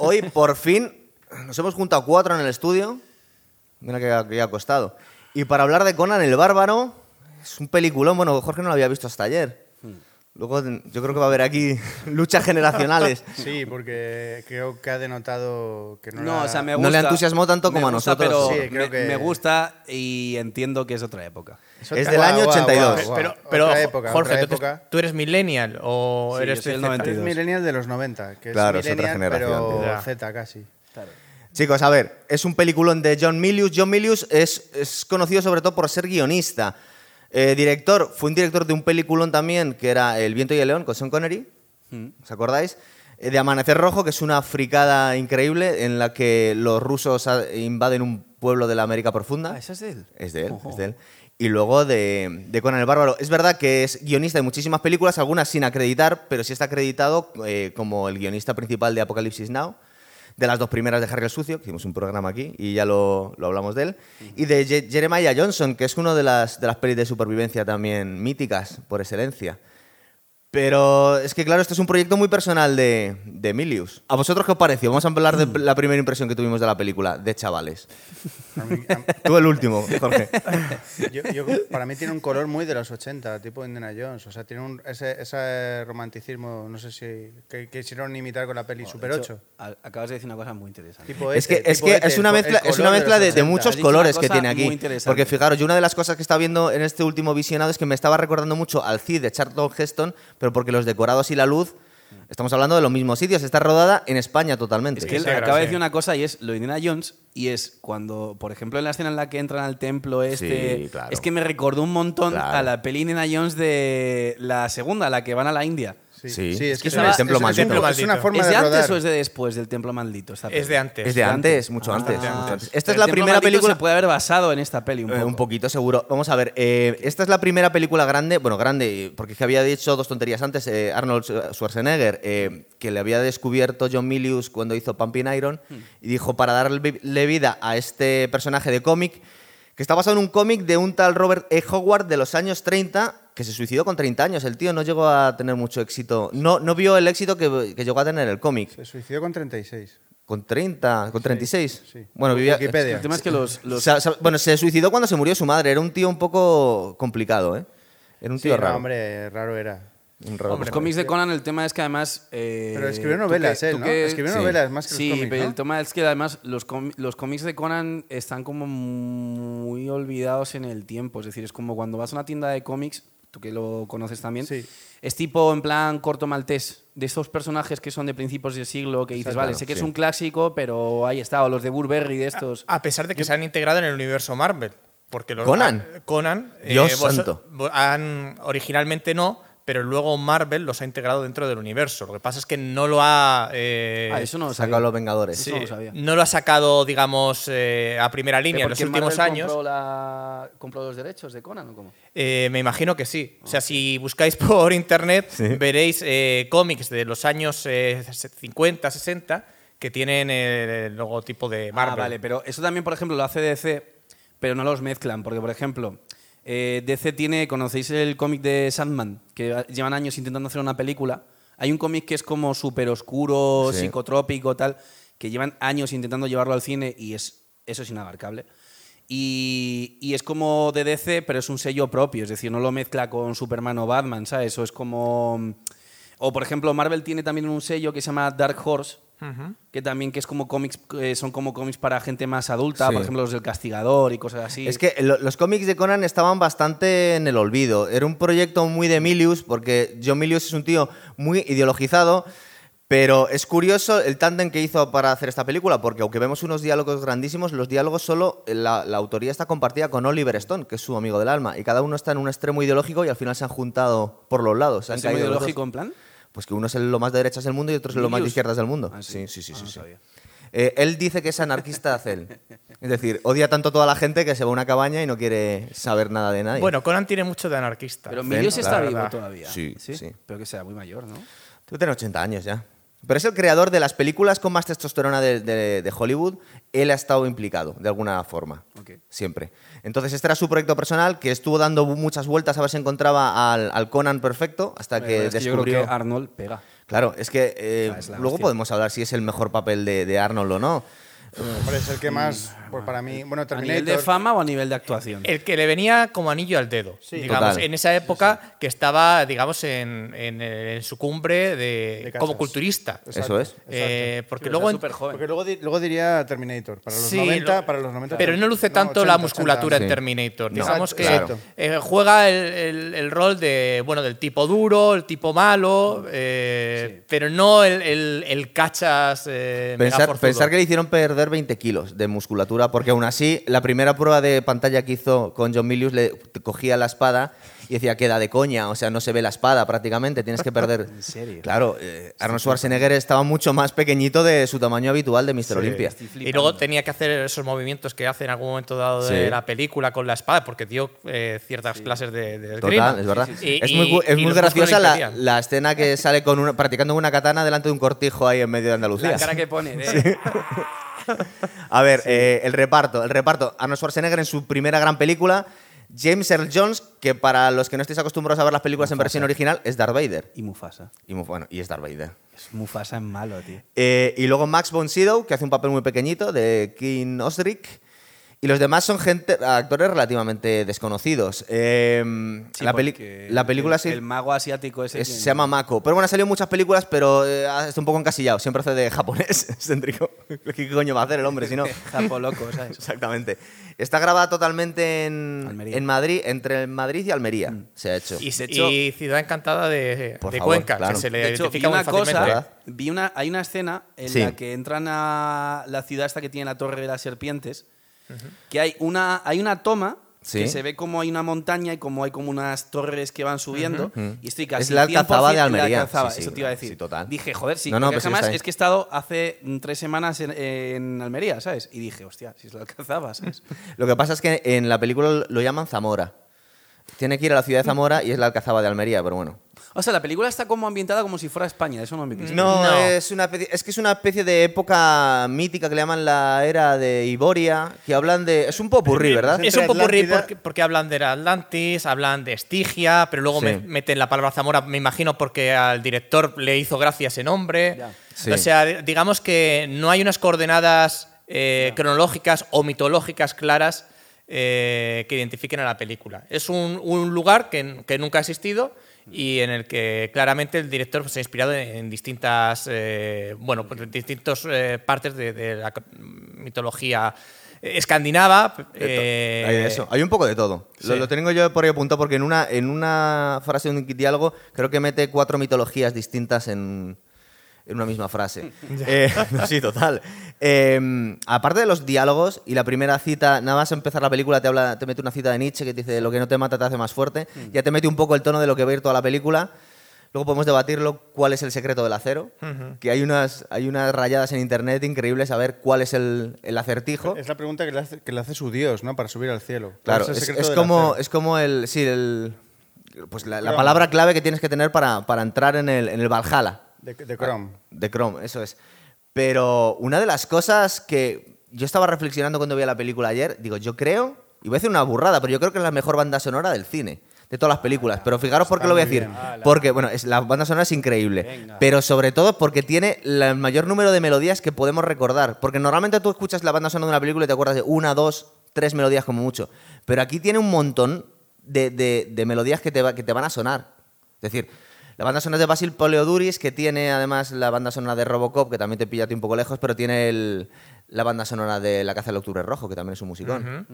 hoy por fin nos hemos juntado cuatro en el estudio. Mira que, que ha costado. Y para hablar de Conan el Bárbaro, es un peliculón. Bueno, Jorge no lo había visto hasta ayer. Luego yo creo que va a haber aquí luchas generacionales. Sí, porque creo que ha denotado que no, No, la- o sea, me No gusta. le entusiasmó tanto me como a gusta, nosotros. Pero Sí, creo me, que- me gusta y entiendo que es otra época. otra- es del año 82. guau, Pero, otra pero época, Jorge, otra época. ¿tú eres millennial o Sí, eres yo soy el de Z? 92. Es millennial de los 90, que Claro, es es otra generación. pero Ya. Z casi. Chicos, a ver, es un peliculón de John Milius. John Milius es, es conocido sobre todo por ser guionista. Eh, director, fue un director de un peliculón también que era El viento y el león con Sean Connery. ¿Os acordáis? Eh, de Amanecer Rojo, que es una fricada increíble en la que los rusos invaden un pueblo de la América Profunda. Ah, esa es de él. Es de él, Ojo. es de él. Y luego de, de Conan el Bárbaro. Es verdad que es guionista de muchísimas películas, algunas sin acreditar, pero sí está acreditado eh, como el guionista principal de Apocalipsis Now, de las dos primeras de Harry el Sucio, que hicimos un programa aquí y ya lo, lo hablamos de él, y de Je- Jeremiah Johnson, que es una de las, de las pelis de supervivencia también míticas por excelencia. Pero es que, claro, este es un proyecto muy personal de, de Milius. ¿A vosotros qué os pareció? Vamos a hablar de la primera impresión que tuvimos de la película, de chavales. A mí- a- Tú el último, Jorge. yo- yo- para mí tiene un color muy de los 80, tipo Indiana Jones. O sea, tiene un, ese, ese romanticismo, no sé si que, quisieron imitar con la peli Super 8. hecho, a- acabas de decir una cosa muy interesante. Tipo Es que, ese, es, que es el una mezcla, es color una mezcla de, de 80. muchos colores que tiene aquí. muy interesante. Porque fijaros, yo una de las cosas que está viendo en este último visionado es que me estaba recordando mucho al Cid de Charlton Heston, pero porque los decorados y la luz, estamos hablando de los mismos sitios. Está rodada en España totalmente. Es que él Sí, claro, acaba de decir una cosa y es lo de Indiana Jones y es cuando, por ejemplo, en la escena en la que entran al templo este, Sí, claro. es que me recordó un montón Claro. a la peli Indiana Jones de la segunda, la que van a la India. Sí, Sí. sí, es que Es es, una- una, el templo es- es un- maldito. es una Maldito. forma ¿Es de, de antes rodar. o es de después del templo maldito? esta Es de antes. Es de antes, mucho Ah, antes. Esta El es la primera película. Se puede haber basado en esta peli un Eh, poco. un poquito seguro. Vamos a ver, eh, esta es la primera película grande, bueno, grande, porque es que había dicho dos tonterías antes, eh, Arnold Schwarzenegger, eh, que le había descubierto John Milius cuando hizo Pumping Iron, y dijo, para darle vida a este personaje de cómic, que está basado en un cómic de un tal Robert E. Howard de los años 30, que se suicidó con 30 años. El tío no llegó a tener mucho éxito, no, no vio el éxito que, que llegó a tener el cómic. Se suicidó con 36. Con 30, con 36. sí. Bueno, vivía... Wikipedia. El tema es que los, bueno, se suicidó cuando se murió su madre. Era un tío un poco complicado, ¿eh? Era un Sí, tío no, raro. hombre, raro era. Un raro. los cómics de Conan, el tema es que además. eh, Pero escribió novelas, él, tú ¿no? que- Escribió sí. novelas más que Sí, los cómics, pero ¿no? el tema es que además los, los cómics de Conan están como muy olvidados en el tiempo. Es decir, es como cuando vas a una tienda de cómics, tú que lo conoces también, Sí. es tipo en plan corto maltés, de estos personajes que son de principios del siglo, que dices, Exacto, vale, claro, sé que es un clásico, pero ahí está, o los de Burberry de estos. A pesar de que se han integrado en el universo Marvel. Porque los, ¿Conan? Conan. Dios vos- santo. han, originalmente no, pero luego Marvel los ha integrado dentro del universo. Lo que pasa es que no lo ha. eh, ah, eso no lo Sacado sabía. los Vengadores. Sí. no lo sabía. no lo ha sacado, digamos, eh, a primera línea en los ¿Porque últimos Marvel años. Compró, la- compró los derechos de Conan o cómo? Eh, me imagino que sí. O sea, si buscáis por internet, Sí. veréis eh, cómics de los años eh, 50, 60 que tienen el logotipo de Marvel. Ah, vale, pero eso también, por ejemplo, lo hace DC, pero no los mezclan, porque, por ejemplo, eh, DC tiene, ¿conocéis el cómic de Sandman? Que llevan años intentando hacer una película. Hay un cómic que es como súper oscuro, Sí. psicotrópico, tal, que llevan años intentando llevarlo al cine y es, eso es inabarcable. Y, y es como de DC, pero es un sello propio, es decir, no lo mezcla con Superman o Batman, ¿sabes? Eso es como... O, por ejemplo, Marvel tiene también un sello que se llama Dark Horse, que también que es como cómics, eh, son como cómics para gente más adulta, Sí. por ejemplo, los del Castigador y cosas así. Es que lo- los cómics de Conan estaban bastante en el olvido. Era un proyecto muy de Milius, porque John Milius es un tío muy ideologizado. Pero es curioso el tándem que hizo para hacer esta película, porque aunque vemos unos diálogos grandísimos, los diálogos solo, la, la autoría está compartida con Oliver Stone, que es su amigo del alma, y cada uno está en un extremo ideológico y al final se han juntado por los lados. se han ¿Es muy caído los dos. ideológico en plan? Pues que uno es el- lo más de derechas del mundo y otro es lo más de izquierdas del mundo. Ah, sí, sí, sí. Ah, sí, no sí. Eh, él dice que es anarquista él. Es decir, odia tanto a toda la gente que se va a una cabaña y no quiere saber nada de nadie. Bueno, Conan tiene mucho de anarquista. Pero Milius está vivo todavía. Sí, sí. Pero que sea muy mayor, ¿no? Tú tienes 80 años ya. Pero es el creador de las películas con más testosterona de, de- de Hollywood. Él ha estado implicado, de alguna forma. Siempre. Entonces, este era su proyecto personal, que estuvo dando muchas vueltas a ver si encontraba al, al Conan perfecto, hasta que es que yo creo descubrió... que Arnold pega. Claro, es que eh, sea, es la luego hostia. podemos hablar si es el mejor papel de, de Arnold o no. Hombre, es el que más, pues para mí, bueno, ¿A nivel de Terminator. fama o a nivel de actuación? El que le venía como anillo al dedo, digamos, Total. en esa época que estaba, digamos, en, en- en su cumbre de, De como culturista. Eso es. Eh, porque Sí, luego joven. Porque luego, luego diría Terminator. Para los Sí, 90, lo- para los 90. pero no luce tanto 80, la musculatura 80. en Sí. Terminator. No. Digamos que Exacto. eh, juega el, el- el rol de bueno del tipo duro, el tipo malo, eh, pero no el, el- el cachas. eh, Pensar, pensar que le hicieron perder 20 kilos de musculatura, porque aún así, la primera prueba de pantalla que hizo con John Milius, le cogía la espada y decía, queda de coña, o sea, no se ve la espada prácticamente, tienes que perder. ¿En serio? Claro, eh, Arnold Schwarzenegger estaba mucho más pequeñito de su tamaño habitual de Mr. Olympia. Y luego tenía que hacer esos movimientos que hace en algún momento dado de Sí. la película con la espada, porque dio eh, ciertas clases de, de Total, es verdad. Y- es muy, es y muy graciosa la, la escena que sale con una, practicando con una katana delante de un cortijo ahí en medio de Andalucía. La cara que pone. ¿eh? A ver, eh, el reparto. El reparto. Arnold Schwarzenegger en su primera gran película. James Earl Jones, que para los que no estéis acostumbrados a ver las películas en versión original, es Darth Vader. Y Mufasa. Y, bueno, y es Darth Vader. Es Mufasa en malo, tío. Eh, y luego Max von Sydow, que hace un papel muy pequeñito, de King Osric. Y los demás son gente, actores relativamente desconocidos. Eh, Sí, la, peli- porque la película el, sí- el mago asiático ese. es- que- se llama Mako. Pero bueno, ha salido en muchas películas, pero eh, está un poco encasillado. Siempre hace de japonés, excéntrico. ¿Qué coño va a hacer el hombre si no? Japo loco, ¿sabes? Exactamente. Está grabada totalmente en, en Madrid, entre Madrid y Almería. Se ha hecho. Y, De hecho- y Ciudad Encantada de, Por de favor, Cuenca, claro. que se le De hecho, vi identifica muy una cosa, vi una, hay una escena en Sí. la que entran a la ciudad esta que tiene la Torre de las Serpientes, que hay una, hay una toma Sí. que se ve como hay una montaña y como hay como unas torres que van subiendo y estoy casi Es la Alcazaba de 100% en la Almería. Alcazaba, Sí, sí, eso te iba a decir. total. Dije, joder, sí, No, no, está ahí. es que he estado hace mm, tres semanas en, en Almería, ¿sabes? Y dije, hostia, si es la Alcazaba, ¿sabes? Lo que pasa es que en la película lo llaman Zamora. Tiene que ir a la ciudad de Zamora y es la Alcazaba de Almería, pero bueno. O sea, la película está como ambientada como si fuera España, eso no me pisa. No, No. Es, una especie, es que es una especie de época mítica que le llaman la era de Iboria, que hablan de... Es un popurrí, ¿verdad? Es un popurrí porque, porque hablan de Atlantis, hablan de Estigia, pero luego Sí. me- meten la palabra Zamora, me imagino, porque al director le hizo gracia ese nombre. Sí. O sea, digamos que no hay unas coordenadas eh, cronológicas o mitológicas claras eh, que identifiquen a la película. Es un, un lugar que, que nunca ha existido y en el que claramente el director pues, se ha inspirado en, distintas, eh, bueno, pues, distintas eh, partes de, de la mitología escandinava. eh, Hay eso. Hay un poco de todo. Lo, lo tengo yo por ahí apuntado porque en una, en una frase de un diálogo creo que mete cuatro mitologías distintas en, en una misma frase. Eh, no, sí, total. Eh, aparte de los diálogos y la primera cita, nada más empezar la película te, habla, te mete una cita de Nietzsche que te dice lo que no te mata te hace más fuerte. Ya te mete un poco el tono de lo que va a ir toda la película. Luego podemos debatirlo cuál es el secreto del acero, que hay unas, hay unas rayadas en internet increíbles a ver cuál es el, el acertijo. Es la pregunta que le, hace, que le hace su Dios, ¿no? Para subir al cielo. ¿Cuál Claro, es, es del como, es como el. Sí, el. Pues la, la palabra clave que tienes que tener para, para entrar en el, en el Valhalla De, de Chrome. de Chrome, eso es. Pero una de las cosas que yo estaba reflexionando cuando vi la película ayer, digo, yo creo, y voy a decir una burrada, pero yo creo que es la mejor banda sonora del cine, de todas las películas. Pero fijaros por qué lo voy a decir. Porque, bueno, es, la banda sonora es increíble. Venga. Pero sobre todo porque tiene el mayor número de melodías que podemos recordar. Porque normalmente tú escuchas la banda sonora de una película y te acuerdas de una, dos, tres melodías como mucho. Pero aquí tiene un montón de, de- de melodías que te, va- que te van a sonar. Es decir, la banda sonora de Basil Polioduris, que tiene además la banda sonora de Robocop, que también te pilla a ti un poco lejos, pero tiene el- la banda sonora de La caza del octubre rojo, que también es un musicón.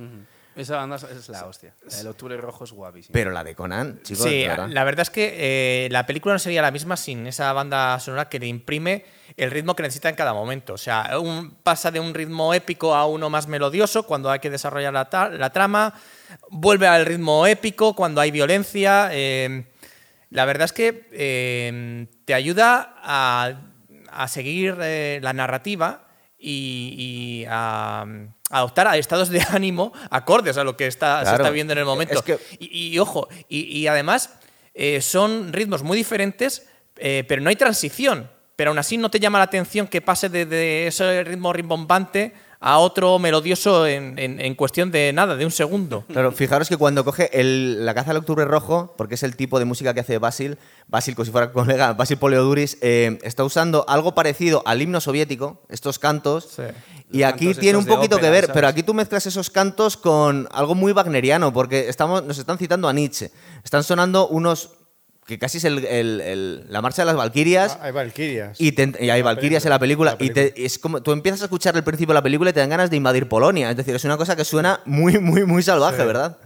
Esa banda es la hostia. La del Octubre Rojo es guapísima. Pero la de Conan, chicos, Sí, verdad. la verdad es que eh, la película no sería la misma sin esa banda sonora que le imprime el ritmo que necesita en cada momento. O sea, un- pasa de un ritmo épico a uno más melodioso cuando hay que desarrollar la trama, vuelve al ritmo épico cuando hay violencia. eh, la verdad es que eh, te ayuda a, a seguir eh, la narrativa y, y a, a adoptar a estados de ánimo acordes a lo que está, se está viendo en el momento. Es que- Y, y, ojo, y, y además eh, son ritmos muy diferentes, eh, pero no hay transición. Pero aún así no te llama la atención que pase de, de ese ritmo rimbombante a otro melodioso en, en- en cuestión de nada, de un segundo. Claro, fijaros que cuando coge el- la caza del octubre rojo, porque es el tipo de música que hace Basil, Basil, como si fuera colega, Basil Polioduris, eh, está usando algo parecido al himno soviético, estos cantos, Sí. y Los aquí tiene un poquito que ver, ¿sabes? pero aquí tú mezclas esos cantos con algo muy wagneriano, porque estamos, nos están citando a Nietzsche. Están sonando unos, que casi es el- el- el- la marcha de las Valquirias, Ah, hay Valkyrias. y, te- y hay Valkyrias en la película, La y te- es como tú empiezas a escuchar el principio de la película y te dan ganas de invadir Polonia. Es decir, es una cosa que suena muy, muy, muy salvaje, Sí. ¿verdad?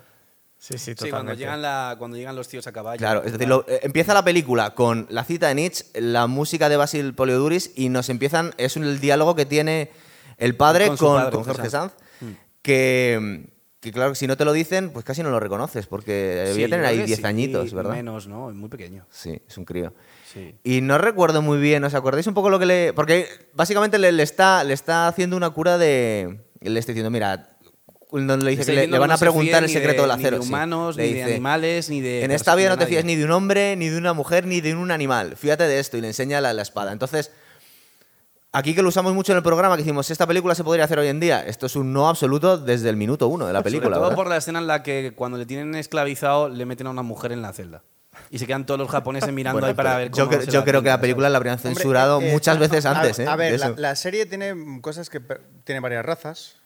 Sí, sí, Sí, cuando totalmente. llegan, la, cuando llegan los tíos a caballo. Claro, es decir, lo- eh, empieza la película con la cita de Nietzsche, la música de Basil Polioduris y nos empiezan, es un- el diálogo que tiene el padre Con con, padre, con Jorge Sanz, Sanz. que, que claro, si no te lo dicen, pues casi no lo reconoces, porque Sí, debía tener ahí que 10 sí, añitos, ¿verdad? Menos, ¿no? Es muy pequeño. Sí, es un crío. Sí. Y no recuerdo muy bien, ¿os acordáis un poco lo que le...? Porque básicamente le, le está, le está haciendo una cura de... Le está diciendo, mira, donde le dice que le, le van no a preguntar el secreto de- del ni de acero. sí. humanos, Le ni de animales, ni de En esta vida no te nadie". fías ni de un hombre, ni de una mujer, ni de un animal. Fíjate de esto y le enseña la, la espada. Entonces, aquí que lo usamos mucho en el programa, que decimos, esta película se podría hacer hoy en día. Esto es un no absoluto desde el minuto uno de la película. Sobre todo ¿verdad? por la escena en la que cuando le tienen esclavizado le meten a una mujer en la celda. Y se quedan todos los japoneses mirando Bueno, ahí para ver yo, cómo cre- se yo creo que la película ¿sabes? la habrían Hombre, censurado eh, muchas a- veces a- antes. ¿eh? A ver, la, la serie tiene cosas que tiene varias razas.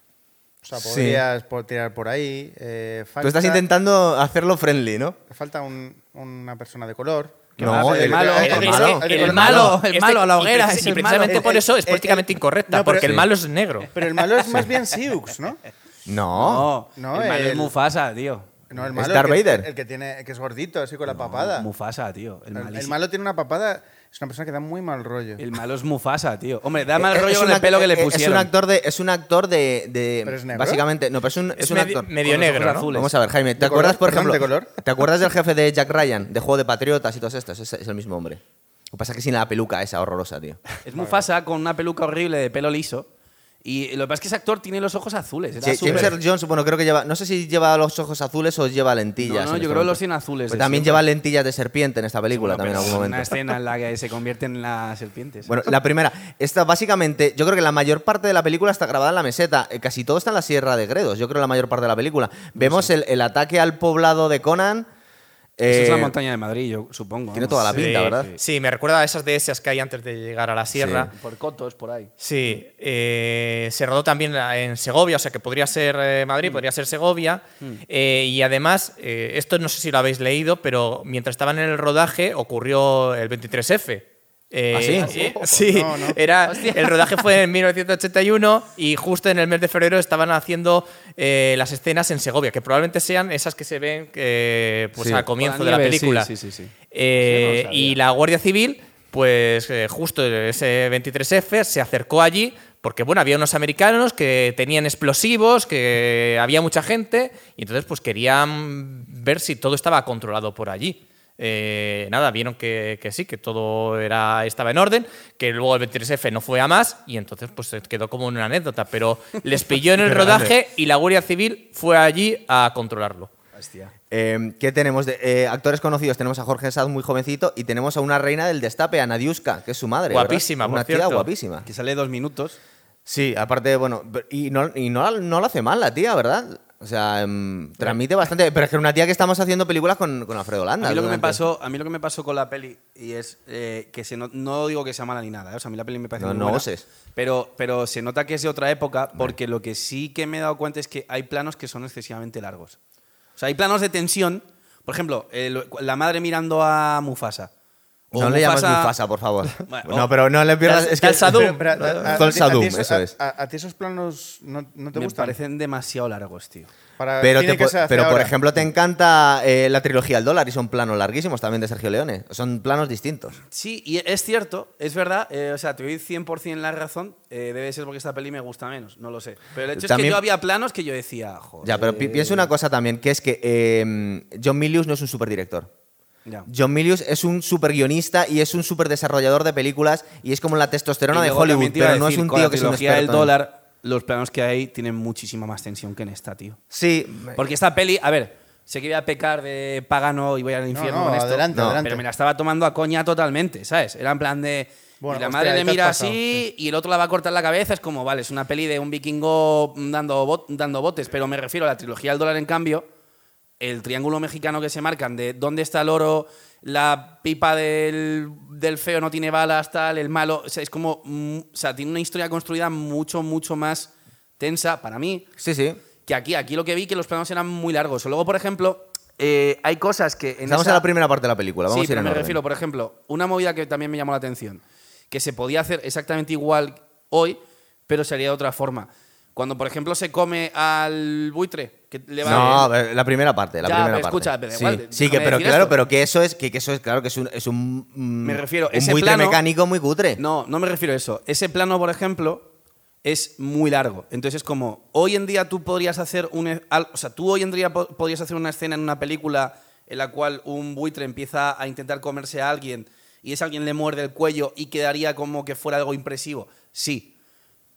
O sea, Sí. podrías por- tirar por ahí. eh, Tú estás falta- intentando hacerlo friendly, ¿no? Falta un- una persona de color. No, el- malo, el- el el- malo, el- el malo, el Este- malo a la y hoguera, y precisamente malo. por eso es políticamente incorrecta, porque el malo es negro. Pero el malo es más bien Siux, ¿no? No. El malo es Mufasa, tío. No, el Es malo Darth el que, Vader. el que tiene que es gordito, así con la papada. Mufasa, tío. El, malo tiene una papada, es una persona que da muy mal rollo. El malo es Mufasa, tío. Hombre, da mal Eh, rollo es con un el pelo que le eh, pusieron. Es un actor de. Es un actor de. de- ¿Pero es negro? Básicamente. No, pero es un, es Es un medio, actor. medio negro, azules. Vamos a ver, Jaime, ¿te ¿De acuerdas, color? por ejemplo? ¿de color? ¿Te acuerdas del jefe de Jack Ryan, de Juego de Patriotas y todos estos? Es, es el mismo hombre. Lo que pasa es que sin la peluca esa horrorosa, tío. Es Mufasa con una peluca horrible de pelo liso. Y lo que pasa es que ese actor tiene los ojos azules. Era Sí, James Earl Jones, bueno, creo que lleva. No sé si lleva los ojos azules o lleva lentillas. No, no, yo este creo que los tiene azules. De también siempre. lleva lentillas de serpiente en esta película, también en algún Una momento. escena en la que se convierten en las serpientes. Bueno, la primera. Esta, básicamente, yo creo que la mayor parte de la película está grabada en la meseta. Eh, Casi todo está en la Sierra de Gredos. Yo creo la mayor parte de la película. Vemos el, el ataque al poblado de Conan. Eso es eh, la montaña de Madrid, yo supongo. Tiene vamos. toda la Sí, pinta, ¿verdad? Sí, me recuerda a esas dehesas que hay antes de llegar a la sierra. Por cotos, por ahí. Sí, eh, se rodó también en Segovia, o sea que podría ser eh, Madrid, podría ser Segovia. Eh, y además, eh, esto no sé si lo habéis leído, pero mientras estaban en el rodaje ocurrió el 23F. Eh, ¿Ah, sí? eh, sí, No, no. Era, el rodaje fue en 1981 y justo en el mes de febrero estaban haciendo eh, las escenas en Segovia, que probablemente sean esas que se ven eh, pues Sí. al comienzo de la sí, película. sí, sí, sí. Eh, no y la Guardia Civil, pues eh, justo ese 23F se acercó allí porque bueno, había unos americanos que tenían explosivos, que había mucha gente y entonces pues querían ver si todo estaba controlado por allí. Eh, nada, vieron que, que sí, que todo era, estaba en orden, que luego el 23F no fue a más y entonces pues se quedó como una anécdota, pero les pilló en el rodaje y la Guardia Civil fue allí a controlarlo. Hostia. Eh, ¿Qué tenemos de eh, actores conocidos? Tenemos a Jorge Sanz muy jovencito y tenemos a una reina del destape, a Nadiuska, que es su madre. ¿verdad? Guapísima, por Una tía cierto. guapísima. Que sale dos minutos. Sí, aparte, bueno, y no, y no, no lo hace mal la tía, ¿verdad? O sea, em, transmite bastante. Pero es que era una tía que estamos haciendo películas con, con Alfredo Landa. A mí, lo que me pasó, a mí lo que me pasó con la peli y es eh, que se no, no digo que sea mala ni nada, ¿eh? o sea, a mí la peli me parece No, muy no buena, oses. Pero, pero se nota que es de otra época porque lo que sí que me he dado cuenta es que hay planos que son excesivamente largos. O sea, hay planos de tensión. Por ejemplo, la madre mirando a Mufasa. O No le llamas Mufasa, por favor. Bueno, no, pero no le pierdas. Es que, Sadum. Sadum, eso- es. A, a ti esos planos no, no te me gustan. parecen demasiado largos, tío. Para Pero, pero por ejemplo, te encanta eh, la trilogía El dólar y son planos larguísimos también de Sergio Leone. Son planos distintos. Sí, y es cierto, es verdad, eh, o sea, te doy 100% la razón, eh, debe ser porque esta peli me gusta menos, no lo sé. Pero el hecho es que yo había planos que yo decía, joder. Ya, pero pi- piensa una cosa también, que es que eh, John Milius no es un superdirector. John Milius es un super guionista y es un super desarrollador de películas y es como la testosterona de Hollywood, pero no es un tío la que es un trilogía del experto en- dólar, los planos que hay tienen muchísima más tensión que en esta, tío. Sí, Porque esta peli, a ver, sé que voy a pecar de pagano y voy al infierno no, con esto. adelante, No, adelante. Pero me la estaba tomando a coña totalmente, ¿sabes? Era en plan de. Bueno, y la hostia, madre le mira así y el otro la va a cortar la cabeza. Es como, vale, es una peli de un vikingo dando, bot- dando botes, pero me refiero a la trilogía del dólar, en cambio, el triángulo mexicano que se marcan de dónde está el oro, la pipa del, del feo no tiene balas, tal, el malo. O sea, es como. mm, o sea, tiene una historia construida mucho, mucho más tensa para mí Sí, sí. que aquí. Aquí lo que vi que los planos eran muy largos. Luego, por ejemplo, eh, hay cosas que. En Estamos esa- en la primera parte de la película. Vamos sí, a ir en me orden. refiero, por ejemplo, una movida que también me llamó la atención, que se podía hacer exactamente igual hoy, pero sería de otra forma. Cuando, por ejemplo, se come al buitre, que le va No, la primera parte, la Ya, primera pero parte. escucha, pero sí, igual, sí, que, déjame pero claro, esto. pero que eso es, que, que eso es claro que es un, es un mm, Me refiero, un ese buitre plano- mecánico muy cutre. No, no me refiero a eso. Ese plano, por ejemplo, es muy largo. Entonces es como, hoy en día tú podrías hacer un... e, O sea, tú hoy en día po- podrías hacer una escena en una película en la cual un buitre empieza a intentar comerse a alguien y ese alguien le muerde el cuello y quedaría como que fuera algo impresivo. Sí.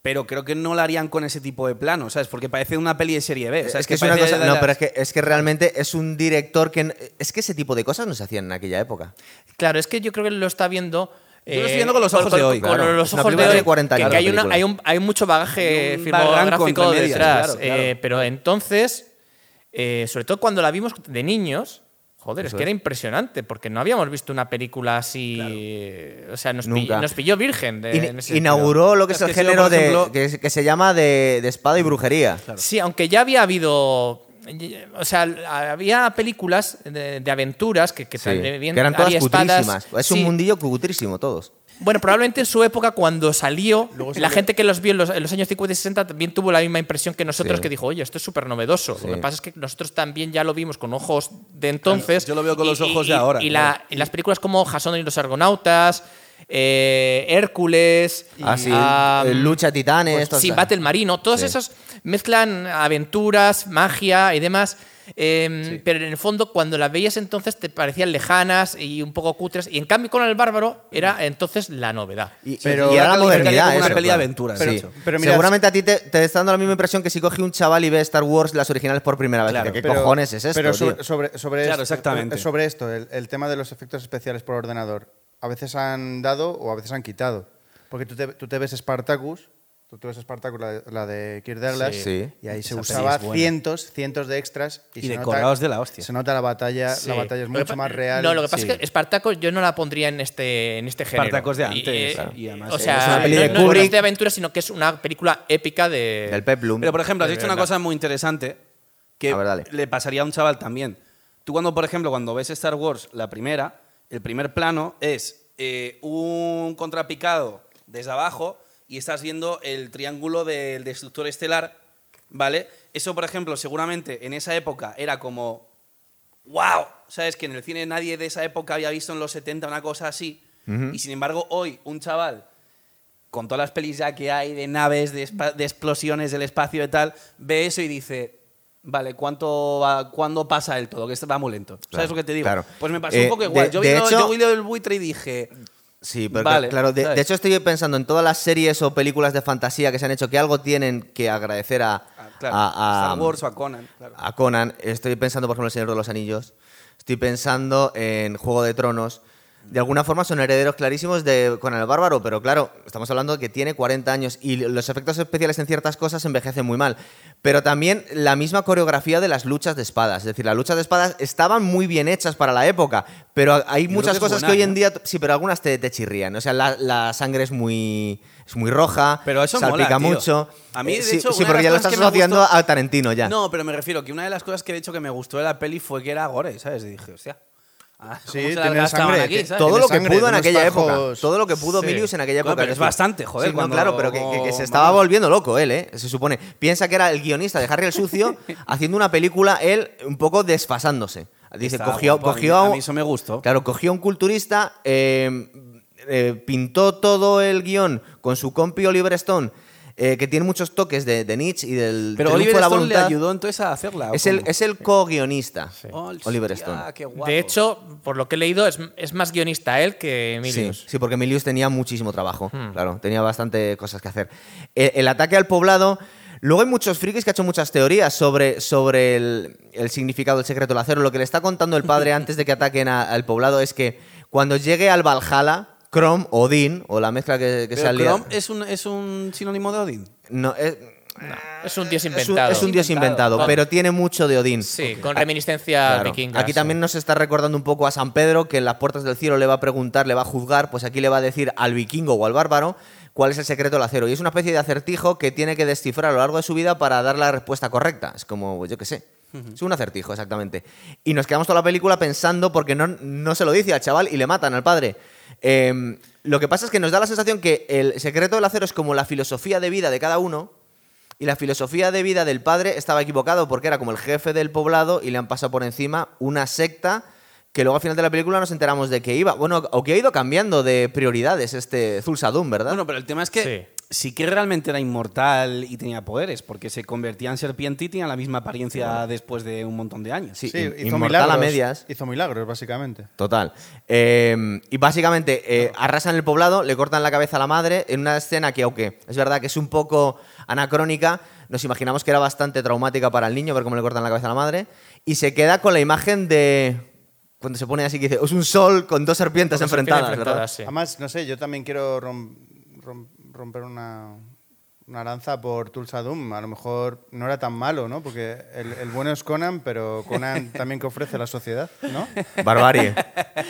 Pero creo que no lo harían con ese tipo de plano, ¿sabes? Porque parece una peli de serie B. o sea, es que es una cosa, no, pero es que, es que realmente es un director que... Es que ese tipo de cosas no se hacían en aquella época. Claro, es que yo creo que lo está viendo. eh, Yo lo estoy viendo con los ojos de hoy, Con claro. los ojos de hoy. de 40 que- años que la hay, una- hay, un- hay mucho bagaje Y un filmográfico detrás. claro, claro. eh, pero entonces, eh, sobre todo cuando la vimos de niños, joder, es Eso que es. era impresionante, porque no habíamos visto una película así. O sea, nos, Nunca. pilló, nos pilló virgen. de- In- en ese inauguró lo que es, Es el que género de, que, que se llama de, de espada y brujería. Sí, aunque ya había habido. O sea, había películas de, de aventuras que, que Sí, también que eran todas espadas. cutrísimas. Es Sí. un mundillo cutrísimo todos. Bueno, probablemente en su época, cuando salió, la gente que los vio en los, en los años 50 y 60 también tuvo la misma impresión que nosotros, Sí. que dijo, oye, esto es súper novedoso. Sí. Lo que pasa es que nosotros también ya lo vimos con ojos de entonces. yo lo veo con Y- los ojos y- de ahora, Y, la- y las películas como Jason y los Argonautas, eh, Hércules, Ah, sí, Lucha Titanes. pues, todas sí, esas- Battle Marino, todos Sí. esos mezclan aventuras, magia y demás. Eh, Pero en el fondo, cuando las veías entonces, te parecían lejanas y un poco cutres. Y en cambio, con el bárbaro era entonces la novedad. Y, Pero y era la modernidad. como una peli de aventuras, Sí. Pero mira, Seguramente a ti te, te está dando la misma impresión que si coge un chaval y ve Star Wars las originales por primera vez. Claro, ¿Qué Pero- cojones es esto, Pero tío? sobre, sobre, Claro, esto, exactamente. eh, sobre esto, el, el tema de los efectos especiales por ordenador, a veces han dado o a veces han quitado. Porque tú te, tú te ves Spartacus, tú te ves Spartacus, la, la de Kirk Douglas, Sí. y ahí se Esa usaba es cientos, cientos de extras. Y, Y se decorados nota, de la hostia. Se nota la batalla, Sí. la batalla es mucho pa- más real. No, lo que pasa Sí. es que Espartaco yo no la pondría en este, en este género. Espartacos de antes, eh, claro. Y además o es sea, una peli no, de no- es de aventura, sino que es una película épica de. Del Pep Bloom. Pero, por ejemplo, has dicho una cosa muy interesante que ver, le pasaría a un chaval también. Tú cuando, por ejemplo, cuando ves Star Wars, la primera, el primer plano es eh, un contrapicado desde abajo y estás viendo el triángulo del destructor estelar, ¿vale? Eso, por ejemplo, seguramente en esa época era como, wow, ¿sabes? Que en el cine nadie de esa época había visto en los 70 una cosa así. Y sin embargo, hoy un chaval con todas las pelis ya que hay de naves, de, de explosiones del espacio y tal, ve eso y dice, vale, ¿cuánto va, ¿cuándo pasa el todo? Que esto va muy lento. ¿Sabes Claro, lo que te digo? claro. Pues me pasó Eh, un poco igual. de- yo vi, del buitre y dije, Sí, pero Vale, claro, de, hecho estoy pensando en todas las series o películas de fantasía que se han hecho que algo tienen que agradecer a, ah, claro, a- a- Star Wars o a Conan. claro. a Conan. Estoy pensando, por ejemplo, en El Señor de los Anillos. Estoy pensando en Juego de Tronos. De alguna forma son herederos clarísimos de Conan el Bárbaro, pero claro, estamos hablando de que tiene 40 años y los efectos especiales en ciertas cosas envejecen muy mal. Pero también la misma coreografía de las luchas de espadas. Es decir, las luchas de espadas estaban muy bien hechas para la época, pero hay muchas que cosas buena, que hoy en día, sí, pero algunas te, te chirrían. O sea, la, la sangre es muy, es muy roja, Pero eso salpica mola, mucho. A mí, Eh, de sí, hecho, sí, porque ya lo estás asociando gustó- a Tarantino ya. No, pero me refiero que una de las cosas que de hecho que me gustó de la peli fue que era gore, ¿sabes? Y dije, hostia. Ah, ¿cómo Sí, se tiene sangre, aquí, todo Tiene lo que sangre, pudo en aquella época. Todo lo que pudo Sí. Milius en aquella Bueno, época. pero es bastante, joder, Sí, no, cuando- claro, pero que, que- que se estaba volviendo loco él, ¿eh? Se supone. Piensa que era el guionista de Harry el Sucio haciendo una película, él un poco desfasándose. Dice, cogió, guapo, a mí- a un- mí eso me gustó. Claro, cogió a un culturista, eh, eh, pintó todo el guion con su compi Oliver Stone, eh, que tiene muchos toques de, de Nietzsche y del Pero Oliver de la Stone le ayudó entonces a hacerla. ¿o Es el, es el co-guionista, Hostia, Oliver Stone. qué guapo. De hecho, por lo que he leído, es, es más guionista él que Sí, Emilius. sí, porque Milius tenía muchísimo trabajo, claro, tenía bastante cosas que hacer. El, el ataque al poblado. Luego hay muchos frikis que han hecho muchas teorías sobre, sobre el, el significado del secreto del acero. Lo que le está contando el padre antes de que ataquen a- al poblado es que cuando llegue al Valhalla, Chrome, Odín, o la mezcla que, que Pero se ha liado. Chrome es un, es un sinónimo de Odín. No, es, Es un dios es un, inventado. es un dios inventado, Con- pero tiene mucho de Odín. Sí, con reminiscencias Claro. vikingas. Aquí también nos está recordando un poco a San Pedro, que en las puertas del cielo le va a preguntar, le va a juzgar, pues aquí le va a decir al vikingo o al bárbaro cuál es el secreto del acero. Y es una especie de acertijo que tiene que descifrar a lo largo de su vida para dar la respuesta correcta. Es como, pues, yo qué sé. Es un acertijo, exactamente. Y nos quedamos toda la película pensando porque no, no se lo dice al chaval y le matan al padre. Eh, lo que pasa es que nos da la sensación que el secreto del acero es como la filosofía de vida de cada uno y la filosofía de vida del padre estaba equivocado porque era como el jefe del poblado y le han pasado por encima una secta que luego al final de la película nos enteramos de que iba, bueno, o que ha ido cambiando de prioridades este Zulsadum, ¿verdad? Bueno, pero el tema es que sí. Que realmente era inmortal y tenía poderes, porque se convertía en serpiente y tenía la misma apariencia después de un montón de años. Sí, Sí, hizo inmortal milagros. a medias. Hizo milagros, básicamente. Total. Eh, y básicamente eh, arrasan el poblado, le cortan la cabeza a la madre en una escena que, aunque es verdad que es un poco anacrónica, nos imaginamos que era bastante traumática para el niño ver cómo le cortan la cabeza a la madre. Y se queda con la imagen de. Cuando se pone así que dice, es un sol con dos serpientes Con serpientes enfrentadas, ¿verdad? sí. Además, no sé, yo también quiero rom- rom- romper una, una lanza por Tulsa Doom. A lo mejor no era tan malo, ¿no? Porque el, el bueno es Conan, pero Conan también que ofrece la sociedad, ¿no? Barbarie.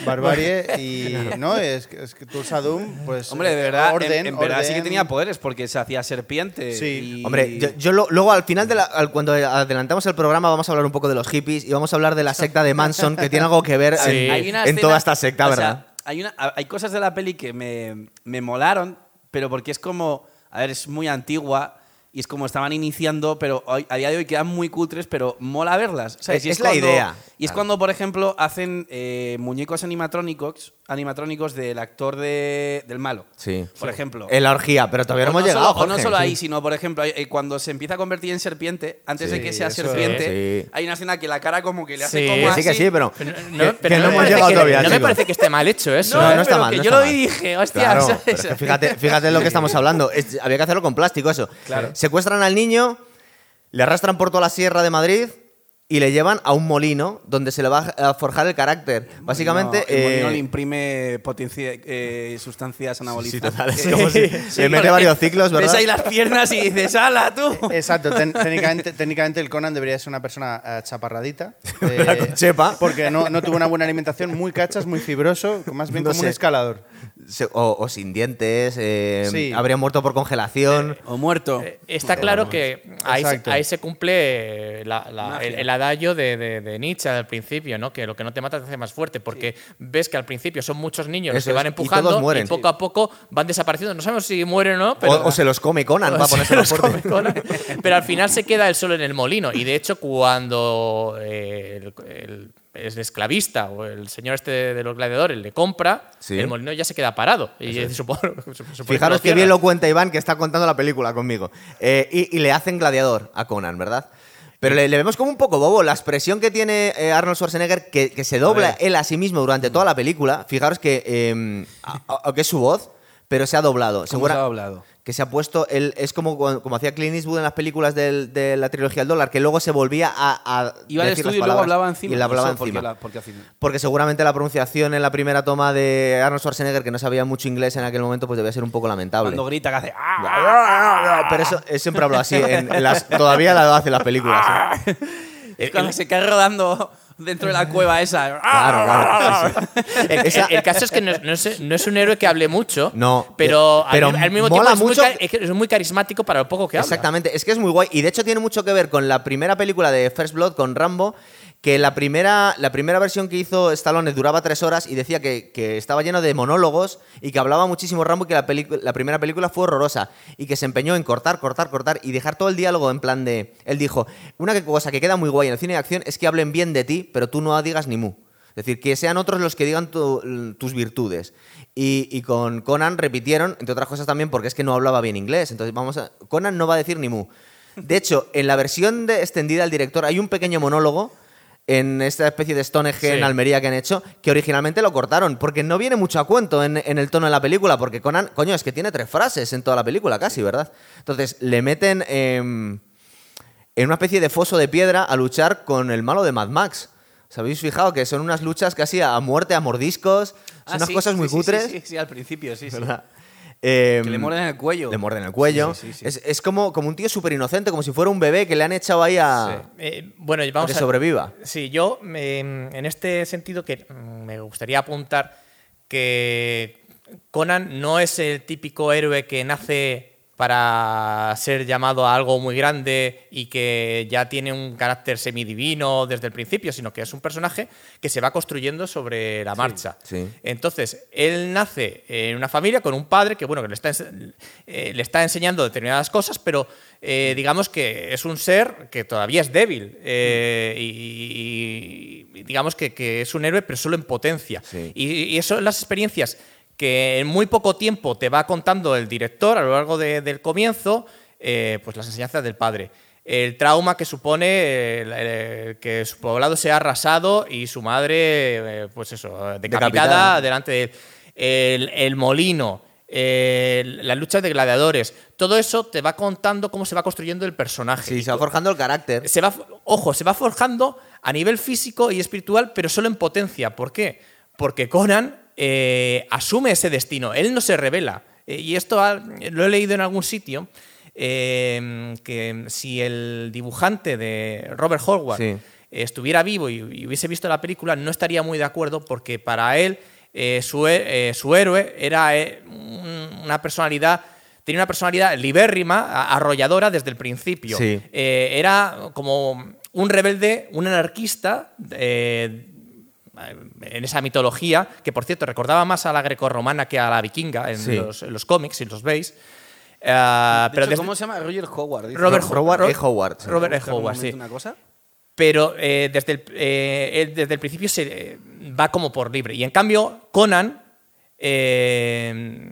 Barbarie y... No, es, que- es que Tulsa Doom, pues... Hombre, de verdad, orden, en, en verdad sí que tenía poderes, porque se hacía serpiente. Sí. y- Hombre, yo, yo lo- luego al final, de la- al- cuando adelantamos el programa, vamos a hablar un poco de los hippies y vamos a hablar de la secta de Manson, que tiene algo que ver Sí. en, escena- toda esta secta, o sea, ¿verdad? hay, una, hay cosas de la peli que me, me molaron, pero porque es como, a ver, es muy antigua y es como estaban iniciando, pero hoy- a día de hoy quedan muy cutres, pero mola verlas. ¿sabes? Es- Y es la idea. Y es Claro. cuando, por ejemplo, hacen eh, muñecos animatrónicos, animatrónicos del actor de, del malo. Sí. Por ejemplo. En la orgía, pero todavía no hemos llegado. Solo, o no solo ahí, sino, por ejemplo, eh, cuando se empieza a convertir en serpiente, antes de que sea eso- serpiente, Sí. hay una escena que la cara como que le hace Sí. como Que sí, que así. sí, pero. No, que no me hemos parece llegado que- todavía. No me parece que esté mal hecho eso. No, No, eh, está mal, yo lo mal. vi y dije, hostia, fíjate, fíjate lo que estamos hablando. Había que hacerlo con plástico eso. Claro. Secuestran al niño, le arrastran por toda la sierra de Madrid y le llevan a un molino donde se le va a forjar el carácter. Básicamente. No, el molino eh, le imprime potencia, eh, sustancias anabolizantes. sí, total, le mete varios ciclos, ¿verdad? Ves ahí las piernas y dices, ¡hala, tú! Exacto, técnicamente, técnicamente el Conan debería ser una persona eh, chaparradita. eh, Con chepa. Porque no, no tuvo una buena alimentación, muy cachas, muy fibroso, más bien No como un escalador. Se- o, o sin dientes, eh, Sí. habría muerto por congelación. O muerto. Eh, Está claro que ahí, se- ahí se cumple eh, la- la- Magia. el, el adagio de, de- de Nietzsche al principio, ¿no? que lo que no te mata te hace más fuerte, porque ves que al principio son muchos niños los que van y empujando todos mueren. poco a poco van desapareciendo. No sabemos si mueren o no, pero, o, o se los come Conan, va a se ponerse los fuerte. come Conan. Pero al final se queda él solo en el molino. Y de hecho, cuando eh, el, el- el esclavista o el señor este de los gladiadores le compra, Sí. el molino ya se queda parado. Y supongo- supongo Fijaros que bien lo cuenta Iván, que está contando la película conmigo. Eh, y, y le hacen gladiador a Conan, ¿verdad? Pero le, le vemos como un poco bobo. La expresión que tiene eh, Arnold Schwarzenegger, que, que se dobla él a sí mismo durante toda la película. Fijaros que, eh, a- a- aunque es su voz, pero se ha doblado. ¿Cómo Segura- se ha doblado? Que se ha puesto, él, es como, como hacía Clint Eastwood en las películas del- de la trilogía del dólar, que luego se volvía a, a Iba al decir las estudio y luego hablaba encima. Y le hablaba encima. la- porque seguramente la pronunciación en la primera toma de Arnold Schwarzenegger, que no sabía mucho inglés en aquel momento, pues debía ser un poco lamentable. Cuando grita que hace... "Ah". Pero eso, él siempre habló así. en- en las- todavía lo hace en las películas. ¿eh? Es cuando se cae rodando dentro de la cueva esa. Claro, claro. sí, sí. El, Esa- el- el caso es que no, es- no es, no es un héroe que hable mucho, No, pero, pero al, al mismo mola tiempo es muy, que es muy carismático para lo poco que habla. Exactamente, es que es muy guay. Y de hecho tiene mucho que ver con la primera película de First Blood, con Rambo, que la primera, la primera versión que hizo Stallone duraba tres horas y decía que, que estaba lleno de monólogos y que hablaba muchísimo Rambo y que la, la primera película fue horrorosa y que se empeñó en cortar, cortar, cortar y dejar todo el diálogo en plan de... Él dijo, una cosa que queda muy guay en el cine de acción es que hablen bien de ti, pero tú no digas ni mu. Es decir, que sean otros los que digan tu- tus virtudes. Y, y con Conan repitieron, entre otras cosas también, porque es que no hablaba bien inglés. Entonces, vamos a. Conan no va a decir ni mu. De hecho, en la versión de extendida del director hay un pequeño monólogo en esta especie de Stonehenge Sí. en Almería que han hecho, que originalmente lo cortaron, porque no viene mucho a cuento en, en el tono de la película, porque Conan, coño, es que tiene tres frases en toda la película casi, ¿verdad? Entonces, le meten em, en una especie de foso de piedra a luchar con el malo de Mad Max. ¿Os habéis fijado que son unas luchas casi a muerte, a mordiscos? Son Ah, unas sí, cosas muy sí, cutres. Sí, al principio, sí, sí. Eh, Que le muerden el cuello. Le muerden el cuello. Sí, sí, sí, sí. Es, es como, como un tío súper inocente, como si fuera un bebé que le han echado ahí a, Eh, bueno, a vamos que a, sobreviva. Sí, yo me- en este sentido que mm, me gustaría apuntar que Conan no es el típico héroe que nace para ser llamado a algo muy grande y que ya tiene un carácter semidivino desde el principio, sino que es un personaje que se va construyendo sobre la marcha. sí. Entonces, él nace en una familia con un padre que, bueno, que le está, eh, le está enseñando determinadas cosas, pero eh, digamos que es un ser que todavía es débil. eh, y, y digamos que, que es un héroe, pero solo en potencia. Y, y eso las experiencias que en muy poco tiempo te va contando el director a lo largo de- del comienzo, eh, pues las enseñanzas del padre. El trauma que supone el- el- que su poblado sea arrasado y su madre, eh, pues eso, decapitada, Decapitada. delante de él. El, el molino, eh, la lucha de gladiadores, todo eso te va contando cómo se va construyendo el personaje. Sí, se va forjando el carácter. se va, ojo, se va forjando a nivel físico y espiritual, pero solo en potencia. ¿Por qué? Porque Conan eh, asume ese destino, él no se revela. Eh, y esto ha- lo he leído en algún sitio, eh, que si el dibujante de Robert Howard Sí. estuviera vivo y, y hubiese visto la película, no estaría muy de acuerdo porque para él eh, su, su héroe era un- una personalidad, tenía una personalidad libérrima, arrolladora desde el principio. Sí. Eh, era como un rebelde, un anarquista. eh, en esa mitología, que por cierto recordaba más a la grecorromana que a la vikinga en, Sí. los, en los cómics, si los veis. Eh, De pero hecho, ¿Cómo se llama? Roger Howard. dice. Robert, Ro- Robert Ro- E. Howard, sí. Robert E. Howard, sí. Una cosa. Pero eh, desde, el, eh, desde el principio se eh, va como por libre. Y en cambio, Conan eh,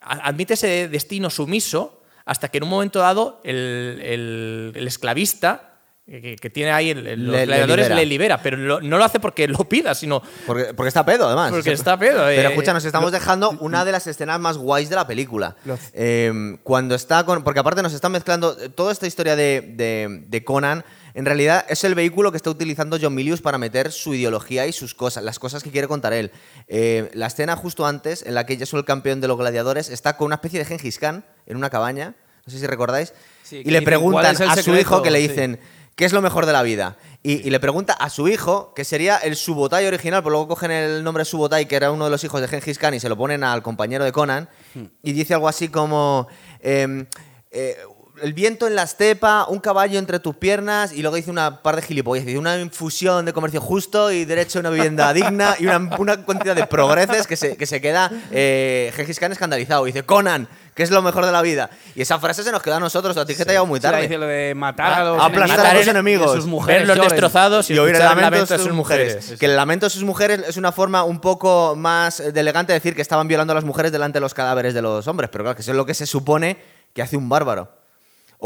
admite ese destino sumiso hasta que en un momento dado el, el- el esclavista eh, que, que tiene ahí el- el- los Le- le gladiadores libera. le libera. Pero lo- no lo hace porque lo pida, sino Porque, porque está pedo, además. porque está pedo. Pero eh, escucha, nos estamos dejando una de las escenas más guays de la película. Eh, cuando está con. Porque aparte nos están mezclando. eh, Toda esta historia de, de- de Conan, en realidad es el vehículo que está utilizando John Milius para meter su ideología y sus cosas, las cosas que quiere contar él. Eh, la escena justo antes, en la que es el campeón de los gladiadores, está con una especie de Gengis Khan en una cabaña. No sé si recordáis. Sí, y le dicen, preguntan "¿Cuál es el a su secreto?". hijo que le Sí. ¿Qué es lo mejor de la vida? Y, y le pregunta a su hijo, que sería el Subotai original, pero luego cogen el nombre Subotai, que era uno de los hijos de Gengis Khan, y se lo ponen al compañero de Conan, y dice algo así como... em, eh, el viento en la estepa, un caballo entre tus piernas y luego dice una par de gilipollas. Dice una infusión de comercio justo y derecho a una vivienda digna y una, una cantidad de progreses que se, que se queda eh, Khan escandalizado. Dice Conan, que es lo mejor de la vida. Y esa frase se nos queda a nosotros. A ti que te ha llegado muy tarde. dice lo de matar a los aplastar a enemigos tus enemigos. y sus mujeres lloren. destrozados y, y oír el lamento de sus mujeres. mujeres. Que el lamento de sus mujeres es una forma un poco más elegante de decir que estaban violando a las mujeres delante de los cadáveres de los hombres. Pero claro, que eso es lo que se supone que hace un bárbaro.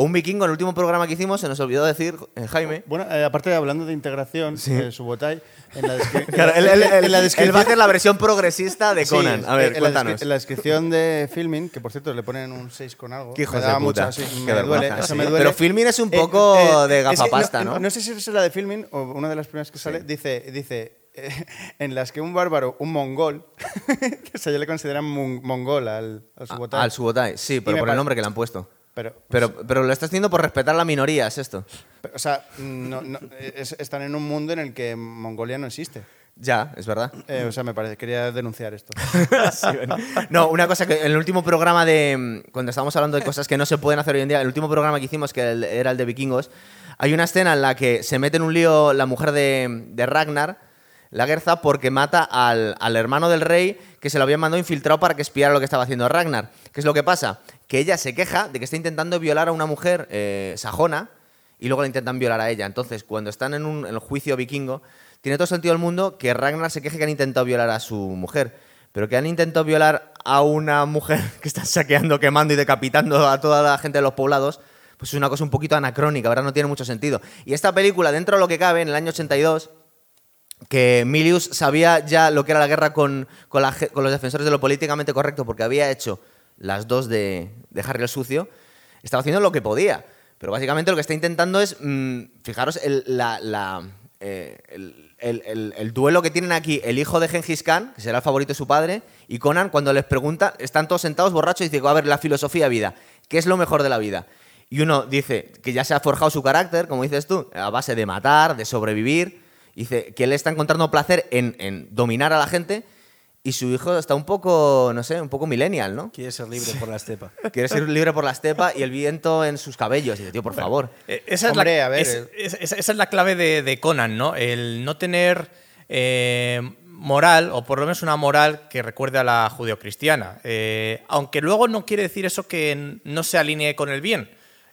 O un vikingo, en el último programa que hicimos, se nos olvidó decir, eh, Jaime. Bueno, eh, aparte de hablando de integración, eh, Subotai, en la, Claro, la- en la él descripción- va a hacer la versión progresista de Sí, Conan. a ver, en la, cuéntanos. en la descripción de filming, que por cierto le ponen un 6 con algo. Qué me de puta. mucha- sí, Qué me duele, eso sí. me duele. Pero Filmin es un Eh, poco de es que gafapasta, ¿no? No sé si es la de filming o una de las primeras que sale. Dice, dice en las que un bárbaro, un mongol, que se ya le consideran mon- mongol al, al Subotai. Al Subotai, sí, pero por el nombre que le han puesto. Pero, Pero, pero lo estás haciendo por respetar la minoría, es esto. o sea, no- no, es- están en un mundo en el que Mongolia no existe. Ya, es verdad. Eh, o sea, me parece, quería denunciar esto. No, una cosa que en el último programa de. mm, Cuando estábamos hablando de cosas que no se pueden hacer hoy en día, el último programa que hicimos, que era el de vikingos, hay una escena en la que se mete en un lío la mujer de, de Ragnar, la Gerza, porque mata al, al hermano del rey que se lo habían mandado infiltrado para que espiara lo que estaba haciendo Ragnar. ¿Qué es lo que pasa? Que ella se queja de que está intentando violar a una mujer eh, sajona y luego la intentan violar a ella. Entonces, cuando están en, un, el juicio vikingo, tiene todo sentido del mundo que Ragnar se queje que han intentado violar a su mujer. Pero que han intentado violar a una mujer que está saqueando, quemando y decapitando a toda la gente de los poblados, pues es una cosa un poquito anacrónica, ¿verdad? No tiene mucho sentido. Y esta película, dentro de lo que cabe, en el año 82, que Milius sabía ya lo que era la guerra con, los defensores de lo políticamente correcto, porque había hecho las dos de, de Harry el Sucio, estaba haciendo lo que podía. Pero básicamente lo que está intentando es, mm, fijaros, eh, el, el- el- el duelo que tienen aquí el hijo de Genghis Khan, que será el favorito de su padre, y Conan, cuando les pregunta, están todos sentados borrachos y dice, a ver, la filosofía vida, ¿qué es lo mejor de la vida? Y uno dice que ya se ha forjado su carácter, como dices tú, a base de matar, de sobrevivir. Dice que él está encontrando placer en, en dominar a la gente y su hijo está un poco, no sé, un poco millennial, ¿no? Quiere ser libre por la estepa. Quiere ser libre por la estepa y el viento en sus cabellos. Y dice, tío, por favor. Eh, Esa es, la, a ver, es- eh. es- esa- es la clave de, de Conan, ¿no? El no tener eh, moral, o por lo menos una moral que recuerde a la judeocristiana. Eh, aunque luego no quiere decir eso que no se alinee con el bien.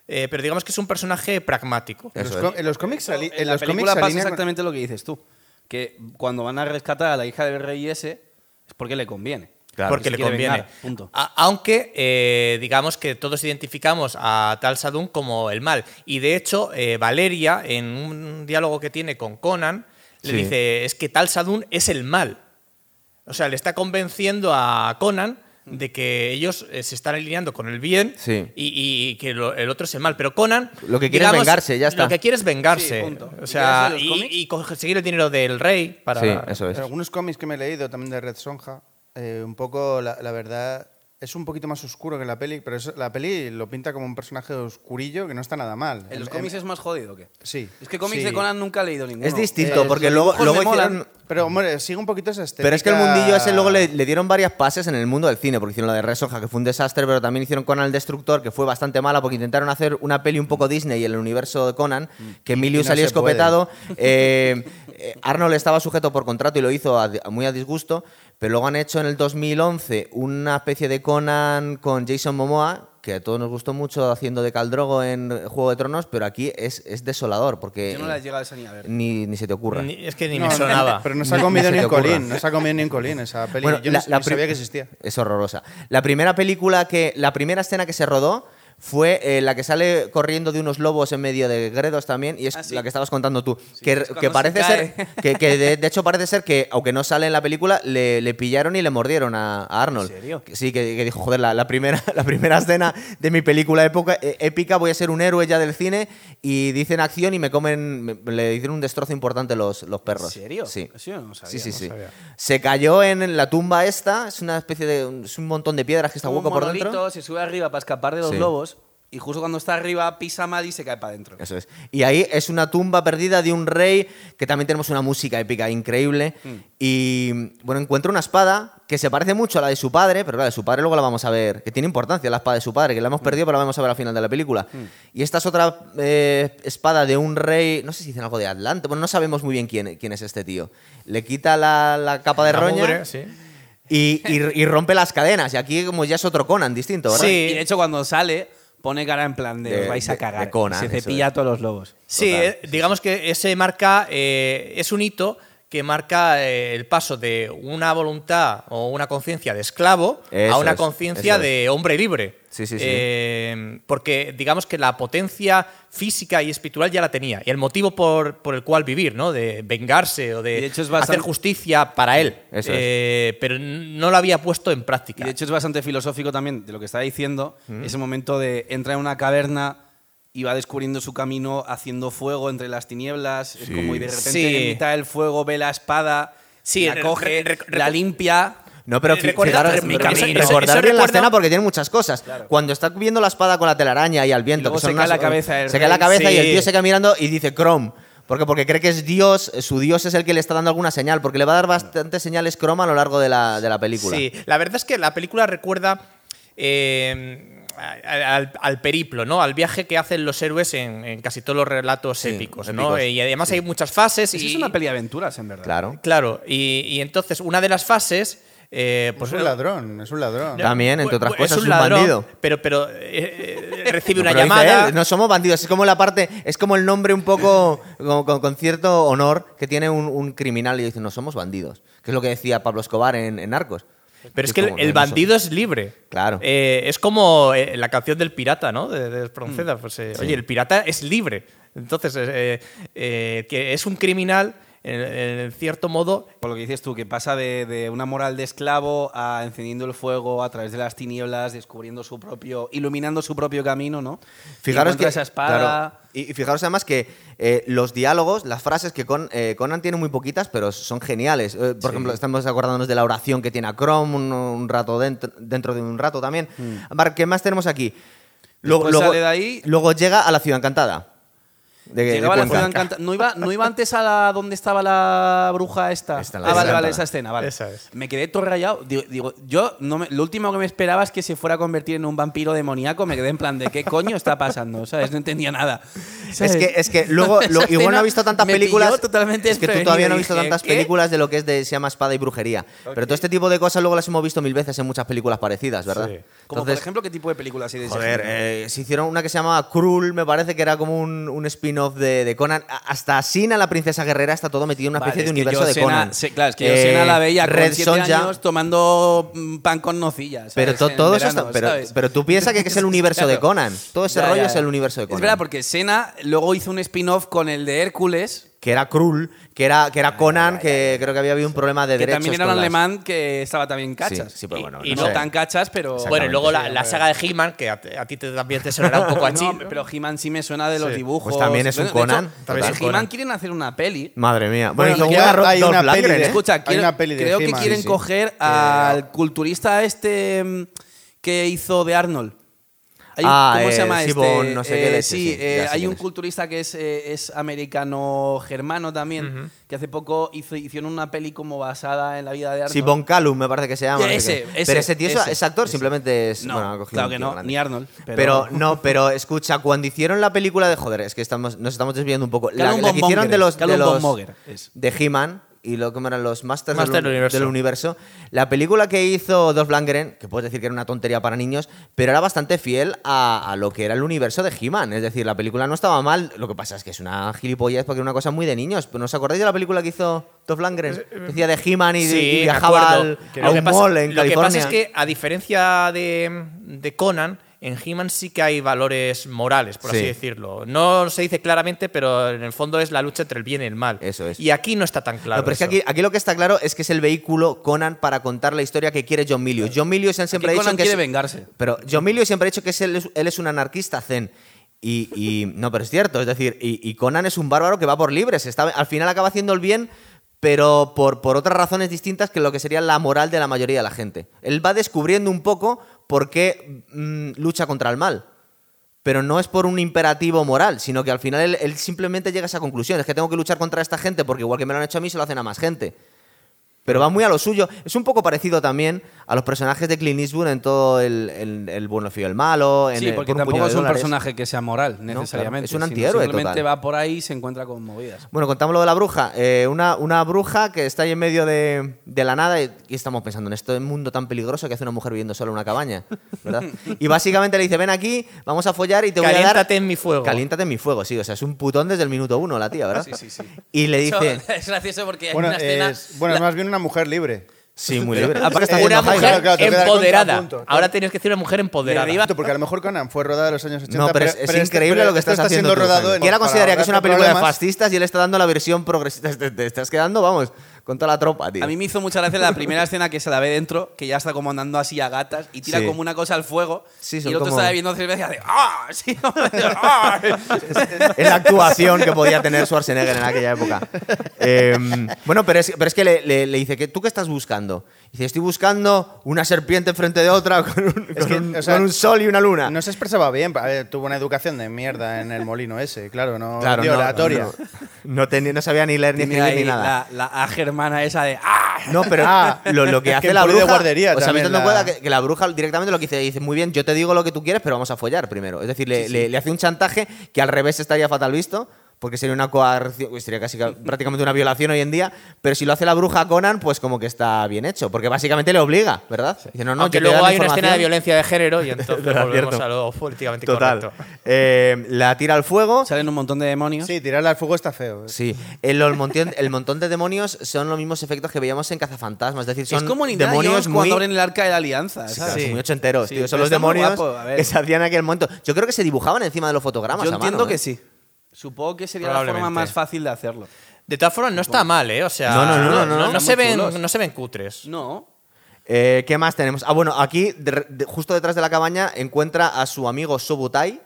Eh, pero digamos que es un personaje pragmático. En los, Eso co- es. en los cómics, en En la los película cómics pasa exactamente lo que dices tú. Que cuando van a rescatar a la hija del rey ese, es porque le conviene. Claro, porque le conviene. vengar, punto. A- aunque eh, digamos que todos identificamos a Tal Sadun como el mal. Y de hecho, eh, Valeria, en un diálogo que tiene con Conan, le Sí. dice: es que Tal Sadun es el mal. O sea, le está convenciendo a Conan de que ellos eh, se están alineando con el bien Sí. y, y que lo- el otro es el mal. Pero Conan. Lo que quiere es vengarse, ya está. Lo que quiere es vengarse. Sí, punto. O ¿Y sea, y, conseguir el dinero del rey para. Sí, eso es. En algunos cómics que me he leído también de Red Sonja, eh, un poco, la, la verdad, es un poquito más oscuro que la peli, pero es- la peli lo pinta como un personaje oscurillo que no está nada mal. ¿En los cómics en- es más jodido o qué? Sí. Es que cómics sí. de Conan nunca he leído ninguno. Es distinto, Eh, porque luego, luego hicieron... Pero, hombre, sigue un poquito esa estética. Pero es que el mundillo ese luego le, le dieron varias pases en el mundo del cine, porque hicieron la de Red Sonja, que fue un desastre, pero también hicieron Conan el Destructor, que fue bastante mala, porque intentaron hacer una peli un poco Disney en el universo de Conan, que Emilio no puede. escopetado. eh, eh, Arnold estaba sujeto por contrato y lo hizo a- muy a disgusto, pero luego han hecho en el 2011 una especie de Conan con Jason Momoa, que a todos nos gustó mucho haciendo de Caldrogo en Juego de Tronos, pero aquí es, es desolador, porque Yo no las he llegado esa ni a ver. ni, ni se te ocurra. Ni- es que ni No, me sonaba. Pero no se ha comido ni ocurra. colín, no se ha comido ni un colín esa peli. Bueno, Yo la- no, la ni sabía que existía. Es horrorosa. La primera película que. La primera escena que se rodó fue eh, la que sale corriendo de unos lobos en medio de Gredos también, y es Ah, sí. la que estabas contando tú. que parece ser. Que, que de, de hecho parece ser que, aunque no sale en la película, le, le pillaron y le mordieron a, a Arnold. ¿En serio? Sí, que, que dijo, joder, la, la primera, la primera escena de mi película época, eh, épica, voy a ser un héroe ya del cine, y dicen acción y me comen. me- le hicieron un destrozo importante los, los perros. ¿En serio? Sí. No sabía. Sí, sí, no sí. sabía. Se cayó en la tumba esta, es una especie de. Es un montón de piedras que está Como un hueco por dentro. se sube arriba para escapar de los lobos y justo cuando está arriba pisa mal y se cae para adentro. Eso es. Y ahí es una tumba perdida de un rey que también tenemos una música épica increíble. Mm. Y bueno, encuentra una espada que se parece mucho a la de su padre, pero la de su padre luego la vamos a ver, que tiene importancia la espada de su padre, que la Mm. hemos perdido, pero la vamos a ver al final de la película. Y esta es otra eh, espada de un rey, no sé si dicen algo de Atlante, bueno, no sabemos muy bien quién, quién es este tío. Le quita la, la capa de La roña mugre, sí. y, y- y rompe las cadenas. Y aquí como ya es otro Conan distinto, ¿verdad? Sí. Y de hecho cuando sale pone cara en plan de, De- os vais a cagar. de Conan, se cepilla es. a todos los lobos. Sí, Total, eh, digamos que ese marca, eh, es un hito que marca eh, el paso de una voluntad o una conciencia de esclavo Eso a una es, conciencia de hombre libre. Sí, sí, sí. Eh, porque digamos que la potencia física y espiritual ya la tenía. Y el motivo por, por el cual vivir, ¿no? De vengarse o de, Y de hecho es bastante- hacer justicia para él. Eso es. Eh, Pero no lo había puesto en Y práctica. de hecho es bastante filosófico también de lo que está diciendo, ese momento de entra en una caverna y va descubriendo su camino haciendo fuego entre las tinieblas, es como y de repente Sí. en mitad del fuego ve la espada, Sí, la coge, la limpia. No, pero fi- recuerda- fijaros, pero mi eso- cami- eso- recordar eso bien la escena porque tiene muchas cosas. Cuando está viendo la espada con la telaraña y al viento, Y que son se cae unas- la cabeza del se cae la cabeza y el Sí. tío se queda mirando y dice Chrome. ¿Por qué? Porque cree que es Dios, su Dios es el que le está dando alguna señal, porque le va a dar bastantes señales Chrome a lo largo de la, de la película. Sí, la verdad es que la película recuerda eh, al, al periplo, ¿no? Al viaje que hacen los héroes en, en casi todos los relatos Sí, épicos, ¿no? épicos. Y además hay muchas fases. Y, es una peli de aventuras, en verdad. Claro. Claro, y, y entonces una de las fases. eh, pues es un ladrón, es un ladrón. También, entre otras es cosas, un es un ladrón, bandido. Pero, pero eh, eh, recibe No, una pero llamada. él, no somos bandidos, es como la parte, es como el nombre un poco con, con- con cierto honor que tiene un, un criminal y dice, no somos bandidos, que es lo que decía Pablo Escobar en, en Narcos. Pero es que el, bandido es libre. Claro. Eh, es como eh, la canción del pirata, ¿no? De, de Mm. Pues, eh, Oye, el pirata es libre. Entonces, que es un criminal en, en cierto modo, Por lo que dices tú, que pasa de, de una moral de esclavo a encendiendo el fuego a través de las tinieblas, descubriendo su propio, iluminando su propio camino, ¿no? Fijaros que. esa espada. claro, y, fijaros además que eh, los diálogos, las frases que Con- eh, Conan tiene muy poquitas, pero son geniales. Eh, por ejemplo, estamos acordándonos de la oración que tiene a Chrome un, un rato dentro, dentro de un rato también. Vale, ¿Qué más tenemos aquí? Después sale de ahí- luego llega a la ciudad encantada. De, de Llegaba a la ciudad encantada. ¿No iba, ¿No iba antes a la donde estaba la bruja esta? Esta, la ah, vale, vale, esa escena, vale. Esa es. Me quedé todo rayado. Digo, digo, yo no me- lo último que me esperaba es que se fuera a convertir en un vampiro demoníaco. Me quedé en plan de qué coño está pasando, ¿sabes? No entendía nada. Es que, es que luego, lo- igual no ha visto tantas películas. totalmente es que tú todavía no has visto tantas ¿qué? películas de lo que es de, se llama espada y brujería. Pero todo este tipo de cosas luego las hemos visto mil veces en muchas películas parecidas, ¿verdad? Sí. Como por ejemplo, ¿qué tipo de películas hay de Joder, eh, se hicieron una que se llamaba Cruel, me parece que era como un, un spin-off de, de Conan. A- Hasta Sina, la princesa guerrera, está todo metido en una Vale, especie de es universo de Sena- Conan. sí, claro, es que yo Eh, Sena la veía Red 7 Sonja, años tomando mm, pan con nocillas. Pero todo eso está- pero, ¿sabes? pero tú piensas que es el universo de. Conan. Todo ese Ya, rollo ya, es el universo de Conan. Es verdad, porque Sena luego hizo un spin-off con el de Hércules, Que era Cruel, que era, que era Conan, que creo que había habido un problema de que derechos. también era un alemán que estaba también cachas. Sí, sí, pero bueno, y, y no no sé. tan cachas, pero. bueno, y luego la, sí, la saga de He-Man, que a, a ti te- también te sonará un poco a No, chi. pero He-Man sí me suena de los Sí. dibujos. Pues también es un Conan, He-Man quieren hacer una peli. Madre mía. Bueno, Bueno, que una hay- una peli ¿eh? Escucha, Hay quiero- una peli de creo que quieren sí, sí. coger al culturista este mm, que hizo de Arnold. Hay- Ah, ¿Cómo eh, se llama Sibon, este? no sé qué Eh, sí, sí, eh, hay un culturista que es, eh, es americano-germano también, que hace poco hizo, hicieron una peli como basada en la vida de Arnold. Sí, Von Callum me parece que se llama. No sé ese, Pero ese tío es- ese, es actor, simplemente es. No, bueno, claro que no, grande. ni Arnold. Pero, Pero, no, pero escucha, cuando hicieron la película de. Joder, es que estamos, nos estamos desviando un poco. La, Callum la que hicieron de los. De, Monger es. de He-Man y lo que eran los Masters, Master del, Universo. del universo. La película que hizo Dolph Lundgren, que puedes decir que era una tontería para niños, pero era bastante fiel a, a lo que era el universo de He-Man. Es decir, la película no estaba mal. Lo que pasa es que es una gilipollez porque era una cosa muy de niños. ¿Pero ¿No os acordáis de la película que hizo Dolph Lundgren? Decía de He-Man y, Sí, viajaba al, a un pasa- mall en Lo que California. pasa es que, a diferencia de, de Conan, en He-Man sí que hay valores morales, por Sí. así decirlo. No se dice claramente, pero en el fondo es la lucha entre el bien y el mal. Eso es. Y aquí no está tan claro. no, pero es que aquí, aquí lo que está claro es que es el vehículo Conan para contar la historia que quiere John Milius. John Milius siempre Aquí ha dicho Conan que quiere es- vengarse. Pero John Milius siempre ha dicho que es él, es- él es un anarquista zen. Y, y- no, pero es cierto, es decir, y, y Conan es un bárbaro que va por libre, se está, al final acaba haciendo el bien, pero por, por otras razones distintas que lo que sería la moral de la mayoría de la gente. Él va descubriendo un poco por qué mm, lucha contra el mal. Pero no es por un imperativo moral, sino que al final él, él simplemente llega a esa conclusión. Es que tengo que luchar contra esta gente porque igual que me lo han hecho a mí, se lo hacen a más gente. Pero va muy a lo suyo. Es un poco parecido también a los personajes de Clint Eastwood en todo el, el, el bueno, el y el malo. En Sí, el- porque por un tampoco es un dólares. personaje que sea moral, claro, necesariamente. es un antihéroe Simplemente total. va por ahí y se encuentra con movidas. Bueno, contamos lo de la bruja. Eh, una, una bruja que está ahí en medio de, de la nada y, y estamos pensando en este mundo tan peligroso que hace una mujer viviendo sola en una cabaña, ¿verdad? y básicamente le dice, ven aquí, vamos a follar y te voy a dar... Caliéntate en mi fuego. Caliéntate en mi fuego, sí. O sea, es un putón desde el minuto uno la tía, ¿verdad? Sí, sí, sí. Y le Eso dice... es gracioso porque hay Bueno, una escena. es, bueno, es más bien una mujer libre. Sí, muy libre. Pero- Aparte está Eh, Una mujer claro, claro, te empoderada. contrapunto. Ahora tenías que decir una mujer empoderada. De arriba Porque a lo mejor Conan fue rodada en los años 80. No, pero, es, es este- increíble pero lo que esto estás está haciendo. siendo rodado en- Quiera para considera que es una película de problemas. fascistas y él está dando la versión progresista. Te, te estás quedando, vamos, con toda la tropa, tío. A mí me hizo mucha gracia la primera escena que se la ve dentro, que ya está como andando así a gatas y tira Sí. como una cosa al fuego. Sí, y el otro como- está bebiendo cerveza y hace ¡Ah! Sí, ¡Ah! Es la actuación que podía tener Schwarzenegger en aquella época. Eh, bueno, pero es, pero es que le, le- le dice, que ¿tú qué estás buscando? Dice, estoy buscando una serpiente enfrente de otra con un, con que, un- o sea, con un sol y una luna. No se expresaba bien. a ver, tuvo una educación de mierda en el molino ese, claro, no claro, dio no, oratoria. no, no tenía- no sabía ni leer ni escribir ni nada. La, la A germana esa de ¡Ah! No, pero Ah, lo, lo que hace que la poli de bruja. guardería o sea, me la- cuenta que, que la bruja directamente lo que dice, dice, muy bien, yo te digo lo que tú quieres, pero vamos a follar primero. Es decir, le, le- le hace un chantaje que al revés estaría fatal visto. Porque sería una coerción, pues sería casi ca- prácticamente una violación hoy en día. Pero si lo hace la bruja Conan, pues como que está bien hecho. Porque básicamente le obliga, ¿verdad? Dice, no, no, Aunque luego hay una escena de violencia de género y entonces volvemos a lo políticamente Total. correcto. Eh, la tira al fuego. Salen un montón de demonios. Sí, tirarla al fuego está feo. Sí, el, el montón, el montón de demonios son los mismos efectos que veíamos en Cazafantasmas. Es decir, son es como demonios muy. cuando abren el arca de la alianza. Sí, ¿sabes? claro, son muy ochenteros, Sí, tío. Son los demonios guapo, que se hacían en aquel momento. Yo creo que se dibujaban encima de los fotogramas. Yo a mano, entiendo ¿eh? que sí. Supongo que sería la forma más fácil de hacerlo. De todas formas, no está mal, ¿eh? O sea, No, no, no, no, no, se, ven, no se ven cutres. No. Eh, ¿Qué más tenemos? Ah, bueno, aquí, de- de- justo detrás de la cabaña, encuentra a su amigo Sobutai,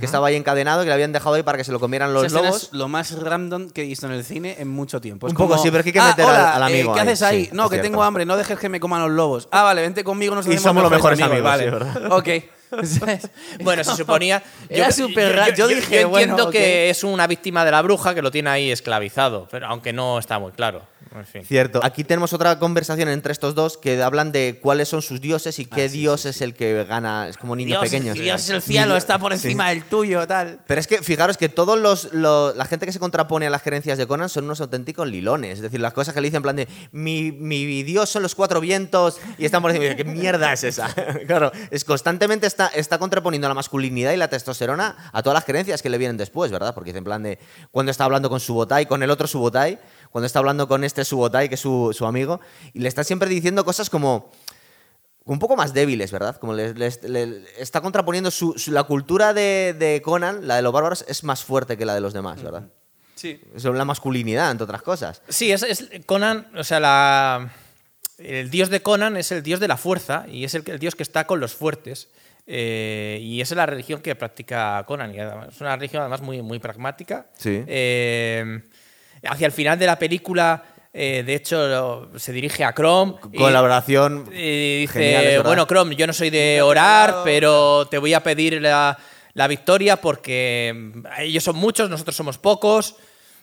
que estaba ahí encadenado y que le habían dejado ahí para que se lo comieran los lobos. es lo más random que he visto en el cine en mucho tiempo. Es Un poco, sí, pero es que hay que "Ah, meter al- hola, al eh, amigo ¿Qué ahí". haces ahí? Sí, no, es que cierto. tengo hambre, no dejes que me coman los lobos. Ah, vale, vente conmigo, nos Y somos los mejores amigos, vale. Ok. Bueno, se suponía. Era. Yo dije, yo bueno, entiendo ok. que es una víctima de la bruja que lo tiene ahí esclavizado, pero aunque no está muy claro. En fin. Cierto. Aquí tenemos otra conversación entre estos dos que hablan de cuáles son sus dioses y qué dios es el que gana. Es como niños Dios, pequeños. Dios es el cielo, está por encima del tuyo, tal. Pero es que fijaros que todos los, los- la gente que se contrapone a las creencias de Conan son unos auténticos lilones. Es decir, las cosas que le dicen en plan de mi, mi dios son los cuatro vientos y están por encima. ¿Qué mierda es esa? claro, es constantemente está, está contraponiendo la masculinidad y la testosterona a todas las creencias que le vienen después, ¿verdad? Porque dice en plan de cuando está hablando con Subotai, con el otro Subotai, cuando está hablando con este Subotai, que es su, su amigo, y le está siempre diciendo cosas como un poco más débiles, ¿verdad? Como les, les- le- está contraponiendo su, su- la cultura de, de Conan, la de los bárbaros, es más fuerte que la de los demás, ¿verdad? Sí. Es la masculinidad, entre otras cosas. Sí, es, es Conan, o sea, la, el dios de Conan es el dios de la fuerza y es el, el dios que está con los fuertes. eh, y esa es la religión que practica Conan. Y además, es una religión además muy, muy pragmática. Sí. Eh, hacia el final de la película, eh, de hecho, lo- se dirige a Chrome. y- Colaboración. y dice, genial, es verdad. bueno, Chrome, yo no soy de orar, pero te voy a pedir la, la victoria porque mm, ellos son muchos, nosotros somos pocos.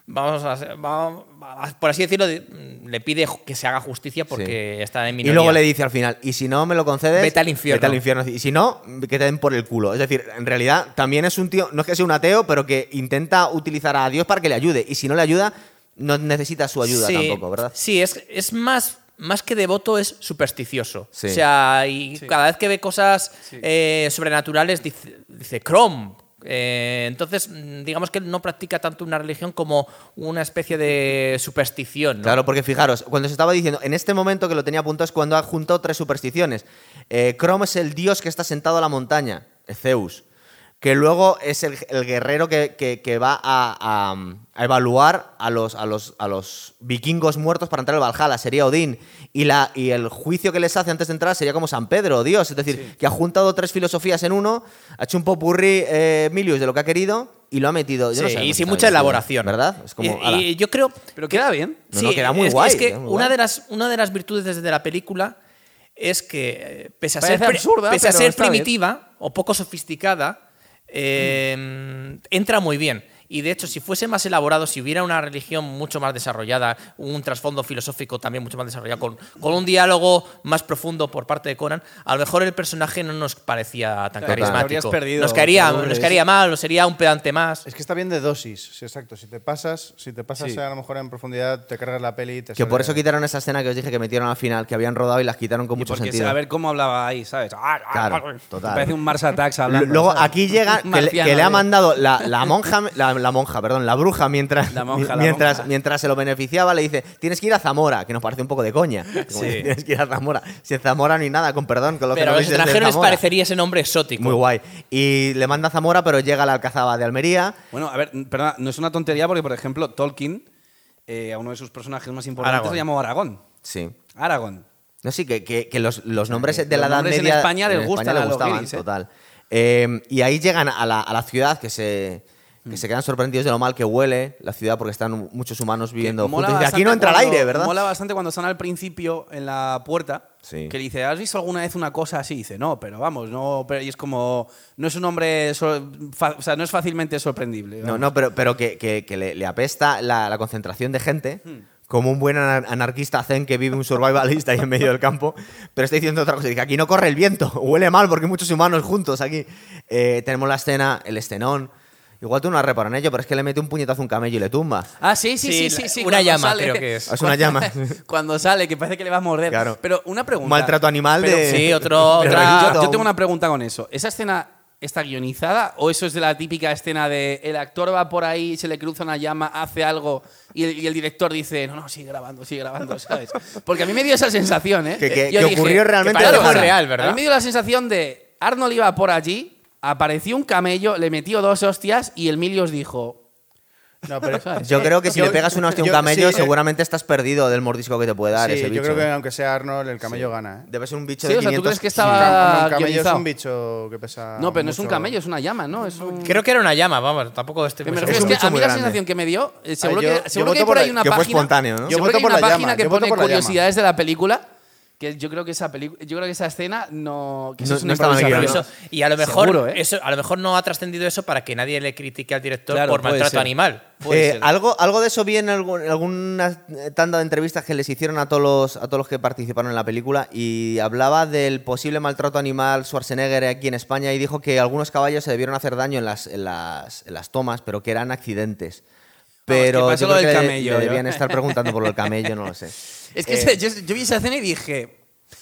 Vamos a, hacer- vamos a- por así decirlo, de- le pide que se haga justicia porque está en Y minoría. luego le dice al final, y si no me lo concedes, Vete al infierno. Vete al infierno. Y si no, que te den por el culo. Es decir, en realidad también es un tío, no es que sea un ateo, pero que intenta utilizar a Dios para que le ayude. Y si no le ayuda, no necesita su ayuda Sí, tampoco, ¿verdad? Sí, es, es más, más que devoto, es supersticioso. Sí. O sea, y cada vez que ve cosas eh, sobrenaturales dice, dice Chrome. Eh, entonces, mm, digamos que no practica tanto una religión como una especie de superstición. Claro, porque fijaros, cuando se estaba diciendo, en este momento que lo tenía apuntado es cuando ha juntado tres supersticiones. Eh, Chrome es el dios que está sentado a la montaña, Zeus. Que luego es el, el guerrero que, que- que va a, a- a evaluar a los, a, los, a los vikingos muertos para entrar al Valhalla, sería Odín. Y, la, y el juicio que les hace antes de entrar sería como San Pedro, Dios. Es decir, que ha juntado tres filosofías en uno, ha hecho un popurrí eh, Milius de lo que ha querido y lo ha metido. Yo no Sí, sé y sin mucha elaboración. ¿Verdad? Es como, y, yo creo. Pero queda bien. No, no, queda muy es, guay, Es que una, guay. de las, una de las virtudes de la película es que, eh, pese a Parece ser, absurda, pese a ser bien. primitiva o poco sofisticada, eh, entra muy bien. Y de hecho, si fuese más elaborado, si hubiera una religión mucho más desarrollada, un trasfondo filosófico también mucho más desarrollado, con, con un diálogo más profundo por parte de Conan, a lo mejor el personaje no nos parecía tan carismático. perdido, nos, caería, nos caería mal, o sería un pedante más. Es que está bien de dosis, sí, exacto. Si te pasas, si te pasas Sí. a lo mejor en profundidad, te cargas la peli y te Que por eso quitaron esa escena que os dije que metieron al final, que habían rodado y las quitaron con Y mucho porque sentido. a ver cómo hablaba ahí, ¿sabes? Claro, total. Parece un Mars Attacks hablando. Luego ¿sabes? aquí llega que, le- marciano que le ha mandado la, la monja, la, la monja, perdón, la bruja mientras, La monja, la mientras, monja. mientras se lo beneficiaba le dice tienes que ir a Zamora, que nos parece un poco de coña. Como dice, Tienes que ir a Zamora. Si en Zamora no hay nada, con perdón, con lo que Pero no a los extranjeros les parecería ese nombre exótico. Muy guay. Y le manda a Zamora, pero llega a la Alcazaba de Almería. Bueno, a ver, perdona, no es una tontería porque, por ejemplo, Tolkien, eh, a uno de sus personajes más importantes, Aragorn. le llamó Aragón. Sí. Aragón. No, sí, que, que- que los, los nombres de los la Edad nombres en Media España les en España a le los gustaban, guiris, ¿eh? total. Eh, y ahí llegan a la, a la ciudad que se, que se quedan sorprendidos de lo mal que huele la ciudad porque están muchos humanos viviendo juntos. Y aquí no entra el aire, ¿verdad? Mola bastante cuando están al principio en la puerta. Sí. Que le dice, ¿has visto alguna vez una cosa así? Y dice, no, pero vamos, no. Pero, y es como, no es un hombre, so- fa- o sea, no es fácilmente sorprendible. No, vamos. no, pero, pero que, que- que le, le apesta la, la concentración de gente, Hmm. como un buen anar- anarquista zen que vive un survivalista ahí en medio del campo, pero está diciendo otra cosa, dice, aquí no corre el viento, huele mal porque hay muchos humanos juntos aquí. Eh, tenemos la escena, el estenón, igual tú no has reparado en ello, pero es que le mete un puñetazo a un camello y le tumba. Ah, sí, sí, sí, Sí, sí. una llama, sale- creo que es. Es una llama. cuando sale, que parece que le va a morder. Claro. Pero una pregunta. Un maltrato animal Pero- de... Sí, otro- otra-. Yo tengo una pregunta con eso. ¿Esa escena está guionizada o eso es de la típica escena de el actor va por ahí, se le cruza una llama, hace algo y el, y el director dice, no, no, sigue grabando, sigue grabando, ¿sabes? Porque a mí me dio esa sensación, ¿eh? Que- que- Yo que ocurrió realmente que de real, ¿verdad? A mí me dio la sensación de Arnold iba por allí, apareció un camello, le metió dos hostias y el Milios dijo, No, pero ¿Sabes? Yo creo que si Yo- le pegas una hostia a un camello, sí, eh, seguramente estás perdido del mordisco que te puede dar sí, ese bicho. yo creo que ¿eh? aunque sea Arnold, el camello gana. ¿eh? Debe ser un bicho Sí, de o sea, ¿tú 500 crees que estaba un camello es guionizado? un bicho que pesa. No, pero no es un mucho. camello, es una llama, ¿no? Es un... Creo que era una llama, vamos, tampoco Que muy me seguro. refiero es que a mí la grande. sensación que me dio, eh, seguro yo- que, yo seguro que voto hay por ahí una que fue página. espontáneo, ¿no? Yo voto que hay por una la página que pone curiosidades de la película. Que yo creo que esa película, yo creo que esa escena no, que eso No- es una no estaba el Eso- y a lo mejor Seguro, ¿eh? eso, a lo mejor no ha trascendido eso para que nadie le critique al director Claro, por maltrato ser. animal. Eh, algo, algo de eso vi en, algún- en alguna tanda de entrevistas que les hicieron a todos, los, a todos los que participaron en la película y hablaba del posible maltrato animal Schwarzenegger aquí en España y dijo que algunos caballos se debieron hacer daño en las, en las, en las tomas, pero que eran accidentes. Pero yo lo creo del que le- camello, le yo. debían estar preguntando por lo del camello, no lo sé. Es que Eh, yo, yo vi esa escena y dije.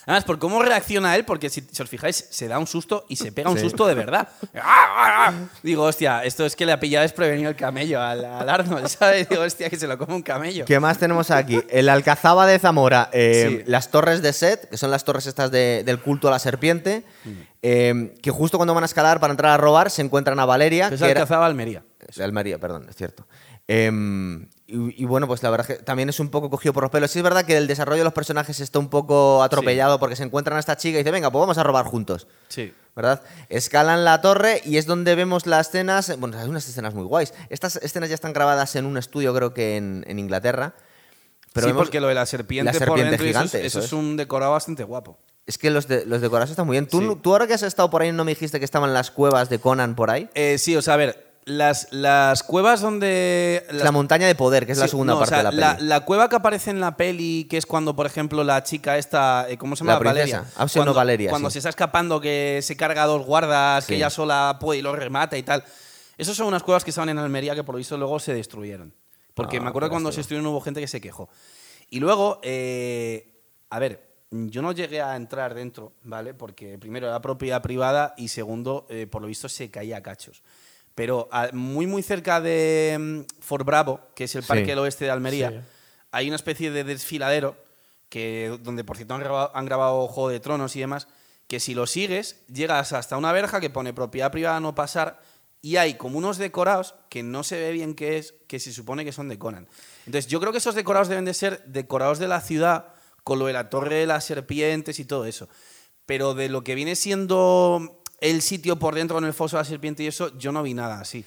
Además, por cómo reacciona él, porque si, si os fijáis, se da un susto y se pega un Sí. susto de verdad. ¡Ah, ah, ah! Digo, hostia, esto es que le ha pillado desprevenido el camello al, al Arnold, ¿sabes? Digo, hostia, que se lo come un camello. ¿Qué más tenemos aquí? El Alcazaba de Zamora, eh, Sí. las torres de Set, que son las torres estas de- del culto a la serpiente, eh, que justo cuando van a escalar para entrar a robar se encuentran a Valeria, Que es que era- Alcazaba Almería. Almería, perdón, es cierto. Em, y, y bueno, pues la verdad es que también es un poco cogido por los pelos. Sí es verdad que el desarrollo de los personajes está un poco atropellado porque se encuentran a esta chica y dice, venga, pues vamos a robar juntos. Sí. ¿Verdad? Escalan la torre y es donde vemos las escenas. Bueno, hay unas escenas muy guays. Estas escenas ya están grabadas en un estudio, creo que en, en Inglaterra. Pero sí, vemos- porque lo de la serpiente, la por serpiente dentro, y eso es- gigante, eso, eso es es. un decorado bastante guapo. Es que los, de, los decorados están muy bien. ¿Tú, Sí. tú ahora que has estado por ahí, ¿no me dijiste que estaban las cuevas de Conan por ahí? Eh, sí, o sea, a ver, las, las cuevas donde. Las- la montaña de poder, que es la segunda no, o parte sea, de la peli. La, cueva que aparece en la peli, que es cuando, por ejemplo, la chica esta, eh, ¿cómo se llama? La. Valeria. Ah, no, cuando, Valeria, Cuando sí. se está escapando, que se carga a dos guardas, que ella sola puede y los remata y tal. Esas son unas cuevas que estaban en Almería que por lo visto luego se destruyeron. Porque Ah, me acuerdo cuando se destruyeron hubo gente que se quejó. Y luego, eh, a ver, yo no llegué a entrar dentro, ¿vale? Porque primero era propiedad privada y segundo, eh, por lo visto, se caía a cachos. Pero a- muy, muy cerca de mm, Fort Bravo, que es el Sí. parque del oeste de Almería, Sí. hay una especie de desfiladero que, donde, por cierto, han grabado, han grabado Juego de Tronos y demás, que si lo sigues, llegas hasta una verja que pone propiedad privada no pasar y hay como unos decorados que no se ve bien qué es, que se supone que son de Conan. Entonces, yo creo que esos decorados deben de ser decorados de la ciudad, con lo de la torre de las serpientes y todo eso. Pero de lo que viene siendo el sitio por dentro con el foso de la serpiente y eso, yo no vi nada así.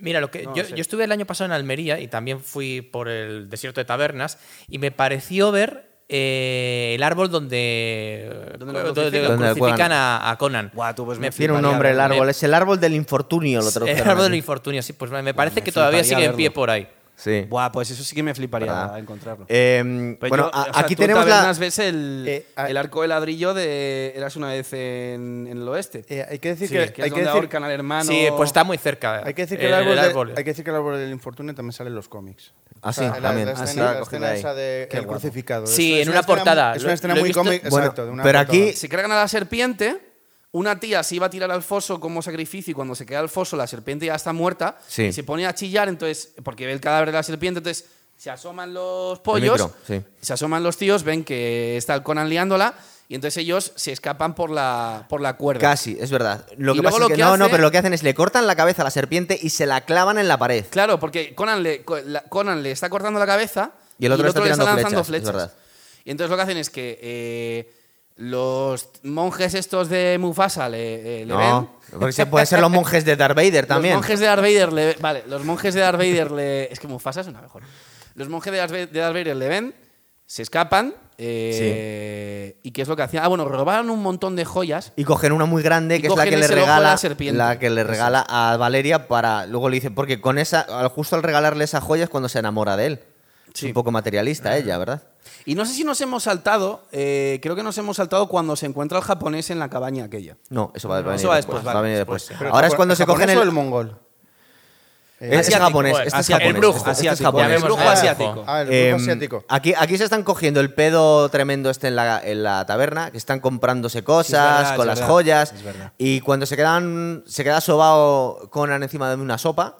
Mira, lo que No, yo, sí. yo estuve el año pasado en Almería y también fui por el desierto de tabernas y me pareció ver eh, el árbol donde, ¿Dónde lo donde crucifican? Donde crucifican Conan. a, a Conan. Guau, tú, pues me Tiene un nombre el árbol, es el árbol del infortunio, lo el árbol del infortunio, sí, pues me me parece me que todavía sigue en pie por ahí. Sí. Buah, pues eso sí que me fliparía ¿Verdad? encontrarlo. Eh, Pues bueno, yo, a- o sea, aquí tú en tenemos la... Tabernas ves el, Eh, el arco de ladrillo de Eras una vez en, en el oeste. Eh, hay que decir Sí, que, que hay es que donde decir, al hermano. Sí, pues está muy cerca. hay que decir que eh, el árbol, de- árbol. hay que decir que el árbol del infortunio también sale en los cómics. Ah, O sea, sí, la- también. La, Ah, sí. la de escena esa de el crucificado. Sí, Es- en una escena portada. Es Lo- una escena lo muy cómic. Bueno, exacto, de una pero portada. aquí- Se cargan a la serpiente. Una tía se iba a tirar al foso como sacrificio y cuando se queda al foso la serpiente ya está muerta Sí. y se pone a chillar entonces porque ve el cadáver de la serpiente entonces se asoman los pollos micro, sí. se asoman los tíos ven que está el Conan liándola y entonces ellos se escapan por la por la cuerda Casi, es verdad. Lo Y que pasa lo es que, que no, no, pero lo que hacen es le cortan la cabeza a la serpiente y se la clavan en la pared. Claro, porque Conan le, Conan le está cortando la cabeza Y el otro le está le lanzando flechas, es. Y entonces lo que hacen es que eh, los monjes estos de Mufasa le, eh, le ven. No, porque se pueden ser los monjes de Darth Vader también. Los monjes de Darth Vader le Vale, los monjes de Darth Vader le. Es que Mufasa es una mejor. Los monjes de Darth Va- de Darth Vader le ven, se escapan. eh, ¿Y qué es lo que hacían? Ah, bueno, robaron un montón de joyas. Y cogen una muy grande que es la que le regala la serpiente. la que le regala a Valeria para luego le dicen porque con esa justo al regalarle esa joya es cuando se enamora de él. Es Sí. un poco materialista ella, ¿verdad? Y no sé si nos hemos saltado. eh, creo que nos hemos saltado cuando se encuentra el japonés en la cabaña aquella. No, eso va, a venir eso va después. después, va a vale, venir después, después. Pero Ahora es ¿el cuando se cogen el, el mongol? es, es japonés, este es japonés, El brujo. este- es japonés. El brujo Ah, asiático. Ah, el brujo Em, asiático. Aquí, aquí se están cogiendo el pedo tremendo este en la, en la taberna, que están comprándose cosas verdad, con las verdad, joyas. es verdad. Y cuando se quedan, se queda sobao Conan encima de una sopa.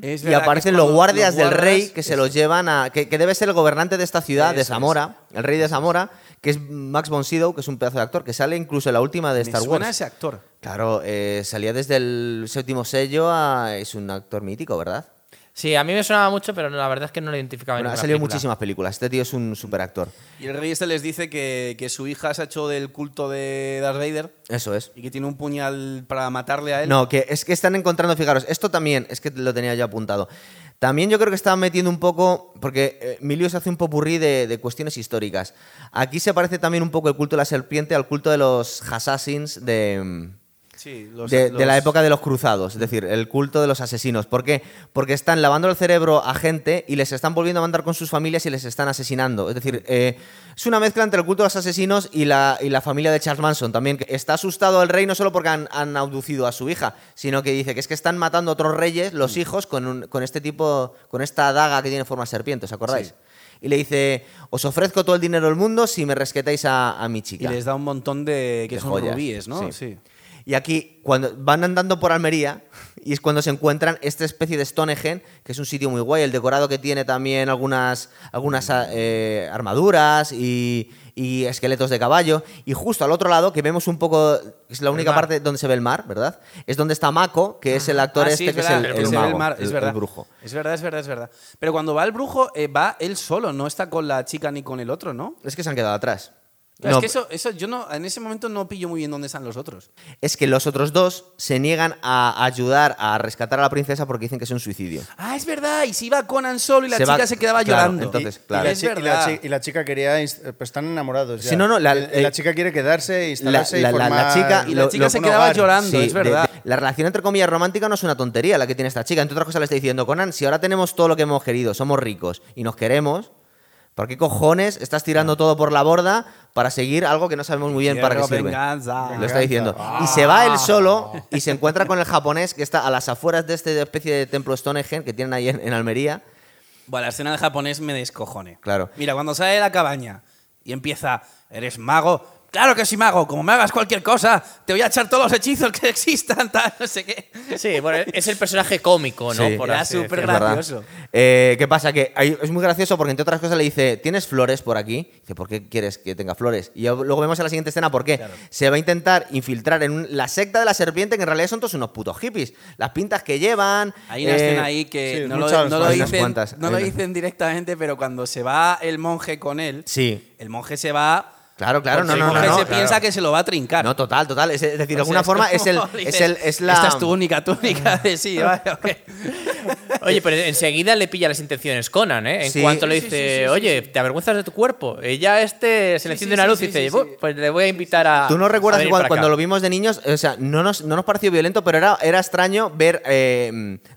Es Y aparecen los guardias los del rey que se los llevan a. Que, que debe ser el gobernante de esta ciudad, de Eso. Zamora, el rey de Zamora, que es Max von Sydow, que es un pedazo de actor, que sale incluso en la última de Me Star suena Wars. ese actor. Claro, eh, salía desde el séptimo sello a. Es un actor mítico, ¿verdad? Sí, a mí me sonaba mucho, pero la verdad es que no lo identificaba en Bueno, ha salido película. muchísimas películas. Este tío es un super actor. Y el rey este les dice que, que su hija se ha hecho del culto de Darth Vader Eso es. y que tiene un puñal para matarle a él. No, que es que están encontrando, fijaros, esto también, es que lo tenía yo apuntado. También yo creo que estaban metiendo un poco, porque eh, Milius hace un popurrí de, de cuestiones históricas. Aquí se parece también un poco el culto de la serpiente al culto de los assassins de, mm, Sí, los- de, de la época de los cruzados, es decir, el culto de los asesinos. ¿Por qué? Porque están lavando el cerebro a gente y les están volviendo a mandar con sus familias y les están asesinando. Es decir, eh, es una mezcla entre el culto de los asesinos y la, y la familia de Charles Manson también. que Está asustado el rey no solo porque han, han abducido a su hija, sino que dice que es que están matando a otros reyes, los hijos, con, un- con este tipo, con esta daga que tiene forma de serpiente, ¿os acordáis? Sí. Y le dice, os ofrezco todo el dinero del mundo si me rescatáis a, a mi Y chica. les da un montón de. que De son joyas, rubíes, ¿no? sí. Y aquí, cuando van andando por Almería, y es cuando se encuentran esta especie de Stonehenge, que es un sitio muy guay, el decorado que tiene también algunas, algunas eh, armaduras y, y esqueletos de caballo. Y justo al otro lado, que vemos un poco, es la única parte donde se ve el mar, ¿verdad? Es donde está Mako, que es el actor Ah, este sí, que verdad, es el, mar, es el verdad. brujo. Es verdad, es verdad, es verdad. Pero cuando va el brujo, eh, va él solo, no está con la chica ni con el otro, ¿no? Es que se han quedado atrás. No, es que eso, eso yo no, en ese momento no pillo muy bien dónde están los otros. es que los otros dos se niegan a ayudar a rescatar a la princesa porque dicen que es un suicidio. Ah, es verdad, y si iba Conan solo y la Se va- chica se quedaba claro, llorando. entonces, claro. Y, la es chi- y la verdad. chi- y la chica quería. inst- Pues están enamorados. Ya. Sí, no, no, la- la eh, chica quiere quedarse, la, instalarse la- y la- la formar chica, Y la lo- chica lo- se quedaba hogar. llorando, Sí, es de- verdad. de- la relación entre comillas romántica no es una tontería la que tiene esta chica. Entre otras cosas le está diciendo, Conan, si ahora tenemos todo lo que hemos querido, somos ricos y nos queremos, ¿por qué cojones estás tirando todo por la borda para seguir algo que no sabemos muy bien para qué sirve? venganza. Lo está diciendo. Y se va él solo y se encuentra con el japonés que está a las afueras de esta especie de templo Stonehenge que tienen ahí en, en Almería. Bueno, la escena del japonés me descojone. Claro. Mira, cuando sale de la cabaña y empieza, ¿eres mago? Claro que soy mago, como me hagas cualquier cosa, te voy a echar todos los hechizos que existan, tal, no sé qué. Sí, bueno, es el personaje cómico, ¿no? Sí. Por Era así súper gracioso. Eh, ¿Qué pasa? Que hay- es muy gracioso porque entre otras cosas le dice, ¿tienes flores por aquí? Dice, ¿por qué quieres que tenga flores? Y luego vemos en la siguiente escena por qué. Se va a intentar infiltrar en un- la secta de la serpiente, que en realidad son todos unos putos hippies. Las pintas que llevan... Hay una eh, escena ahí que sí, no, lo, no dicen, cuantas, no lo dicen directamente, pero cuando se va el monje con él, Sí. el monje se va. Claro, claro, no, no, no, no, se claro. piensa que se lo va a trincar. No, total, total. Es, es decir, de sea, alguna forma es, el, es, el, es la... Esta es tu única túnica de sí, vale, ok. Oye, pero enseguida le pilla las intenciones Conan, ¿eh? En Sí. cuanto le dice, sí, sí, sí, oye, sí. ¿te avergüenzas de tu cuerpo? Ella este se le enciende sí, una luz sí, y dice, sí, "Bu, sí. pues le voy a invitar a. ¿Tú no recuerdas venir cuando, para acá". cuando lo vimos de niños? O sea, no nos, no nos pareció violento, pero era, era extraño ver eh,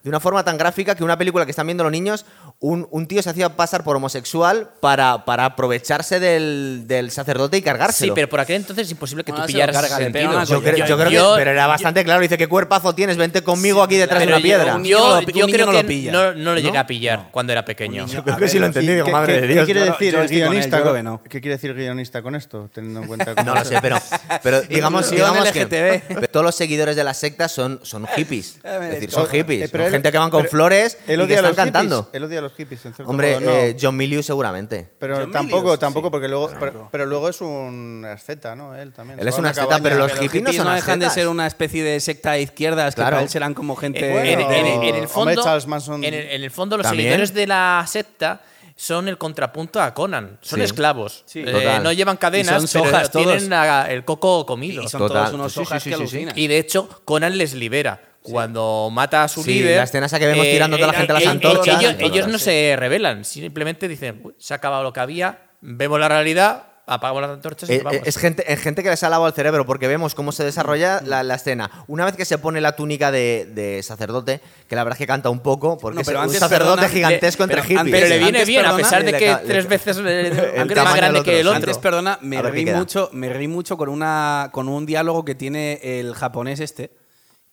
de una forma tan gráfica que una película que están viendo los niños, un, un tío se hacía pasar por homosexual para, para aprovecharse del, del sacerdote y cargárselo. Sí, pero por aquel entonces es imposible que Bueno, tú lo pillaras ese sentido. Yo, creo- Yo- yo creo que, pero era bastante claro. Dice, ¿qué cuerpazo tienes? Vente conmigo aquí detrás de una piedra. Yo, creo que no, no lo llegué ¿No? a pillar cuando era pequeño. niño- creo que sí lo entendí, ¿Y digo, qué- madre qué- de ¿Qué Dios. quiere Yo no- decir yo el guionista? yo con-. ¿Qué quiere decir el guionista con esto? Teniendo en cuenta No lo sé, pero, pero digamos, Inclusión digamos que LGTB. todos los seguidores de la secta son, son hippies. Es decir, son Eh, hippies. pero son él- gente que van con flores él y que están los cantando. hippies, Él odia a los hippies, en cierto Hombre, modo, no. eh, John Milius seguramente. Pero John tampoco, Milius, tampoco, sí. porque luego, pero, pero luego es un asceta, ¿no? Él también. Él es una asceta, pero los hippies no son no dejan de ascetas. ser una especie de secta de izquierdas que Claro. para él serán como gente. En, Bueno, en- en- en el fondo, En, el, en el fondo los También. seguidores de la secta son el contrapunto a Conan. Son Sí. esclavos. Sí. Eh, no llevan cadenas, son pero sojas tienen la- el coco comido. y son Total. todos unos Sí, sí, que sí, sí. alucinan. Y de hecho, Conan les libera. Cuando mata a su Sí, líder. la escena esa que vemos tirando toda la gente a las eh, antorchas. Ellos, ellos no sí. se rebelan, simplemente dicen: "Uy, se ha acabado lo que había, vemos la realidad, apagamos las antorchas y Eh, nos vamos". eh, es gente, es gente que les ha lavado el cerebro porque vemos cómo se desarrolla la, la escena. Una vez que se pone la túnica de, de sacerdote, que la verdad es que canta un poco, porque No, es un sacerdote perdona, gigantesco le- entre pero hippies. Pero le antes, viene bien, a pesar de le que tres le- veces eh, el más tamaño grande que el otro. Antes, perdona, me reí mucho, me reí mucho con una con un diálogo que tiene el japonés este,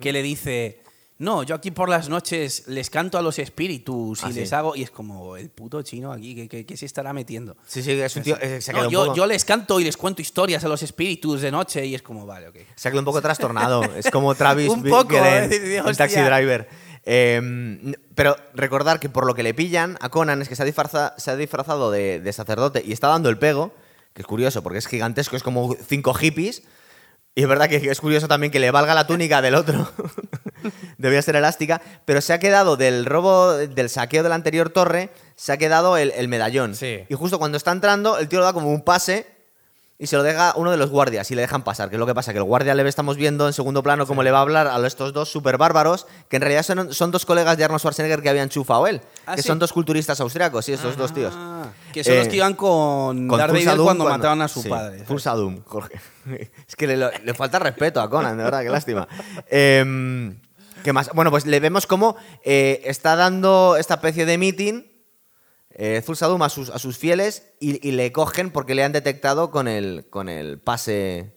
que le dice, no, yo aquí por las noches les canto a los espíritus y Ah, sí. les hago, y es como el puto chino aquí, ¿qué, qué- qué se estará metiendo? Sí, sí, es un tío. eh, se ha No, quedado un yo, poco- yo les canto y les cuento historias a los espíritus de noche y es como, vale, ok. Se ha quedado un poco trastornado. Es como Travis Un poco, eh, hostia. Taxi Driver. Eh, pero recordar que por lo que le pillan a Conan es que se ha, se ha disfrazado de, de sacerdote y está dando el pego, que es curioso porque es gigantesco, es como cinco hippies. Y es verdad que es curioso también que le valga la túnica del otro. Debía ser elástica. Pero se ha quedado del robo, del saqueo de la anterior torre, se ha quedado el, el medallón. Sí. Y justo cuando está entrando, el tío le da como un pase y se lo deja uno de los guardias y le dejan pasar. Que es lo que pasa, que el guardia le estamos viendo en segundo plano cómo le va a hablar a estos dos super bárbaros, que en realidad son, son dos colegas de Arnold Schwarzenegger que habían chufado él. Ah, que ¿sí? son dos culturistas austriacos, sí, estos dos tíos. Ah, que son los Eh, que iban con, con cuando, mataban a su sí, padre. Thulsa Doom, Jorge. Es que le, le falta respeto a Conan, de verdad, qué lástima. Em, ¿Qué más? Bueno, pues le vemos cómo eh, está dando esta especie de meeting eh, Thulsa Doom a sus, a sus fieles y, y le cogen porque le han detectado con el, con el pase.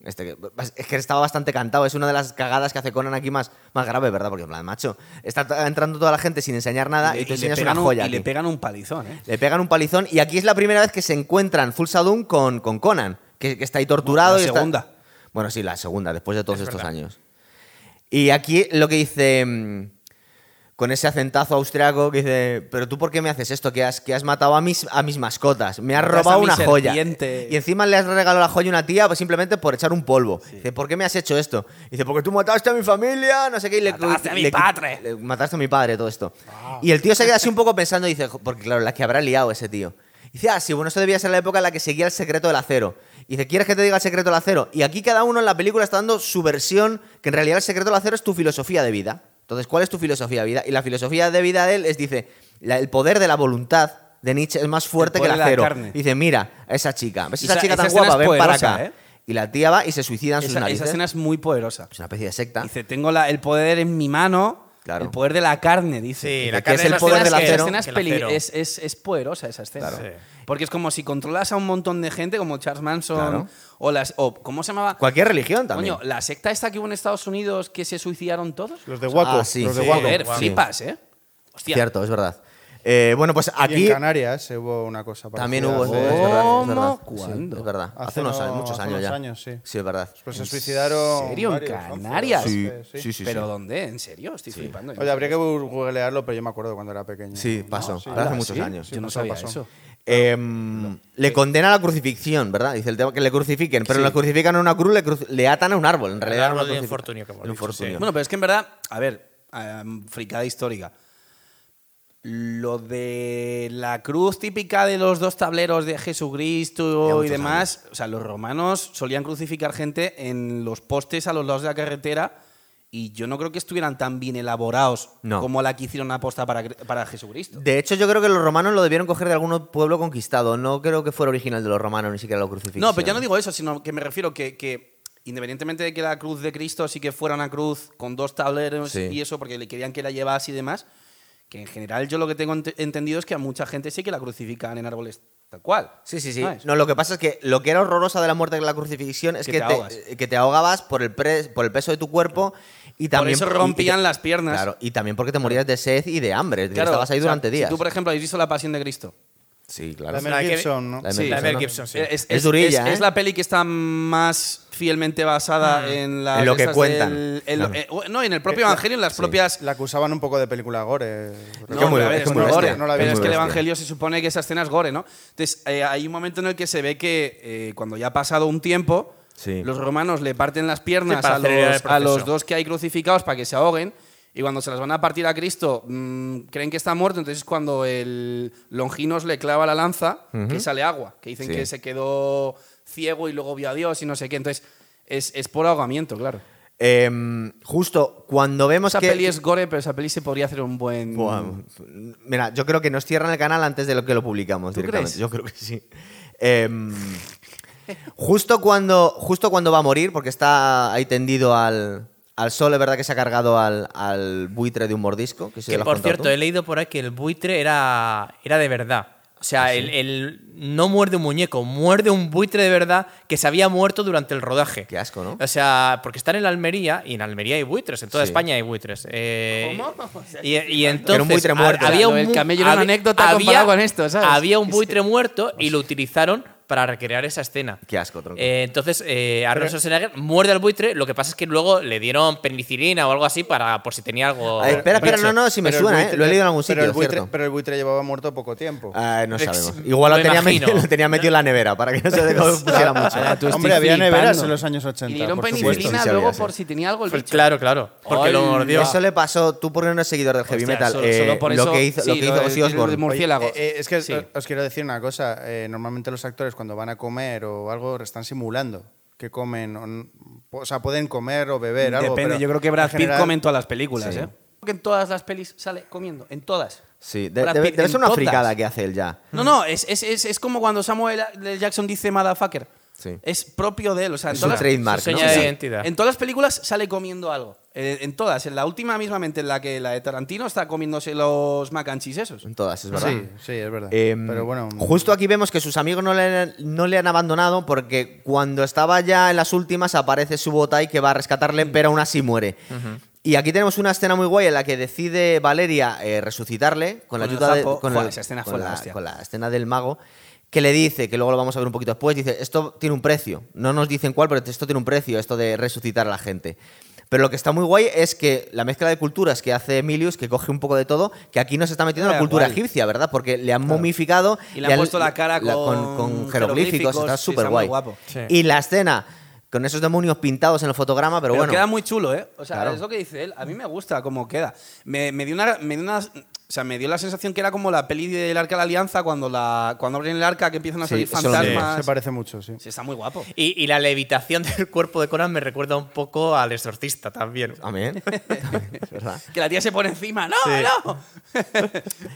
Este, es que estaba bastante cantado. Es una de las cagadas que hace Conan aquí más, más grave, ¿verdad? Porque, en plan, macho, está entrando toda la gente sin enseñar nada y, tú le enseñas una un- joya. y le pegan un palizón, ¿eh? Le pegan un palizón y aquí es la primera vez que se encuentran Thulsa Doom con, con Conan, que, que está ahí torturado. La y está- segunda. Bueno, sí, la segunda, después de todos Es estos verdad. años. Y aquí lo que dice, mm, con ese acentazo austriaco, que dice, pero tú por qué me haces esto, que has, que has matado a mis, a mis mascotas, me has robado una joya. serpiente". Y encima le has regalado la joya a una tía pues, simplemente por echar un polvo. Dice, ¿por qué me has hecho esto? Dice, porque tú mataste a mi familia, no sé qué. Y le, Mataste a mi le- padre. le- mataste a mi padre, todo esto. Y el tío se queda así un poco pensando, dice, "Jo, porque claro, la que habrá liado ese tío. Dice, ah, sí, bueno, esto debía ser la época en la que seguía el secreto del acero. Y dice, ¿quieres que te diga el secreto del acero? Y aquí cada uno en la película está dando su versión, que en realidad el secreto del acero es tu filosofía de vida. Entonces, ¿cuál es tu filosofía de vida? Y la filosofía de vida de él es, dice, la- el poder de la voluntad de Nietzsche es más fuerte que el la acero. carne. Dice, mira, a esa chica, ¿ves Y esa, esa- chica esa tan guapa? es Ven para acá. ¿eh? Y la tía va y se suicida en sus Esa, narices. esa escena es muy poderosa. Es una especie de secta. Dice, tengo la- el poder en mi mano, Claro. el poder de la carne, dice. Sí, la ¿qué carne es el poder del que- Esa acero? escena es, acero. es, es- es poderosa esa escena. Claro. Sí. Porque es como si controlas a un montón de gente, como Charles Manson, Claro. O las. O, ¿Cómo se llamaba? Cualquier religión también. Coño, la secta esta que hubo en Estados Unidos que se suicidaron todos. Los de Waco. Ah, sí, los de sí. Waco. Joder, sí. flipas, ¿eh? Hostia. Cierto, es verdad. Eh, bueno, pues Y aquí en Canarias hubo una cosa parecida. también hubo. ¿Cómo? es verdad, es verdad. Sí, ¿Cuándo? es verdad. Hace, Hace unos no- años, muchos hace años ya. años, sí. Sí, es verdad. Pues se suicidaron. serio? ¿En varios, ¿no? Canarias? Sí, Sí, sí, sí. ¿Pero dónde? ¿En serio? Estoy flipando. Oye, habría que googlearlo, pero yo me acuerdo cuando era pequeño. Sí, pasó. sí. pero hace Ah, muchos ¿sí? años. Yo no sabía pasó. eso. Em, Le condena a la crucifixión, ¿verdad? Dice el tema que le crucifiquen, pero le crucifican a una cruz, le, cru- le atan a un árbol. En realidad, árbol de infortunio que El infortunio. sí. Bueno, pero es que en verdad, a ver, em, fricada histórica. Lo de la cruz típica de los dos tableros de Jesucristo muchos y demás, o sea, los romanos solían crucificar gente en los postes a los lados de la carretera y yo no creo que estuvieran tan bien elaborados No. como la que hicieron aposta para, para Jesucristo. De hecho, yo creo que los romanos lo debieron coger de algún pueblo conquistado. No creo que fuera original de los romanos, ni siquiera lo crucifixión. No, pero ya no digo eso, sino que me refiero que, que independientemente de que la cruz de Cristo sí que fuera una cruz con dos tableros Sí. y eso, porque le querían que la llevase y demás, que en general yo lo que tengo ente- entendido es que a mucha gente sí que la crucifican en árboles tal cual. Sí, sí, sí. ¿sabes? No, lo que pasa es que lo que era horrorosa de la muerte de la crucifixión es Que que, te te, ahogas. que te ahogabas por el, pre- por el peso de tu cuerpo y también... eso y- y rompían te- las piernas. Claro, y también porque te morías de sed y de hambre. es Claro, estabas ahí o sea, durante días. Si tú, por ejemplo, habéis visto La Pasión de Cristo. Sí, claro. La de Mel Gibson, ¿no? La de Sí, Mel La Gibson, Mel ¿no? Gibson, sí. Es, Es durilla, es ¿eh? la peli que está más fielmente basada en la En lo que cuentan. Claro. no, en el propio la- evangelio, en las propias La acusaban un poco de película gore. Es que muy- a ver, es es muy gore, bestia, no la pero es que el. Evangelio se supone que esa escena es gore, ¿no? Entonces, eh, hay un momento en el que se ve que eh, cuando ya ha pasado un tiempo, Sí. los romanos le parten las piernas Sí, a, los, a dos que hay crucificados para que se ahoguen. Y cuando se las van a partir a Cristo, mm, creen que está muerto. Entonces es cuando el Longinos le clava la lanza, que sale agua. Que dicen Sí. que se quedó ciego y luego vio a Dios y no sé qué. Entonces es, es por ahogamiento, claro. Em, justo cuando vemos Esa que... peli es gore, pero esa peli se podría hacer un buen. Buah, mira, yo creo que nos cierran el canal antes de lo que lo publicamos ¿Tú directamente. crees? Yo creo que sí. Em, justo, cuando, justo cuando va a morir, porque está ahí tendido al, al sol, es verdad que se ha cargado al, al buitre de un mordisco. Que, por cierto, tú. he leído por ahí que el buitre era, era de verdad. O sea, el, el- no muerde un muñeco, muerde un buitre de verdad que se había muerto durante el rodaje. Qué asco, ¿no? O sea, porque están en la Almería y en Almería hay buitres, en toda Sí. España hay buitres. Eh, ¿Cómo? O sea, Y, y entonces un buitre muerto. había un camello era una había- anécdota había- comparado con esto, ¿sabes? Había un buitre muerto y lo utilizaron para recrear esa escena. Qué asco, tronco. Eh, entonces, eh, Arnold Schwarzenegger muerde al buitre. Lo que pasa es que luego le dieron penicilina o algo así para por si tenía algo. Espera, espera, Pero- no, no, si me pero suena, ¿eh? Lo he leído en algún pero sitio, el buitre, cierto. Pero el buitre llevaba muerto poco tiempo. Ah, no sabemos. Igual lo, lo tenía metido, lo tenía metido en la nevera para que no se pusiera mucho. Ahora tú Hombre, había neveras en los años 80. Y dieron por penicilina Sí, luego sí. por si tenía algo el Pues bicho. claro, claro. Porque Ay, lo mordió. Eso le pasó, tú porque no eres seguidor del heavy Hostia, metal, solo- eh, solo por lo eso- que hizo, Ozzy Osbourne. Eh, eh, es que os, os quiero decir una cosa. eh, normalmente los actores cuando van a comer o algo están simulando que comen. O, sea, pueden comer o beber algo. Depende, pero yo creo que Brad Pitt general- come en todas las películas, Sí. ¿eh? Que en todas las pelis sale comiendo, en todas. Sí, de- debe, debe ser una todas. fricada que hace él ya. No, no, es, es, es, es como cuando Samuel L. Jackson dice motherfucker. Sí. Es propio de él. O sea, en Es todas las- trademark, su ¿no? de identidad. En todas las películas sale comiendo algo. Eh, en todas. En la última mismamente, en la que la de Tarantino está comiéndose los mac and cheese esos. En todas, es verdad. Sí, sí, es verdad. Em, pero bueno. justo aquí vemos que sus amigos no le, no le han abandonado porque cuando estaba ya en las últimas aparece su botai que va a rescatarle, pero aún así muere. Y aquí tenemos una escena muy guay en la que decide Valeria eh, resucitarle con la Con ayuda de, con, Joder, el- esa escena con la con la escena del mago que le dice, que luego lo vamos a ver un poquito después, dice, esto tiene un precio. No nos dicen cuál, pero esto tiene un precio, esto de resucitar a la gente. Pero lo que está muy guay es que la mezcla de culturas que hace Emilius, que coge un poco de todo, que aquí nos está metiendo Ah, la cultura guay. egipcia, ¿verdad? Porque le han momificado Y le han puesto la cara con con jeroglíficos, jeroglíficos, está súper guay. Sí. Y la escena con esos demonios pintados en el fotograma, pero, Pero, bueno. queda muy chulo, ¿eh? O sea, Claro. es lo que dice él. A mí me gusta cómo queda. Me, me dio una, me dio una- o sea, me dio la sensación que era como la peli del Arca de la Alianza cuando, la, cuando abren el arca que empiezan a Sí, salir fantasmas. Se parece mucho, sí. Sí, está muy guapo. Y, y la levitación del cuerpo de Conan me recuerda un poco al exorcista también. Amén. Que la tía se pone encima. ¡No, Sí. no!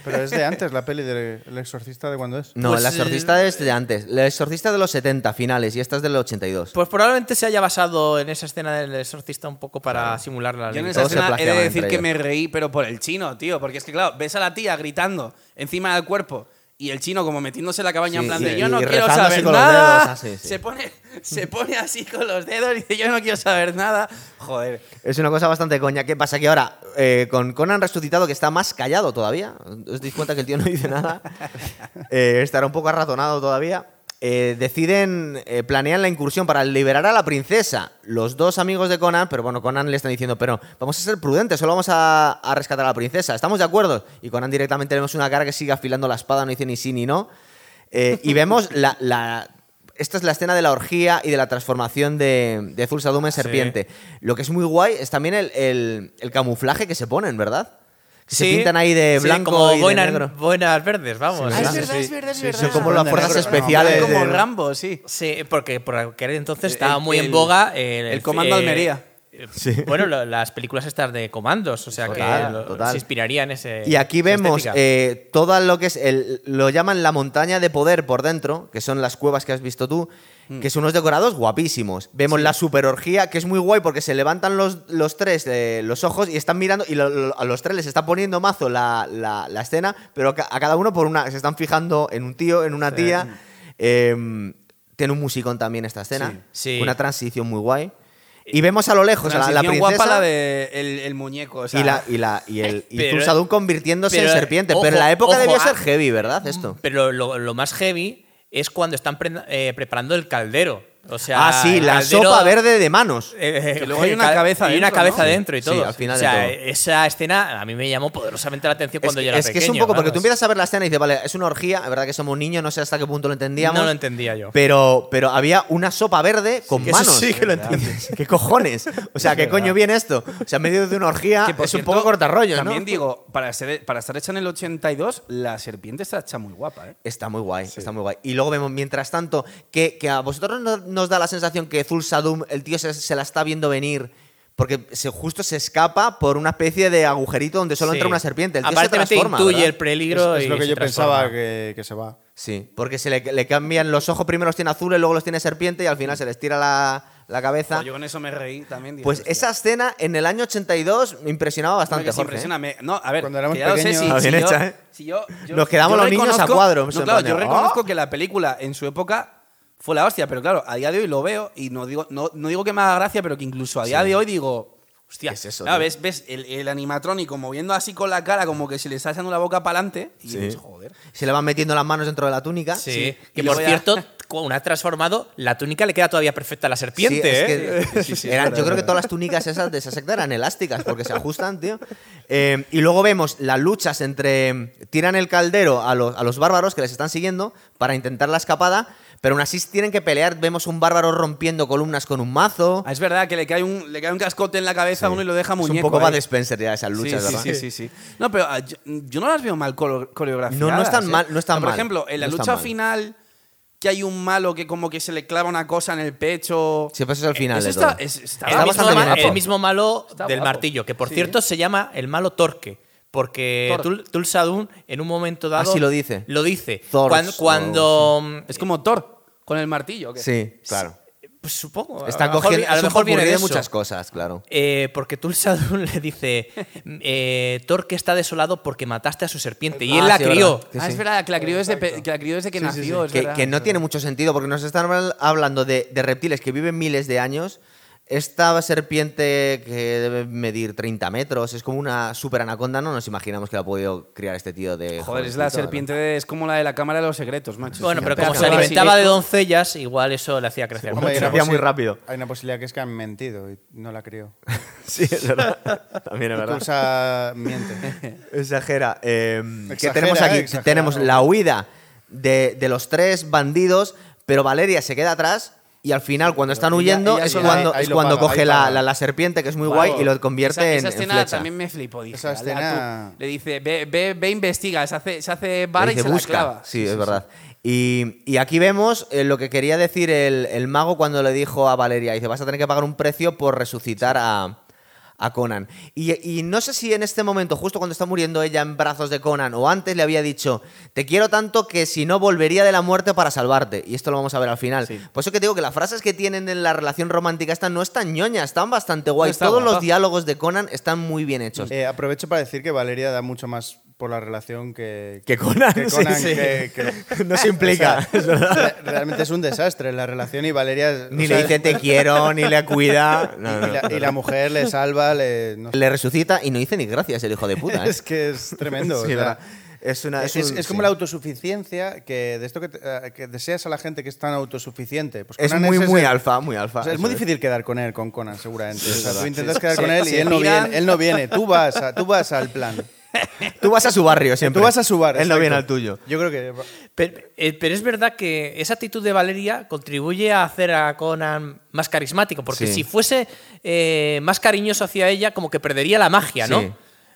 Pero es de antes la peli del El Exorcista, ¿de cuándo es? No, Pues, el exorcista es de antes. El exorcista de los 70 finales y esta es del 82. Pues probablemente se haya basado en esa escena del exorcista un poco para simular la Yo en esa escena he de decir que ellos. me reí, pero por el chino, tío. Porque es que, claro, ves a la tía gritando encima del cuerpo y el chino como metiéndose en la cabaña Sí, en plan de yo no quiero saber nada. dedos, así, sí. Se, pone, se pone así con los dedos y dice yo no quiero saber nada. Joder. Es una cosa bastante coña. ¿Qué pasa? Que ahora, eh, con Conan resucitado, que está más callado todavía, ¿os dais cuenta que el tío no dice nada? Eh, estará un poco arratonado todavía. Eh, deciden, eh, planean la incursión para liberar a la princesa. Los dos amigos de Conan, pero bueno, Conan le están diciendo, pero vamos a ser prudentes, solo vamos a, a rescatar a la princesa. ¿Estamos de acuerdo? Y Conan directamente vemos una cara que sigue afilando la espada, no dice ni sí ni no. Eh, y vemos la, la- Esta es la escena de la orgía y de la transformación de, de Zulsadum en serpiente. Lo que es muy guay es también el, el- el camuflaje que se ponen, ¿verdad? Que se Sí, pintan ahí de sí, blanco como y de boinas, negro. boinas verdes, vamos. Ah, es Sí, verdad, sí. es verdad, es Sí, verdad. sí, Son como las de fuerzas negro. especiales. como del- Rambo, sí. Sí, porque por aquel entonces El- estaba muy el- en boga el, el Comando Almería. Bueno, lo- las películas estas de comandos, o sea Total, que lo- total. se inspiraría en ese. Y aquí vemos eh, todo lo que es, el, lo llaman la montaña de poder por dentro, que son las cuevas que has visto tú, Mm. que son unos decorados guapísimos. Vemos la superorgía, que es muy guay porque se levantan los, los tres eh, los ojos y están mirando, y lo- lo- a los tres les está poniendo mazo la, la- la escena, pero a cada uno por una, se están fijando en un tío, en una tía. Eh, tiene un musicón también esta escena, Sí. Sí. una transición muy guay. Y vemos a lo lejos a la, la princesa. guapa la de el, el muñeco. o sea, y, la, y, la, y el y Pero- convirtiéndose en serpiente. ojo, pero en la época ojo, debió ah, ser heavy, ¿verdad? Esto. Pero lo, lo más heavy es cuando están pre- eh, preparando el caldero. O sea, ah, sí, la caldero- sopa verde de manos. Eh, Que luego hay una ca- cabeza y una dentro, cabeza ¿no? dentro y Sí, todo. al final o de sea, todo. esa escena a mí me llamó poderosamente la atención cuando es yo era es que es un pequeño, poco, porque tú empiezas a ver la escena y dices, vale, es una orgía, es verdad que somos niños, no sé hasta qué punto lo entendíamos. No lo entendía yo. Pero, pero había una sopa verde con que eso manos. sí que lo entiendo. ¿Qué cojones? O sea, ¿qué coño viene esto? O sea, en medio de una orgía que, es un cierto, poco cortarrollo, ¿no? También digo, para, ser- para estar hecha en el 82, la serpiente está hecha muy guapa, ¿eh? Está muy guay, está muy guay. Y luego vemos, mientras tanto, que, que a vosotros no- nos da la sensación que Zulsadum, el tío se, se la está viendo venir porque se, justo se escapa por una especie de agujerito donde solo Sí. entra una serpiente. El tío se intuye ¿verdad? el peligro es, es y lo que se yo pensaba transforma. que, que se va. Sí, porque se le, le cambian los ojos, primero los tiene azules, luego los tiene serpiente y al final se les tira la, la cabeza. O yo con eso me reí también. dije, Pues hostia. esa escena en el año 82 me impresionaba bastante, Jorge. ¿eh? impresiona. me- No, a ver, Cuando éramos lo sé, pequeños- si, yo, ¿eh? si yo- yo- Nos quedamos yo los niños a No, claro, plan yo reconozco "Oh". que la película en su época fue la hostia, pero claro, a día de hoy lo veo y no digo, no, no digo que me haga gracia, pero que incluso a día de hoy digo. Hostia, ¿Qué es eso, claro, ves, ves el, el animatrónico moviendo así con la cara como que se le está echando la boca para adelante y Sí. dices, joder. Se le van metiendo las manos dentro de la túnica. Sí, que por cierto, una vez transformado, la túnica le queda todavía perfecta a la serpiente, es ¿eh? eran- yo creo que todas las túnicas esas de esa secta eran elásticas porque se ajustan, tío. Eh, y luego vemos las luchas entre. Tiran el caldero a los, a los bárbaros que les están siguiendo para intentar la escapada, pero aún así tienen que pelear. Vemos un bárbaro rompiendo columnas con un mazo. Ah, es verdad que le cae un, le cae un cascote en la cabeza a uno y lo deja es muñeco. un poco más de Spencer ya esas luchas, sí, ¿verdad? Sí, sí, sí, sí. No, pero ah, yo, yo no las veo mal coreografiadas. No, no están ¿eh? mal- no están Por mal. ejemplo, en la No lucha final, que hay un malo que como que se le clava una cosa en el pecho. Sí, pues eso es al final. Eso de está, todo. es- está El, Está mismo, bien el mismo malo Está del guapo. martillo, que por Sí. cierto se llama el malo Torque. Porque Thor. Tul, Tulsadun en un momento dado. Ah, sí lo dice. Lo dice. Thor, Cuando. Es como Thor con el martillo. Sí, claro. pues supongo. Está a cogiendo. a lo mejor viene de muchas cosas, claro. Eh, porque Tulsadun le dice: eh, Torque está desolado porque mataste a su serpiente. Y Ah, él la sí, crió. verdad. Que ah, sí. es verdad, que la crió desde, que la crió desde que nació. es que, que no tiene mucho sentido porque nos están habl- hablando de, de reptiles que viven miles de años. Esta serpiente que debe medir 30 metros es como una super anaconda, no nos imaginamos que la ha podido criar este tío de. Joder, es la serpiente, de- es como la de la Cámara de los Secretos, macho. Bueno, Sí, pero como se alimentaba de doncellas, igual eso le hacía crecer mucho. Crecía muy rápido. Hay una posibilidad que es que han mentido y no la crió. Sí, es verdad. También es verdad. Tulsa miente. Exagera. Eh, ¿Qué Exagera, tenemos aquí? exagera, tenemos no. la huida de, de los tres bandidos, pero Valeria se queda atrás. Y al final, cuando están huyendo, es cuando, ahí- ahí es cuando paga, coge la, la- la serpiente, que es muy guay, y lo convierte esa, en, esa en escena flecha. también me flipó. Dije, Esa escena- Le dice, ve, ve, ve, investiga. Se hace, se hace Le vara y dice, se busca. la clava. Sí, es verdad. Y, y aquí vemos eh, lo que quería decir el, el mago cuando le dijo a Valeria. Dice, vas a tener que pagar un precio por resucitar a, a Conan. Y, y no sé si en este momento, justo cuando está muriendo ella en brazos de Conan, o antes le había dicho, te quiero tanto que si no volvería de la muerte para salvarte. Y esto lo vamos a ver al final. Sí. Por eso que te digo que las frases que tienen en la relación romántica esta no están ñoñas, están bastante guays. está Todos los diálogos de Conan están muy bien hechos. Eh, aprovecho para decir que Valeria da mucho más por la relación que, Que Conan, que Conan, sí. que- que- No se implica, O sea, re- realmente es un desastre la relación y Valeria... Ni o sea, le dice te quiero, ni le cuida. No, no, y, la, no. y la mujer le salva, le... Le resucita y no dice ni gracias el hijo de puta. ¿eh? Es que es tremendo. o sea. Es una- es, es un- es como sí. la autosuficiencia, que de esto que, te- eh, que deseas a la gente que es tan autosuficiente. Pues Es muy, muy alfa, muy alfa. o sea, es muy difícil quedar con él, con Conan, seguramente. O sea, verdad. tú intentas Sí. quedar con él y él no, viene, él no viene. Tú vas, a- tú vas al plan. Tú vas a su barrio siempre. Tú vas a su bar. Él no viene al tuyo. Yo creo que... Pero, eh, pero es verdad que esa actitud de Valeria contribuye a hacer a Conan más carismático, porque Sí. si fuese eh, más cariñoso hacia ella, como que perdería la magia, ¿no? Sí,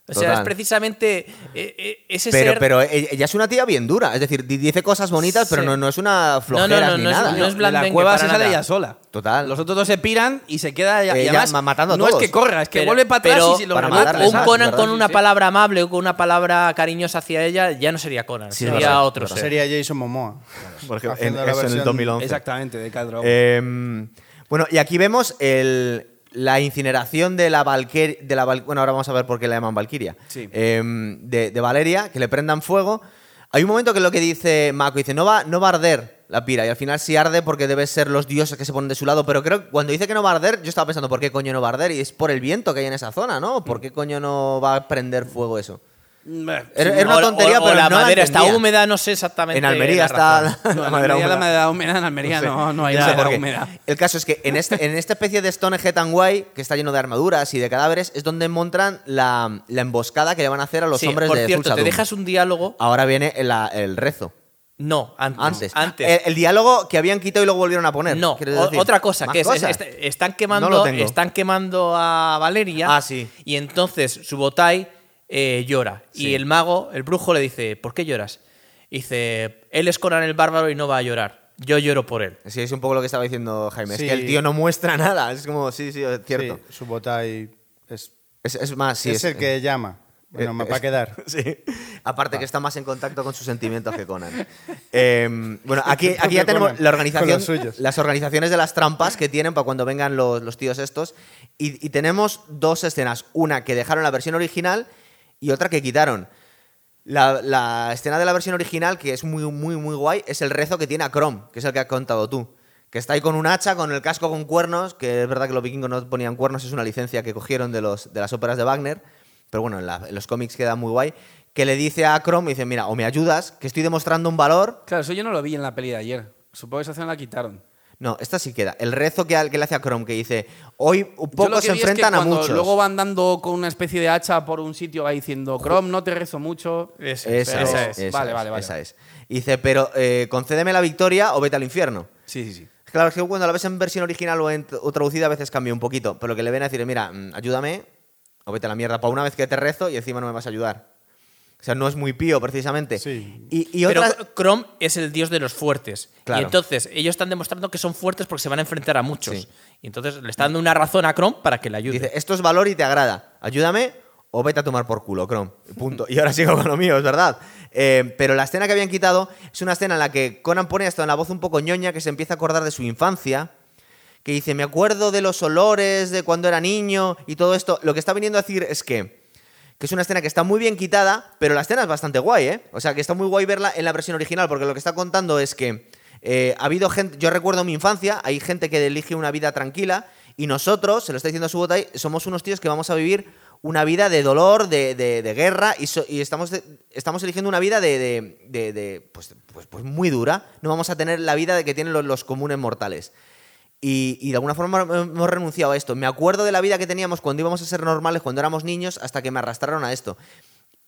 o sea, es precisamente eh, eh, ese Pero, ser... pero e- ella es una tía bien dura. Es decir, di- dice cosas bonitas, pero no, no es una flojera no, ni no es- nada. no es de blandengue la cueva para se sale ella sola. Total. Los otros dos se piran y se queda ella, además, matando a No todos. es que corra, es que Pero- vuelve para atrás pero y si lo remata, un. Conan ¿verdad? con una sí. palabra amable o con una palabra cariñosa hacia ella ya no sería Conan, Sí, es sería verdad, otro verdad. ser. Sería Jason Momoa. Por ejemplo, en, la eso en el versión- 2011. Exactamente, de Drogo. Eh, bueno, y aquí vemos el- la incineración de la Valkyria. De la Val- bueno, ahora vamos a ver por qué la llaman Valkyria. Sí. Eh, de, de Valeria, que le prendan fuego. Hay un momento que es lo que dice Mako, dice, no va, no va a arder la pira. Y al final sí arde porque debe ser los dioses que se ponen de su lado. Pero creo que cuando dice que no va a arder, yo estaba pensando, ¿por qué coño no va a arder? Y es por el viento que hay en esa zona, ¿no? ¿Por qué coño no va a prender fuego eso? Era- era una tontería, o- o pero la no la madera está húmeda, no sé exactamente. En Almería la está la, no, madera la húmeda. madera húmeda, en Almería no, no hay Yo sé madera húmeda. El caso es que en, este, en esta especie de Stonehenge tan guay, que está lleno de armaduras y de cadáveres, es donde montan la, la emboscada que le van a hacer a los Sí, hombres por de cierto, te dejas un diálogo. Ahora viene el, el rezo. No, antes. Antes. Antes. El, el diálogo que habían quitado y luego volvieron a poner. No, otra cosa, ¿Más que es, es- est- están No quemando, están quemando a Valeria. Ah, sí. Y entonces Subotai eh, llora. Sí. Y el mago, el brujo, le dice, ¿por qué lloras? Y dice, él es Conan el bárbaro y no va a llorar. Yo lloro por él. Sí, es un poco lo que estaba diciendo Jaime. Sí. Es que el tío no muestra nada. Es como, sí, sí, es cierto. Sí, su botai es, Es, es más, sí. es el que llama. Bueno, eh, va a quedar. Sí. Aparte que está más en contacto con sus sentimientos que Conan. Eh, bueno, aquí, aquí ya tenemos la organización, las organizaciones de las trampas que tienen para cuando vengan los, los tíos estos. Y, y tenemos dos escenas. Una que dejaron la versión original y otra que quitaron. La, escena de la versión original, que es muy, muy, muy guay, es el rezo que tiene a Chrome, que es el que has contado tú. Que está ahí con un hacha, con el casco con cuernos, que es verdad que los vikingos no ponían cuernos, es una licencia que cogieron de, los, de las óperas de Wagner, pero bueno, en los cómics queda muy guay, que le dice a Chrome, dice, mira, o me ayudas, que estoy demostrando un valor, Claro, eso yo no lo vi en la peli de ayer. Supongo que esa escena la quitaron. No, esta sí queda. El rezo que, le hace a Chrome, que dice, hoy pocos se vi es que enfrentan a muchos. Luego van dando con una especie de hacha por un sitio, va diciendo, Chrome, no te rezo mucho. Esa, es, es. esa Vale, vale, vale. Esa es. Y dice, pero eh, concédeme la victoria o vete al infierno. Sí, sí, sí. Claro, es que cuando la ves en versión original o, en- o traducida a veces cambia un poquito. Pero lo que le ven a decir mira, mm, ayúdame o vete a la mierda para una vez que te rezo y encima no me vas a ayudar. O sea, no es muy pío, precisamente. Sí. Y, y Pero otra- Chrome es el dios de los fuertes. Claro. Y entonces ellos están demostrando que son fuertes porque se van a enfrentar a muchos. Sí. Y entonces le está dando una razón a Chrome para que le ayude. Dice, esto es valor y te agrada. Ayúdame o vete a tomar por culo, Chrome. Punto. Y ahora sigo con lo mío, es verdad. Eh, pero la escena que habían quitado es una escena en la que Conan pone esto en la voz un poco ñoña que se empieza a acordar de su infancia. Que dice, me acuerdo de los olores de cuando era niño y todo esto. Lo que está viniendo a decir es que, que es una escena que está muy bien quitada, pero la escena es bastante guay, ¿eh? O sea, que está muy guay verla en la versión original, porque lo que está contando es que eh, ha habido gente, yo recuerdo mi infancia, hay gente que elige una vida tranquila y nosotros, se lo está diciendo a su botay, somos unos tíos que vamos a vivir una vida de dolor, de, de- guerra y, y estamos, estamos eligiendo una vida de, pues, pues, pues muy dura. No vamos a tener la vida que tienen los, los comunes mortales. Y, y de alguna forma hemos renunciado a esto. Me acuerdo de la vida que teníamos cuando íbamos a ser normales, cuando éramos niños, hasta que me arrastraron a esto.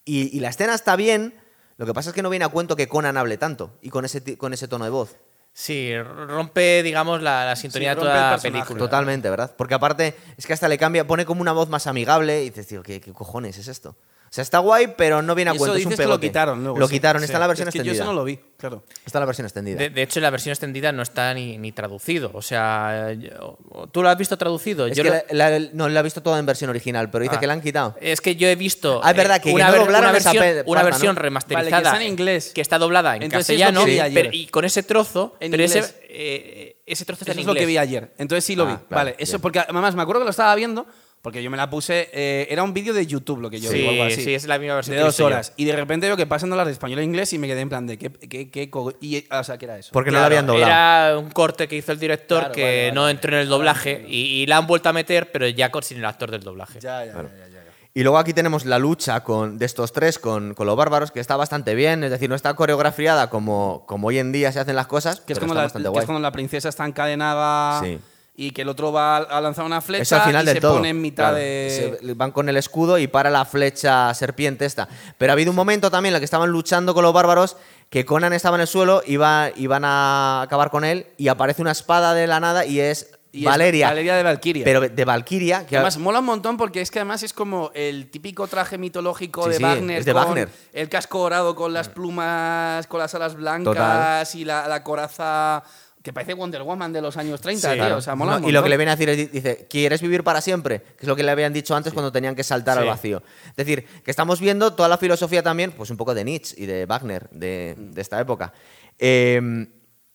Y, y la escena está bien, lo que pasa es que no viene a cuento que Conan hable tanto y con ese, con ese tono de voz. Sí, rompe, digamos, la, la sintonía Sí, de toda la película. Totalmente, ¿verdad? Porque aparte es que hasta le cambia, pone como una voz más amigable y dices, tío, ¿qué, qué cojones es esto? O sea, está guay, pero no viene a Eso cuento, es un que lo pegote. quitaron luego, Lo sí. quitaron, Sí. está en la versión Es que extendida. Yo eso no lo vi, claro. Está en la versión extendida. De, de hecho, la versión extendida no está ni, ni traducido. O sea, yo- ¿tú lo has visto traducido? es Yo que lo- la- la- no, la he visto toda en versión original, pero dice Ah. que la han quitado. Es que yo he visto Ah, es verdad, eh, que- que una, no ver- doblaron una esa versión, pe- una versión ¿no? remasterizada Vale, que está en inglés. que está doblada en Entonces, es lo castellano que vi ayer. pero- y con ese trozo, En pero ese, inglés. eh, ese trozo está Eso en es lo que inglés. vi ayer. Entonces sí lo Ah, vi. claro, vale, eso porque además me acuerdo que lo estaba viendo porque yo me la puse. eh, era un vídeo de YouTube lo que yo vi Sí, o algo así. sí, es la misma versión De dos yo. horas. Y de repente veo que pasan hablar de español a inglés y me quedé en plan de qué, qué, y, o sea, ¿qué era eso? Porque no Claro, la habían doblado. Era un corte que hizo el director Claro, que vale, vale, no entró en el doblaje y, y la han vuelto a meter, pero ya con, sin el actor del doblaje. Ya, ya, ya, ya, ya. Y luego aquí tenemos la lucha con, de estos tres con, con los bárbaros, que está bastante bien, es decir, no está coreografiada como, como hoy en día se hacen las cosas, Que es, pero como está la, bastante que guay. es cuando la princesa está encadenada Sí. Y que el otro va a lanzar una flecha Eso al final y del se todo. pone en mitad Claro, de. se- van con el escudo y para la flecha serpiente esta. Pero ha habido un momento también en el que estaban luchando con los bárbaros, que Conan estaba en el suelo, iba, iban a acabar con él, y aparece una espada de la nada y es y es Valeria. Valeria de Valkyria. Pero de Valkyria, Que además mola un montón porque es que además es como el típico traje mitológico Sí, de sí, Wagner. es de con Wagner. El casco dorado con las plumas, con las alas blancas Total. y la, la coraza que parece Wonder Woman de los años 30, Sí, tío. claro. O sea, mola No, un y lo que le viene a decir es, dice, ¿quieres vivir para siempre? Que es lo que le habían dicho antes cuando tenían que saltar al vacío. Es decir, que estamos viendo toda la filosofía también, pues un poco de Nietzsche y de Wagner, de, de esta época. Eh,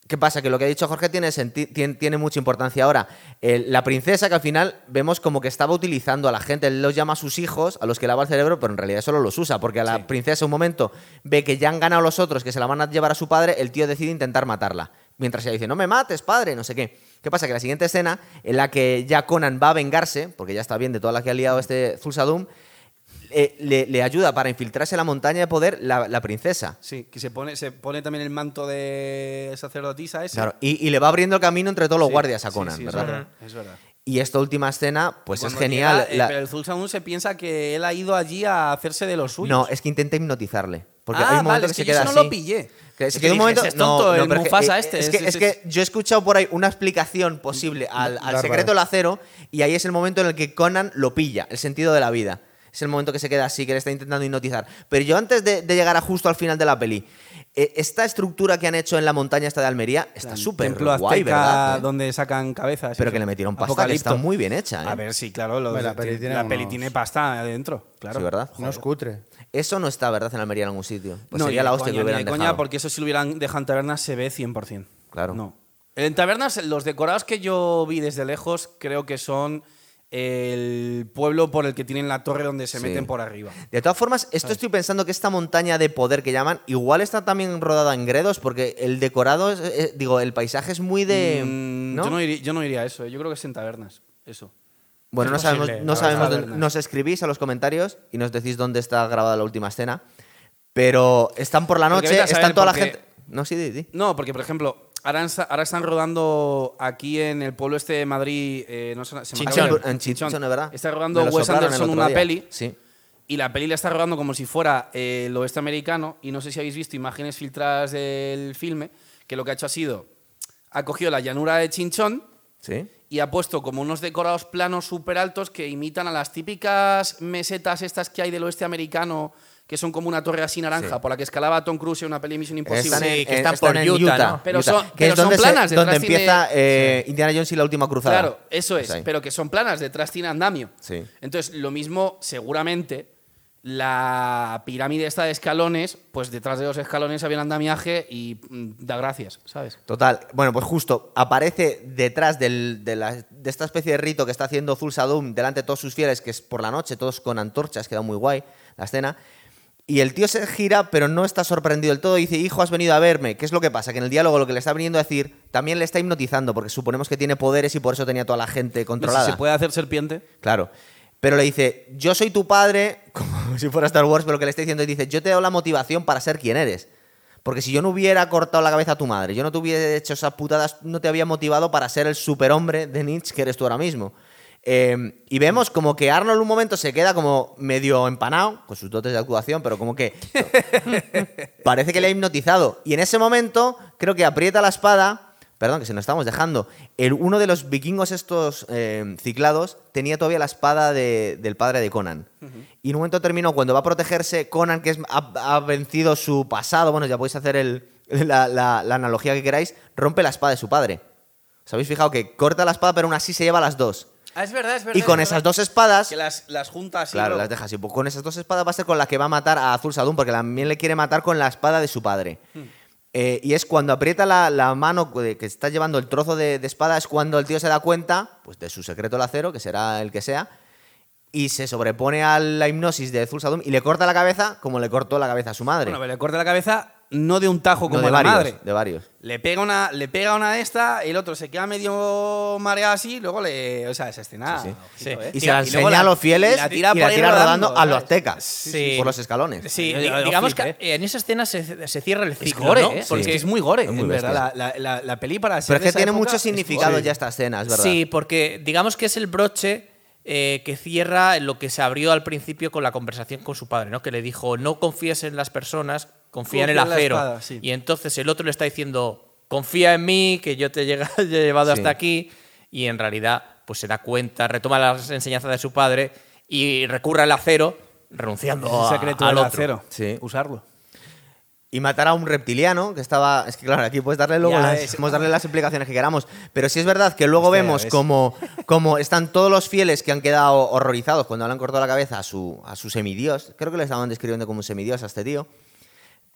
¿Qué pasa? Que lo que ha dicho Jorge tiene, tiene, tiene mucha importancia ahora. La princesa, que al final vemos como que estaba utilizando a la gente, él los llama a sus hijos, a los que lava el cerebro, pero en realidad solo los usa, porque a la princesa un momento ve que ya han ganado los otros, que se la van a llevar a su padre, el tío decide intentar matarla. Mientras ella dice, no me mates, padre, no sé qué. ¿Qué pasa? Que la siguiente escena, en la que ya Conan va a vengarse, porque ya está bien de todas las que ha liado este Zulsadum, eh, le, le ayuda para infiltrarse en la montaña de poder la, la princesa. Sí, que se pone, se pone también el manto de sacerdotisa ese. Claro, y, y le va abriendo el camino entre todos los Sí, guardias a Conan, sí, ¿verdad? verdad, Es verdad. Y esta última escena, pues es genial. llega, eh, La- pero el Zul'Saun se piensa que él ha ido allí a hacerse de los suyos. no, es que intenta hipnotizarle. Porque Ah, hay un momento vale, que es se que yo queda eso no así. lo pillé. Que Es que un momento. es tonto, el Mufasa eh, este, Es es- que, es- es que yo he escuchado por ahí una explicación posible al, al secreto del acero y ahí es el momento en el que Conan lo pilla, el sentido de la vida. Es el momento que se queda así, que le está intentando hipnotizar. Pero yo antes de, de llegar a justo al final de la peli, eh, esta estructura que han hecho en la montaña esta de Almería está súper guay, azteca ¿verdad? ¿Eh? donde sacan cabezas. Pero eso. que le metieron pasta, que está muy bien hecha. ¿eh? A ver, sí, claro. lo- la peli tiene la peli unos- tiene pasta adentro, claro. Sí, ¿verdad? No es cutre. Eso no está, ¿verdad? En Almería en algún sitio. Pues no, sería la hostia que coña, hubieran de coña, dejado. porque eso si lo hubieran dejado en tabernas se ve 100%. Claro. No. En tabernas, los decorados que yo vi desde lejos creo que son el pueblo por el que tienen la torre donde se Sí. meten por arriba. De todas formas, esto estoy pensando que esta montaña de poder que llaman, igual está también rodada en Gredos, porque el decorado, es- eh, digo, el paisaje es muy de. Mm, ¿no? Yo, no iría, yo no iría a eso, eh. yo creo que es en tabernas, eso. bueno, no sabemos, no sabemos dónde- nos escribís a los comentarios y nos decís dónde está grabada la última escena. Pero están por la noche, están toda la gente. No, sí, di. No, porque por ejemplo, ahora, ahora están rodando aquí en el pueblo este de Madrid. eh, no sé, se me Chinchón. de- En Chinchón, es verdad. Está rodando Me Wes Anderson una día. peli. Sí. Y la peli la está rodando como si fuera eh, el oeste americano. Y no sé si habéis visto imágenes filtradas del filme, que lo que ha hecho ha sido, ha cogido la llanura de Chinchón Sí. y ha puesto como unos decorados planos súper altos que imitan a las típicas mesetas estas que hay del oeste americano, que son como una torre así naranja, Sí. por la que escalaba Tom Cruise en una peli Misión Imposible. Están Sí, en, que están están por en Utah, Utah, ¿no? Pero Utah, son- que pero es donde, son planas, se- donde detrás tiene- empieza eh, Indiana Jones y la última cruzada. Claro, eso es, Pues pero que son planas, detrás tiene andamio. Sí. Entonces, lo mismo, seguramente, la pirámide esta de escalones, pues detrás de los escalones había un andamiaje y mm, da gracias, ¿sabes? Total. Bueno, pues justo aparece detrás del- de, la- de esta especie de rito que está haciendo Zulsadum delante de todos sus fieles, que es por la noche, todos con antorchas, queda muy guay la escena. Y el tío se gira, pero no está sorprendido del todo. y Dice, hijo, has venido a verme. ¿Qué es lo que pasa? Que en el diálogo lo que le está viniendo a decir también le está hipnotizando, porque suponemos que tiene poderes y por eso tenía toda la gente controlada. Si se puede hacer serpiente. Claro. Pero le dice, yo soy tu padre, como si fuera Star Wars, pero lo que le está diciendo es, dice, yo te he dado la motivación para ser quien eres. Porque si yo no hubiera cortado la cabeza a tu madre, yo no te hubiera hecho esas putadas, no te había motivado para ser el superhombre de Nietzsche que eres tú ahora mismo. Eh, y vemos como que Arnold un momento se queda como medio empanado, con sus dotes de actuación, pero como que parece que le ha hipnotizado. Y en ese momento creo que aprieta la espada, perdón, que se nos estamos dejando, el, uno de los vikingos estos eh, ciclados tenía todavía la espada de- del padre de Conan. Y en un momento terminó, cuando va a protegerse Conan, que es- ha, ha vencido su pasado, bueno, ya podéis hacer el- la, la- la analogía que queráis, rompe la espada de su padre. ¿Os habéis fijado que corta la espada, pero aún así se lleva las dos? Ah, es verdad, es Y con esas dos espadas... Que las, las junta así. Claro, las deja así. Pues con esas dos espadas va a ser con la que va a matar a Azul Sadum, porque también le quiere matar con la espada de su padre. Hmm. Eh, y es cuando aprieta la, la mano que está llevando el trozo de, de espada, es cuando el tío se da cuenta pues, de su secreto el acero, que será el que sea, y se sobrepone a la hipnosis de Azul Sadum y le corta la cabeza como le cortó la cabeza a su madre. Bueno, pero le corta la cabeza no de un tajo No, como de la varios, madre. de varios. Le pega una, le pega una de esta, el otro se queda medio mareado así, y luego le. O sea, esa escena. Sí, ojito, Sí. ¿eh? Y se la y enseña a los fieles y la tira por rodando, rodando a los aztecas Sí. por los escalones. Sí, digamos que en esa escena se, se cierra el Es ciclo, gore, ¿no? ¿eh? Porque es muy gore, Es muy en verdad. La, la, la, la peli para ser Pero es que tiene época mucho es significado ya esta escena, es verdad. Sí, porque digamos que es el broche eh, que cierra lo que se abrió al principio con la conversación con su padre, ¿no? Que le dijo, no confíes en las personas, confía en el en acero. espada, sí. Y entonces el otro le está diciendo, confía en mí, que yo te he llevado Sí. hasta aquí. Y en realidad, pues se da cuenta, retoma las enseñanzas de su padre y recurre al acero, renunciando Es el a- secreto al del otro. acero. Sí. Usarlo. y matar a un reptiliano que estaba. Es que claro, aquí puedes darle luego Ya las, podemos darle las explicaciones que queramos. Pero sí es verdad que luego Hostia, vemos como, como están todos los fieles que han quedado horrorizados cuando le han cortado la cabeza a su, a su semidios. Creo que le estaban describiendo como un semidios a este tío.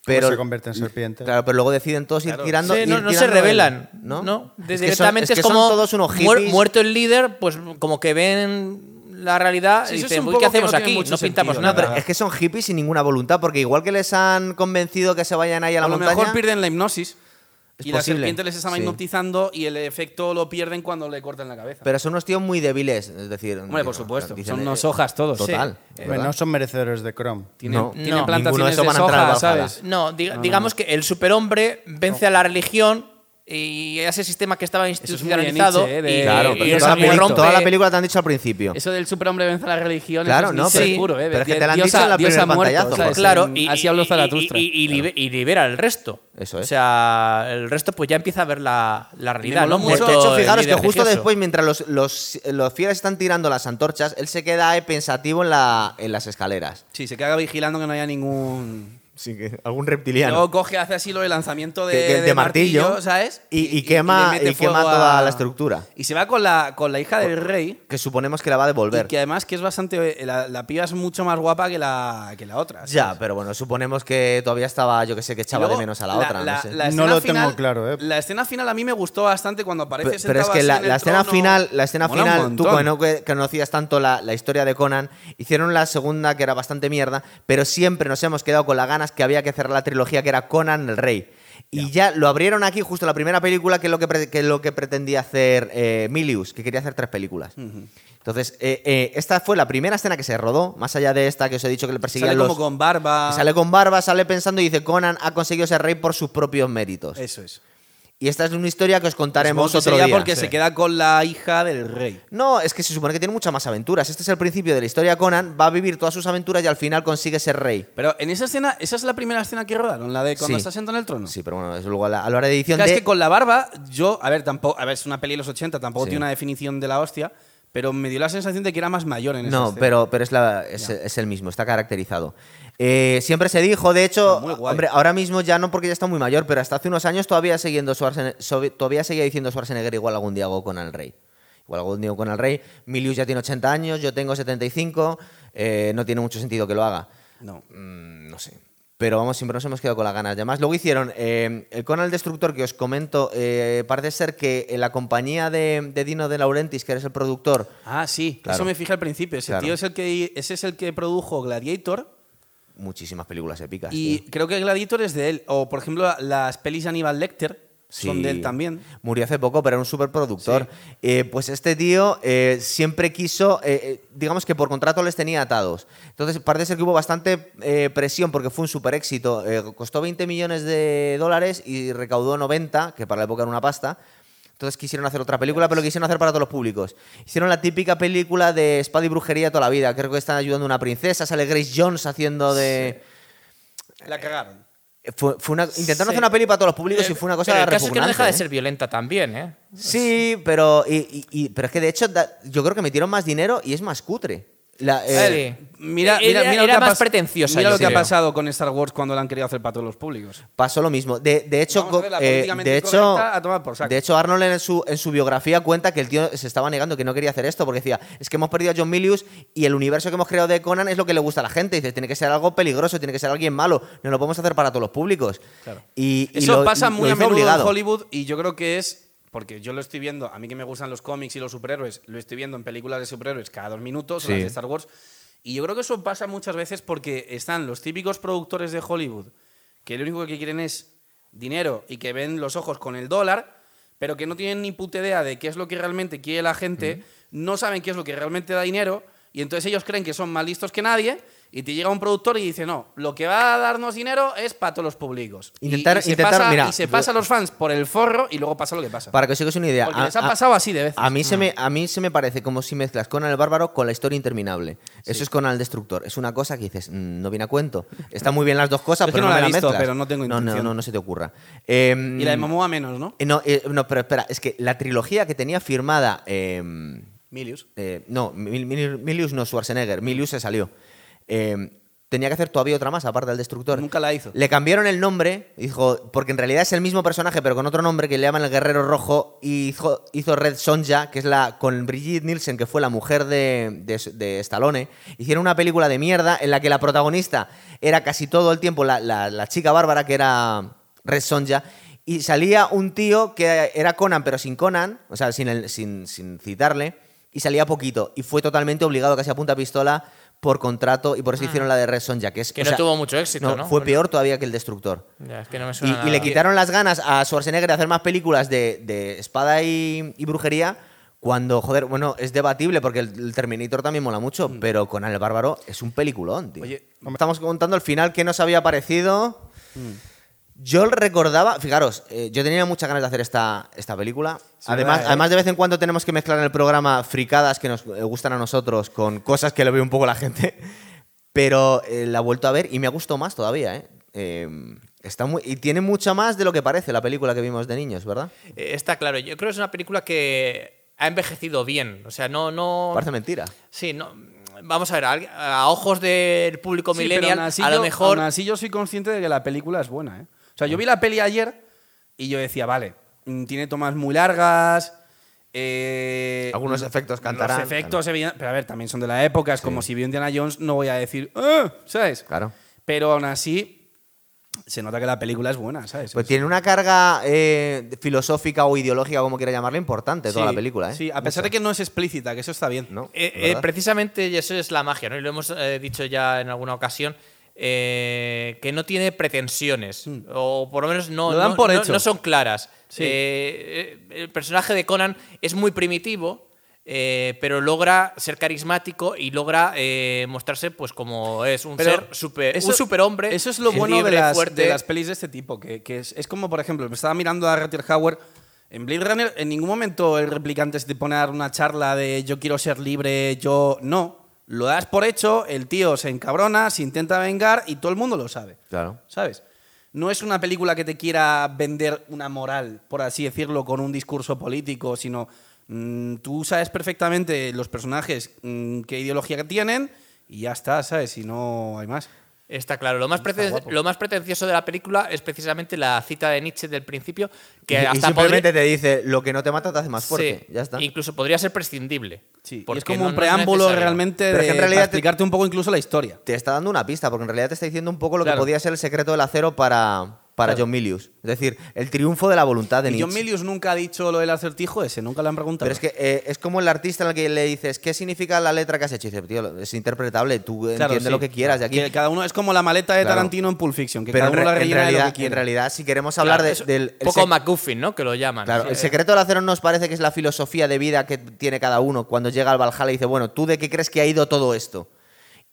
Pero, se convierte en serpiente. Claro, pero luego deciden todos ir tirando. Sí, ir no, no se tirando el- revelan, ¿no? ¿no? Es que son- Directamente es, que es, como son todos unos muer- hippies. muerto el líder, pues como que ven la realidad Sí, y dicen, un "Uy, poco ¿qué que no hacemos aquí? No pintamos sentido, nada. pero es que son hippies sin ninguna voluntad, porque igual que les han convencido que se vayan ahí a la a lo montaña. mejor pierden la hipnosis. Es y la serpiente les estaba sí. hipnotizando y el efecto lo pierden cuando le cortan la cabeza. Pero son unos tíos muy débiles, es decir. Hombre, por supuesto. dicen, Son eh, unas hojas todos. Total. Sí. ¿verdad? Bueno, no son merecedores de Chrome. Tienen, No. tienen No. De plantaciones. No, diga- No, no, digamos no. que el superhombre vence a la religión y ese sistema que estaba es muy de institucionalizado Nietzsche, ¿eh? De- y, Claro, y toda, la esa peli- rompe- toda la película te han dicho al principio. Eso del superhombre vence a la religión. Claro, eso es no, Nietzsche pero- puro, ¿eh? pero es que te lo han Dios dicho ha- en la Dios primer ha muerto, pantallazo, ¿sabes? Claro, y, así habló y- Zaratustra. y- y libe- y libera el resto. Eso es. O sea, el resto pues ya empieza a ver la, la realidad, ¿no? mucho. De hecho, fijaros que justo religioso. después, mientras los, los, los fieles están tirando las antorchas, él se queda pensativo en, la, en las escaleras. Sí, se queda vigilando que no haya ningún. Sí, que algún reptiliano. Luego coge, hace así lo de lanzamiento de, Que- que- de martillo, ¿sabes? y- y quema- y quema toda la estructura. Y se va con la, con la hija del rey. Que suponemos que la va a Y devolver. que además que es bastante. La, la piba es mucho más guapa que la, que la otra. ¿sabes? Ya, pero bueno, suponemos que todavía estaba, yo que sé, que echaba luego, de menos a la, otra. no sé. la No escena lo tengo final- claro, ¿eh? La escena final a mí me gustó bastante cuando aparece Pe- Pero es que la, la escena trono. final, la escena final, tú que no conocías tanto la, la historia de Conan, hicieron la segunda que era bastante mierda, pero siempre nos hemos quedado con las que había que cerrar la trilogía que era Conan el Rey. Y ya lo abrieron aquí justo la primera película, que es lo que, pre- que es lo que pretendía hacer eh, Milius, que quería hacer tres películas. Entonces, eh, eh, esta fue la primera escena que se rodó, más allá de esta que os he dicho que le perseguían Sale los... como con barba. Sale con barba, sale pensando y dice, Conan ha conseguido ser rey por sus propios méritos. Eso es. Y esta es una historia que os contaremos que otro sería día. porque Sí. se queda con la hija del rey. No, es que se supone que tiene muchas más aventuras. Este es el principio de la historia Conan, va a vivir todas sus aventuras y al final consigue ser rey. Pero en esa escena, esa es la primera escena que rodaron, la de cuando Sí. está sentado en el trono. Sí, pero bueno, eso luego a la, a la hora de edición Claro, de... es que con la barba, yo, a ver, tampoco, a ver, es una peli de los 80, tampoco Sí. tiene una definición de la hostia, pero me dio la sensación de que era más mayor en esa No, pero, pero es, la, es, es el mismo, está caracterizado. Eh, siempre se dijo, de hecho, hombre, ahora mismo ya no porque ya está muy mayor, pero hasta hace unos años todavía siguiendo todavía seguía diciendo Schwarzenegger igual algún día hago con el rey. Igual algún día hago con el rey. Milius ya tiene 80 años, yo tengo 75, eh, no tiene mucho sentido que lo haga. No. Mm, no sé. Pero vamos, siempre nos hemos quedado con las ganas. Además, luego hicieron eh, el Conan el Destructor que os comento. eh, parece ser que en la compañía de, de Dino De Laurentiis, que eres el productor, Ah, sí, Claro. eso me fijé al principio. Ese Claro. tío es el que, ese es el que produjo Gladiator muchísimas películas épicas. y tío. creo que Gladiator es de él. O, por ejemplo, las pelis de Aníbal Lecter son Sí. de él también. Murió hace poco, pero era un superproductor. Eh, pues este tío eh, siempre quiso, eh, eh, digamos que por contrato les tenía atados. Entonces parece ser que hubo bastante presión porque fue un super éxito. Costó 20 millones de dólares y recaudó 90, que para la época era una pasta. Entonces quisieron hacer otra película, pero lo quisieron hacer para todos los públicos. Hicieron la típica película de espada y brujería toda la vida. Creo que están ayudando a una princesa. Sale Grace Jones haciendo de... La cagaron. Fue, fue una- intentaron Sí. hacer una peli para todos los públicos y fue una cosa Pero el caso es que no repugnante, deja de ¿eh? ser violenta también, ¿eh? Sí, pero, y- y- y- pero es que de hecho da- yo creo que metieron más dinero y es más cutre. La, eh, Sí. Mira, Era- mira, más pretenciosa, Mira lo que ha pasado con Star Wars cuando la han querido hacer para todos los públicos. Pasó lo mismo. De, de hecho, eh, de, hecho incorrecta a tomar por saco. de hecho, Arnold en su, en su biografía cuenta que el tío se estaba negando, que no quería hacer esto, porque decía, es que hemos perdido a John Milius y el universo que hemos creado de Conan es lo que le gusta a la gente. Dice, tiene que ser algo peligroso, tiene que ser alguien malo, no lo podemos hacer para todos los públicos. Y, y Eso lo- pasa lo muy a menudo obligado. en Hollywood y yo creo que es porque yo lo estoy viendo, a mí que me gustan los cómics y los superhéroes, lo estoy viendo en películas de superhéroes cada dos minutos, o las Sí. de Star Wars, y yo creo que eso pasa muchas veces porque están los típicos productores de Hollywood que lo único que quieren es dinero y que ven los ojos con el dólar, pero que no tienen ni puta idea de qué es lo que realmente quiere la gente, no saben qué es lo que realmente da dinero, y entonces ellos creen que son más listos que nadie, y te llega un productor y dice, no, lo que va a darnos dinero es para todos los públicos. Intentar- y, se intentar- pasa, mira, y se pasa a los fans por el forro y luego pasa lo que pasa. Para que os hagáis una idea. Porque a- les ha a- pasado así de veces. A mí, se me, a mí se me parece como si mezclas Conan el Bárbaro con la historia interminable. Eso es Conan el Destructor. Es una cosa que dices, "Mm, no viene a cuento. Están muy bien las dos cosas, pero no no, la me he visto, mezclas. pero no tengo No, no, intención. no, no se te ocurra. Em, y la de Momoa menos, ¿no? eh, No, eh, no, pero espera, es que la trilogía que tenía firmada. em, Milius. eh, no, Mil- Mil- Milius no, Schwarzenegger. Milius se salió. Em, tenía que hacer todavía otra más, aparte del Destructor. Nunca la hizo. Le cambiaron el nombre, dijo, porque en realidad es el mismo personaje, pero con otro nombre que le llaman el Guerrero Rojo, y hizo, hizo Red Sonja, que es la con Brigitte Nielsen, que fue la mujer de, de, de Stallone. Hicieron una película de mierda en la que la protagonista era casi todo el tiempo la, la- la chica bárbara, que era Red Sonja, y salía un tío que era Conan, pero sin Conan, o sea, sin, el- sin, sin citarle, y salía poquito, y fue totalmente obligado, casi a punta pistola, por contrato, y por eso hicieron la de Red Sonja, que es... Que o no sea, tuvo mucho éxito, ¿no? Fue Bueno. peor todavía que el Destructor. Ya, es que no me Y, suena y nada. le quitaron las ganas a Schwarzenegger de hacer más películas de, de espada y, y brujería cuando, joder, bueno, es debatible porque el, el Terminator también mola mucho, pero con el Bárbaro es un peliculón, tío. Oye, estamos contando el final que nos había parecido. Yo recordaba, fijaros, eh, yo tenía muchas ganas de hacer esta, esta película. además, verdad, ¿eh? además, de vez en cuando tenemos que mezclar en el programa fricadas que nos eh, gustan a nosotros con cosas que le ve un poco la gente. Pero eh, la he vuelto a ver y me ha gustado más todavía, ¿eh? Eh, está muy, y tiene mucha más de lo que parece la película que vimos de niños, ¿verdad? Eh, Está claro, yo creo que es una película que ha envejecido bien. O sea, no. no Parece mentira. Sí, no. Vamos a ver, a, a ojos del público Sí, pero millennial, aún así a lo yo- mejor. aún así yo soy consciente de que la película es buena, ¿eh? O sea, yo vi la peli ayer y yo decía, vale, mm, tiene tomas muy largas. eh, Algunos efectos cantarán, Los efectos, evident- pero a ver, también son de la época. Es como si vi Indiana Jones, no voy a decir, "Ah", ¿sabes? Claro. Pero aún así, se nota que la película es buena, ¿sabes? Pues Es- tiene una carga eh, filosófica o ideológica, como quiera llamarla, importante toda Sí, la película, ¿eh? Sí, a pesar de que no es explícita, que eso está bien. ¿No? Eh, eh, precisamente, y eso es la magia, ¿no? Y lo hemos eh, dicho ya en alguna ocasión, eh, que no tiene pretensiones. O por lo menos no, Hmm. Lo no- por no- hecho. no son claras. Sí. Eh, el personaje de Conan es muy primitivo. eh, pero logra ser carismático y logra eh, mostrarse pues como es un Pero ser super, eso- un superhombre. Eso es lo bueno de las, de las pelis de este tipo, que, que es, es como, por ejemplo, me estaba mirando a Rutger Hauer. En Blade Runner, en ningún momento el replicante se te pone a dar una charla de yo quiero ser libre, yo no. Lo das por hecho, el tío se encabrona, se intenta vengar y todo el mundo lo sabe. Claro. ¿Sabes? No es una película que te quiera vender una moral, por así decirlo, con un discurso político, sino mm, tú sabes perfectamente los personajes mm, qué ideología que tienen y ya está, ¿sabes? Y no hay más. Está claro. Lo más, lo más pretencioso de la película es precisamente la cita de Nietzsche del principio, que y, y hasta simplemente podría- te dice, lo que no te mata te hace más fuerte. Sí, ya está. Incluso podría ser prescindible. Sí, y porque es como no- un preámbulo realmente en de- realidad para te- explicarte un poco incluso la historia. Te está dando una pista, porque en realidad te está diciendo un poco lo que podía ser el secreto del acero para, para Claro. John Milius. Es decir, el triunfo de la voluntad de Y John Nietzsche. Milius nunca ha dicho lo del acertijo ese, nunca le han preguntado. Pero es que eh, es como el artista en el que le dices, ¿qué significa la letra que has hecho? Y dice, tío, es interpretable, tú Claro, entiendes sí. lo que quieras de aquí. Que cada uno es como la maleta de Claro. Tarantino en Pulp Fiction, que Pero cada uno la de lo realidad, que en realidad, si queremos hablar de- del... un poco MacGuffin, ¿no? Que lo llaman. Claro, Eh, el secreto del acero nos parece que es la filosofía de vida que tiene cada uno cuando llega al Valhalla y dice, bueno, ¿tú de qué crees que ha ido todo esto?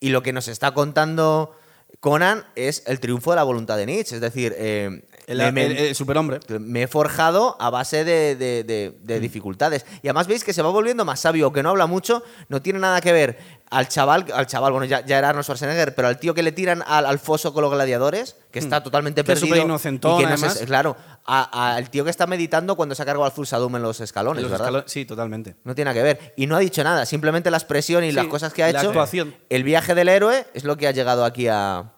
Y lo que nos está contando Conan es el triunfo de la voluntad de Nietzsche, es decir, eh, el, me- me- el- el superhombre. me he forjado a base de, de- de- de Mm. dificultades. Y además veis que se va volviendo más sabio, que no habla mucho, no tiene nada que ver al chaval, al chaval, bueno, ya, ya era Arnold Schwarzenegger, pero al tío que le tiran al, al foso con los gladiadores, que está totalmente Mm. Que es perdido. y que no claro, al tío que está meditando cuando se ha cargado al Fulsadum en los escalones, Los ¿verdad? Sí, totalmente. No tiene nada que ver. Y no ha dicho nada, simplemente la expresión y Sí, las cosas que ha la hecho. actuación. El viaje del héroe es lo que ha llegado aquí a.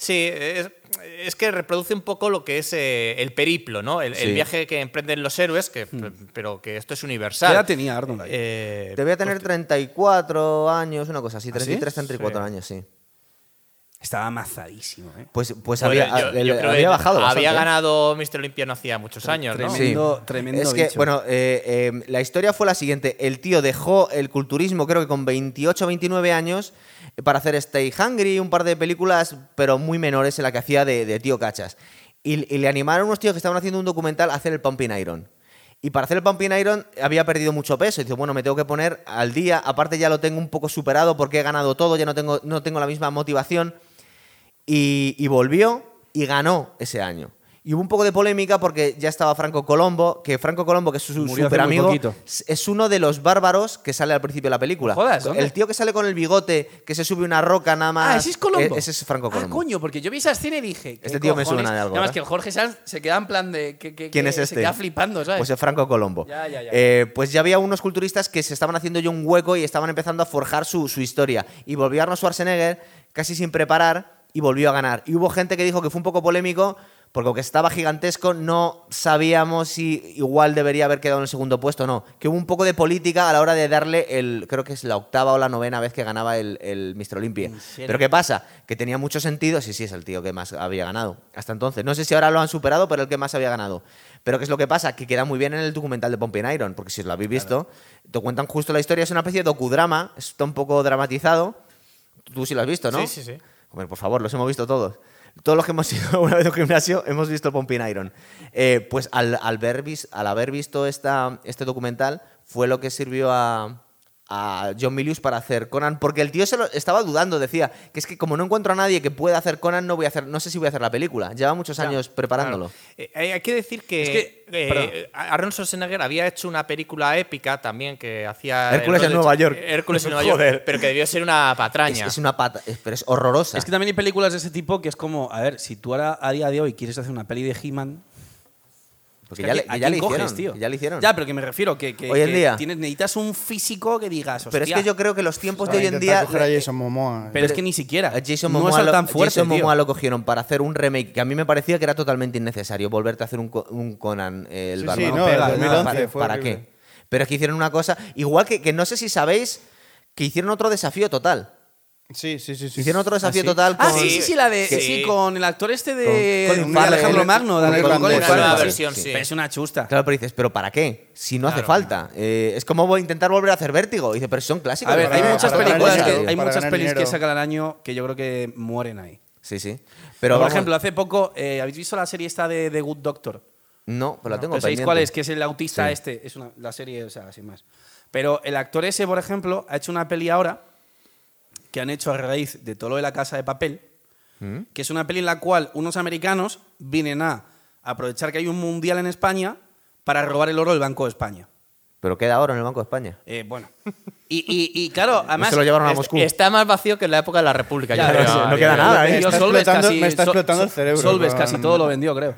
Sí, es, es que reproduce un poco lo que es eh, el periplo, ¿no? El, viaje que emprenden los héroes, que, pero que esto es universal. Hmm. ¿Qué edad tenía Arnold ahí? Eh, Debía tener 34 años, una cosa así, ¿Ah, sí? 33, 34 Sí. años, sí. Estaba amazadísimo, ¿eh? Pues, pues Bueno, había, yo- le- yo creo había que bajado. Había bastante, ¿eh? ganado Mr. Olympia no hacía muchos años, ¿no? Tremendo. Sí. Tremendo- Es que, bicho. bueno, eh, eh, la historia fue la siguiente. El tío dejó el culturismo, creo que con 28 o 29 años, para hacer Stay Hungry, un par de películas, pero muy menores en la que hacía de, tío cachas. Y, le animaron unos tíos que estaban haciendo un documental a hacer el Pumping Iron. Y para hacer el Pumping Iron había perdido mucho peso. Y dice, bueno, me tengo que poner al día. Aparte ya lo tengo un poco superado porque he ganado todo, ya no tengo, no tengo la misma motivación. Y volvió y ganó ese año. Y hubo un poco de polémica porque ya estaba Franco Colombo, que Franco Colombo, que es su Murió super amigo, es uno de los bárbaros que sale al principio de la película. Jodas, el tío que sale con el bigote, que se sube una roca nada más. Ah, ese es Colombo. e- Ese es Franco Colombo. Ah, coño, porque yo vi esa escena y dije. ¿qué Este tío me suena de algo, Nada más que el Jorge Sanz se queda en plan de. que- que- ¿Quién que es este? Se queda flipando, ¿sabes? Pues es Franco Colombo. Ya, ya, ya. Eh, pues ya había unos culturistas que se estaban haciendo ya un hueco y estaban empezando a forjar su, su historia. Y volvió Arnold Schwarzenegger casi sin preparar y volvió a ganar. Y hubo gente que dijo que fue un poco polémico porque aunque estaba gigantesco no sabíamos si igual debería haber quedado en el segundo puesto o no. Que hubo un poco de política a la hora de darle el, creo que es la octava o la novena vez que ganaba el, el Mr. Olympia. Pero ¿qué pasa? Que tenía mucho sentido, sí, sí, es el tío que más había ganado hasta entonces. No sé si ahora lo han superado, pero el que más había ganado. Pero ¿qué es lo que pasa? Que queda muy bien en el documental de Pumping Iron, porque si os lo habéis visto, te cuentan justo la historia, es una especie de docudrama, está un poco dramatizado. Tú sí lo has visto, ¿no? Sí, sí, sí. Hombre, por favor, los hemos visto todos. Todos los que hemos ido una vez al gimnasio hemos visto Pumping Iron. Eh, pues al, haber visto este documental fue lo que sirvió a, a John Milius para hacer Conan, porque el tío se lo estaba dudando, decía que es que como no encuentro a nadie que pueda hacer Conan, no voy a hacer, no sé si voy a hacer la película. Lleva muchos años preparándolo. Claro. Eh, hay que decir que, Es que- eh. Arnold Schwarzenegger había hecho una película épica también que hacía... Hércules en Nueva York. Hércules en Nueva Joder. York, pero que debió ser una Es, patraña. es una pata, es- pero es horrorosa. Es que también hay películas de ese tipo que es como, a ver, si tú ahora a día de hoy quieres hacer una peli de He-Man. Porque es ya, que le, ¿a que ya quién le coges, hicieron, tío? ya le hicieron. Ya, pero que me refiero que, que- Hoy en que día. tienes- necesitas un físico que digas, pero es que yo creo que los tiempos de hoy en día coger a Jason Momoa. Pero es que ni siquiera. A Jason no Momoa, es lo, tan fuerte, Jason. Momoa lo cogieron para hacer un remake que a mí me parecía que era totalmente innecesario volverte a hacer un, co- un Conan eh, el Sí, sí, no, pega, el 2011 ¿Para, fue para horrible. qué? Pero es que hicieron una cosa, igual que, que no sé si sabéis que hicieron otro desafío total. Sí, sí, sí. sí. Hicieron otro desafío ¿Ah, sí? total con... Ah, sí, sí, sí, la de. Sí, con el actor este de. Con- de Farrell. Alejandro Magno. de Con Alejandro versión, sí. Pero es una chusta. Claro, pero dices, ¿pero para qué? Si no hace falta. Eh, es como voy a intentar volver a hacer vértigo. Dice, pero son clásicos. A ver, para- hay para- muchas para ganar películas, que, hay muchas pelis que sacan al año que yo creo que mueren ahí. Sí, sí. Pero, por vamos- ejemplo, hace poco, eh, ¿habéis visto la serie esta de The Good Doctor? No, pero la tengo ¿Pero sabéis cuál es? Que es el autista Sí. este. Es una, la serie, o sea, sin más. Pero el actor ese, por ejemplo, ha hecho una peli ahora que han hecho a raíz de todo lo de la casa de papel, ¿Mm? que es una peli en la cual unos americanos vienen a aprovechar que hay un mundial en España para robar el oro del Banco de España. Pero queda ahora en el Banco de España. Eh, bueno. Y, y- y, claro, además. se lo llevaron a Moscú. Está más vacío que en la época de la República. yo Ya, creo. no no queda nada, ¿eh? Está Solves casi- me está explotando el cerebro, Solves no. casi todo lo vendió, creo.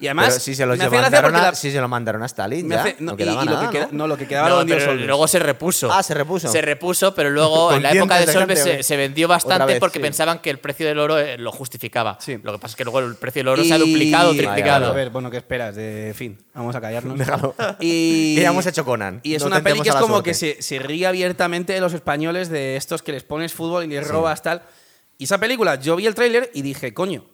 Y además. Pero si se, los me hace gracia mandaron a, la- si se lo mandaron a Stalin, ya. hace- no, no, y- quedaba y lo nada, que queda- ¿no? no, lo que quedaba No, lo vendió Solves. luego se repuso. Ah, se repuso. Se repuso, pero luego en la ¿Con época de Solves se, qué? se vendió bastante vez, porque sí. pensaban que el precio del oro eh, lo justificaba. Sí. Lo que pasa es que luego el precio del oro se ha Y- duplicado, triplicado. A ver, bueno, ¿qué esperas? De fin, vamos a callarnos. Déjalo. Y, ya hemos hecho Conan. Y es No una peli que es como que se, se ríe abiertamente de los españoles, de estos que les pones fútbol y les robas tal. Y esa película, yo vi el tráiler y dije, coño,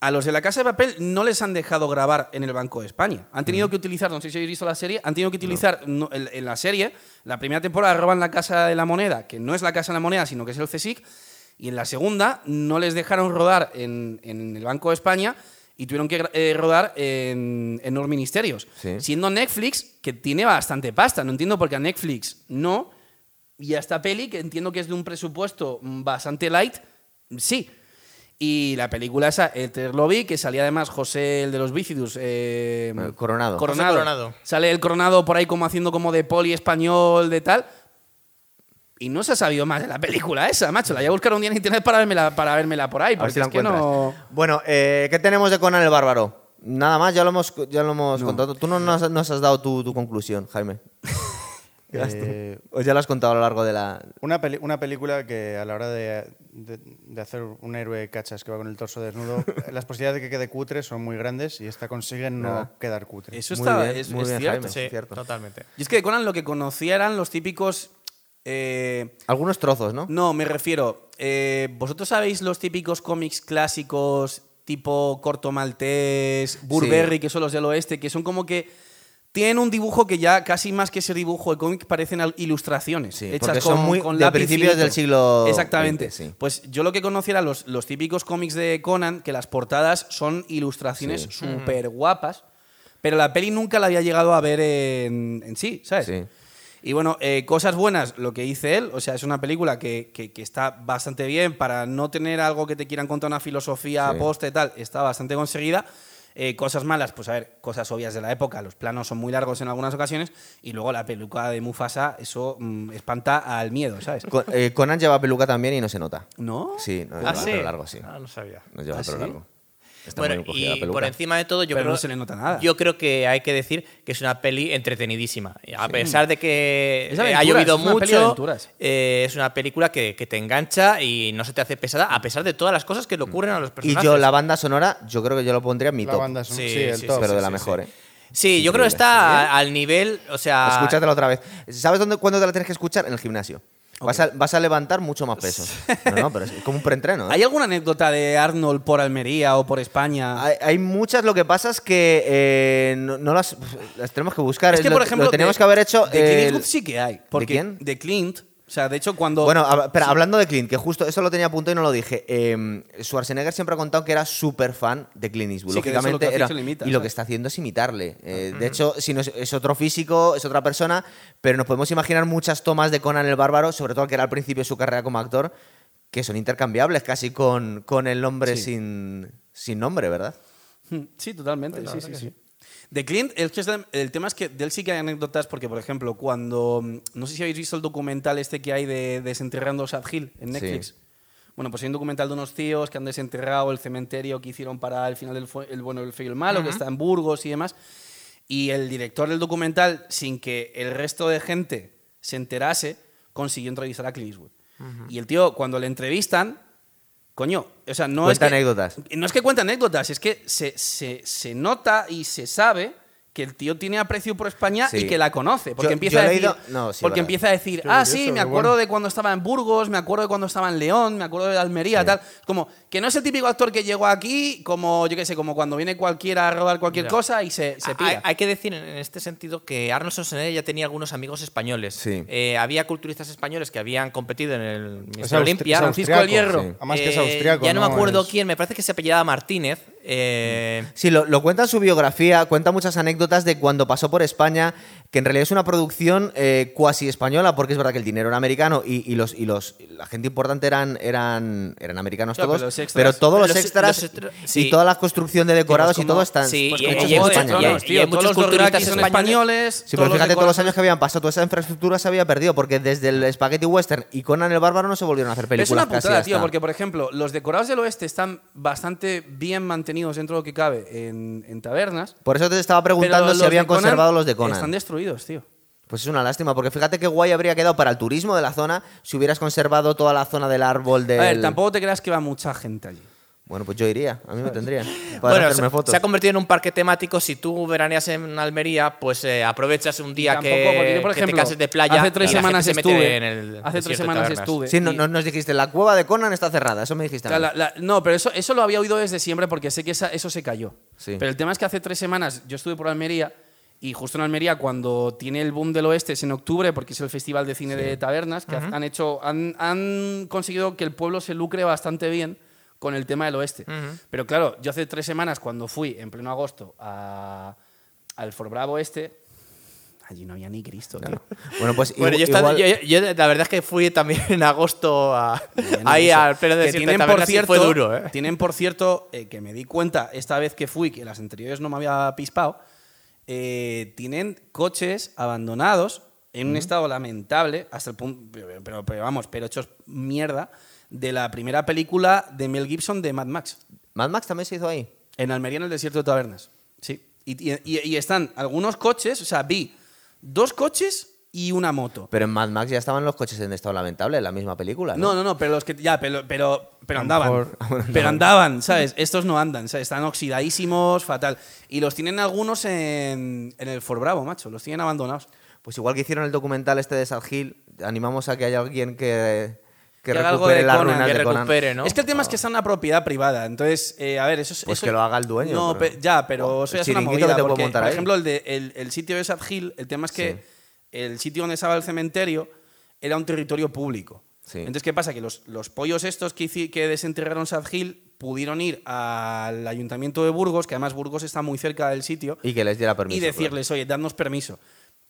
a los de la Casa de Papel no les han dejado grabar en el Banco de España. Han tenido que utilizar, no sé si habéis visto la serie, han tenido que utilizar no, en, en la serie, la primera temporada roban la Casa de la Moneda, que no es la Casa de la Moneda, sino que es el CSIC, y en la segunda no les dejaron rodar en, en el Banco de España y tuvieron que eh, rodar en, en los ministerios. Sí. Siendo Netflix, que tiene bastante pasta. No entiendo por qué a Netflix no. Y a esta peli, que entiendo que es de un presupuesto bastante light, sí. Y la película esa, el lo vi, que salía además José, el de los Bícidus. eh, Coronado. Coronado. Sale el Coronado por ahí como haciendo como de poli español, de tal. Y no se ha sabido más de la película esa, macho. La voy a buscar un día en internet para vérmela, para vérmela por ahí. Porque si la es que encuentras. no... Bueno, eh, ¿qué tenemos de Conan el Bárbaro? Nada más, ya lo hemos, ya lo hemos contado. Tú no nos, nos has dado tu, tu conclusión, Jaime. Eh, ¿O ya lo has contado a lo largo de la...? Una, peli- una película que a la hora de, de- de hacer un héroe cachas que va con el torso desnudo, las posibilidades de que quede cutre son muy grandes y esta consigue no Nada. quedar cutre. Eso Muy está, bien, es, muy es bien, cierto. Jaime. Sí, cierto. totalmente. Y es que de Conan lo que conocía eran los típicos... eh, Algunos trozos, ¿no? No, me refiero. eh, ¿Vosotros sabéis los típicos cómics clásicos tipo Corto Maltés, Burberry, que son los del oeste, que son como que tienen un dibujo que ya casi más que ser dibujo de cómic parecen ilustraciones. Sí, hechas porque son con- muy con de principios finito. del siglo Exactamente. XX, sí. Pues yo lo que conocía eran los, los típicos cómics de Conan, que las portadas son ilustraciones Sí. súper guapas, pero la peli nunca la había llegado a ver en, en sí, ¿sabes? Sí. Y bueno, eh, cosas buenas, lo que dice él, o sea, es una película que, que- que está bastante bien para no tener algo que te quieran contar una filosofía Sí. posta y tal, está bastante conseguida. Eh, cosas malas, pues a ver, cosas obvias de la época, los planos son muy largos en algunas ocasiones y luego la peluca de Mufasa, eso mm, espanta al miedo, ¿sabes? Con- eh, Conan lleva peluca también y no se nota. ¿No? Sí, no, ¿Ah, lleva sí? pelo largo, sí. Ah, no sabía. No lleva ¿Ah, pelo sí? largo. Está Bueno, muy bien cogida la y peluca. por encima de todo, yo Pero creo no se le nota nada. Yo creo que hay que decir que es una peli entretenidísima. A pesar de que eh, ha llovido es una peli de mucho, aventuras. eh, es una película que, que te engancha y no se te hace pesada, a pesar de todas las cosas que le ocurren a los Y personajes. yo, la banda sonora, yo creo que yo lo pondría en mi La top. banda son- Sí, sí, el sí, top. pero de la sí, mejor, sí. ¿eh? Sí, yo creo que está al nivel, o sea... Escúchatela otra vez. ¿Sabes dónde, cuándo te la tienes que escuchar? En el gimnasio. Vas, a, vas a levantar mucho más peso. No, no, pero es como un preentreno. ¿eh? ¿Hay alguna anécdota de Arnold por Almería o por España? Hay, hay muchas, lo que pasa es que eh, no, no las, las tenemos que buscar. es que, lo, por ejemplo, lo teníamos de- que haber hecho. De Clint Eastwood sí que hay. Porque quién? De Clint. O sea, de hecho, cuando. Bueno, a- espera, hablando de Clint, que justo eso lo tenía a punto y no lo dije. eh, Schwarzenegger siempre ha contado que era súper fan de Clint Eastwood. Sí, que Lógicamente que era. y lo que ¿sabes? está haciendo es imitarle. Eh, De hecho, si no es, es otro físico, es otra persona, pero nos podemos imaginar muchas tomas de Conan el Bárbaro, sobre todo que era al principio de su carrera como actor, que son intercambiables casi con, con el nombre Sí. sin, sin nombre, ¿verdad? Sí, totalmente. Sí, sí, sí. De Clint, el, el tema es que de él sí que hay anécdotas, porque, por ejemplo, cuando. mm, No sé si habéis visto el documental este que hay de Desenterrando Sad Hill en Sí. Netflix. Bueno, pues hay un documental de unos tíos que han desenterrado el cementerio que hicieron para el final del el bueno, el feo y el malo, que está en Burgos y demás. Y el director del documental, sin que el resto de gente se enterase, consiguió entrevistar a Clint Eastwood. Y el tío, cuando le entrevistan, coño, o sea, no es Cuenta anécdotas. no es que cuente anécdotas, es que se, se- se nota y se sabe que el tío tiene aprecio por España Sí. y que la conoce. Porque Yo- empieza yo a decir, leído- no, sí, porque verdad. empieza a decir, ah, curioso, sí, me acuerdo bueno. de cuando estaba en Burgos, me acuerdo de cuando estaba en León, me acuerdo de Almería, tal. Como que no es el típico actor que llegó aquí, como, yo qué sé, como cuando viene cualquiera a robar cualquier Ya. cosa y se, se Hay, pira. hay que decir en este sentido que Arnold Schwarzenegger ya tenía algunos amigos españoles. Sí. Eh, había culturistas españoles que habían competido en el Mister es Francisco del Hierro. sí. Además que es Eh, austriaco. Ya no, me acuerdo Es- quién, me parece que se apellidaba Martínez. Eh, Sí, lo, lo cuenta en su biografía, cuenta muchas anécdotas de cuando pasó por España, que en realidad es una producción eh, cuasi española, porque es verdad que el dinero era americano y, y los, y los la gente importante eran, eran, eran americanos Claro, todos, pero los extras- pero todos los, los- extras los y sí. toda la construcción de decorados y como- todo están sí, pues, y- hechos y hay en muchos- España. tío, hay muchos los culturistas son españoles. españoles. Sí, todos pero fíjate todos los años que habían pasado, toda esa infraestructura se había perdido, porque desde el Spaghetti Western y Conan el Bárbaro no se volvieron a hacer Pero es películas una putada, tío, porque por ejemplo, los decorados del oeste están bastante bien mantenidos dentro de lo que cabe en, en tabernas. Por eso te estaba preguntando si habían conservado los de Conan. Están destruidos, tío. Pues es una lástima, porque fíjate qué guay habría quedado para el turismo de la zona si hubieras conservado toda la zona del árbol del... A ver, tampoco te creas que va mucha gente allí. Bueno, pues yo iría, a mí me tendrían. Para Bueno, hacerme se, fotos. se ha convertido en un parque temático. Si tú veraneas en Almería, pues eh, aprovechas un día Tampoco, que, por que ejemplo, te de playa. hace tres y la gente semanas se mete estuve. en el hace tres de semanas estuve. Sí, no- nos dijiste, la cueva de Conan está cerrada, eso me dijiste. La- la- no, pero eso, eso lo había oído desde siempre porque sé que esa- eso se cayó. Sí. Pero el tema es que hace tres semanas yo estuve por Almería y justo en Almería cuando tiene el boom del oeste es en octubre porque es el festival de cine de tabernas que han hecho han, han conseguido que el pueblo se lucre bastante bien con el tema del oeste. Pero claro, yo hace tres semanas cuando fui en pleno agosto a, al For Bravo este allí no había ni Cristo. tío. Bueno, pues Bueno, igu- yo, igual- yo- yo la verdad es que fui también en agosto a- Bueno, ahí eso. al pleno Que de tienen, por cierto, fue duro, ¿eh? tienen, por cierto, eh, que me di cuenta esta vez que fui, que las anteriores no me había pispado, eh, tienen coches abandonados en un estado lamentable, hasta el punto, pero, pero- pero vamos, pero hechos mierda, de la primera película de Mel Gibson de Mad Max, Mad Max también se hizo ahí. en Almería, en el desierto de Tabernas. Sí. Y- y están algunos coches, o sea, vi dos coches y una moto. Pero en Mad Max ya estaban los coches en estado lamentable, en la misma película. No, No, no, no, pero los que ya, pero, pero, andaban. mejor- Pero andaban, ¿sabes? Estos no andan, ¿sabes? Están oxidadísimos, fatal. Y los tienen algunos en, en el For Bravo, macho. Los tienen abandonados. Pues igual que hicieron el documental este de Sad Hill, animamos a que haya alguien que, que Que recupere de las ruinas que de Conan. recupere, ¿no? Es que el tema es que está en una propiedad privada. Entonces, eh, a ver, eso es. Pues eso- que lo haga el dueño, No, pero- pe- ya, pero eso ya es una movida. que te puede porque, montar por ejemplo, el, de, el, el sitio de Sad Hill, el tema es que Sí. El sitio donde estaba el cementerio era un territorio público. Sí. Entonces, ¿qué pasa? Que los, los pollos estos que, desenterraron Sad Hill pudieron ir al ayuntamiento de Burgos, que además Burgos está muy cerca del sitio, Y que les diera permiso. y decirles, oye, dadnos permiso.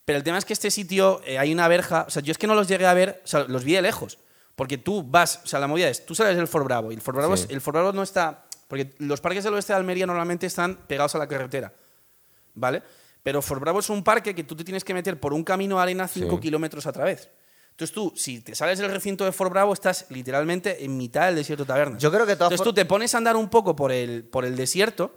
Pero el tema es que este sitio eh, hay una verja, o sea, yo es que no los llegué a ver, o sea, los vi de lejos. Porque tú vas, o sea, la movida es, tú sales del Fort Bravo y el Fort Bravo, Sí. es- el Fort Bravo no está, porque los parques del oeste de Almería normalmente están pegados a la carretera, ¿vale? Pero Fort Bravo es un parque que tú te tienes que meter por un camino de arena 5 Sí. kilómetros a través. Entonces tú, si te sales del recinto de Fort Bravo, estás literalmente en mitad del desierto de tabernas. Yo creo que Entonces tú te pones a andar un poco por el, por el desierto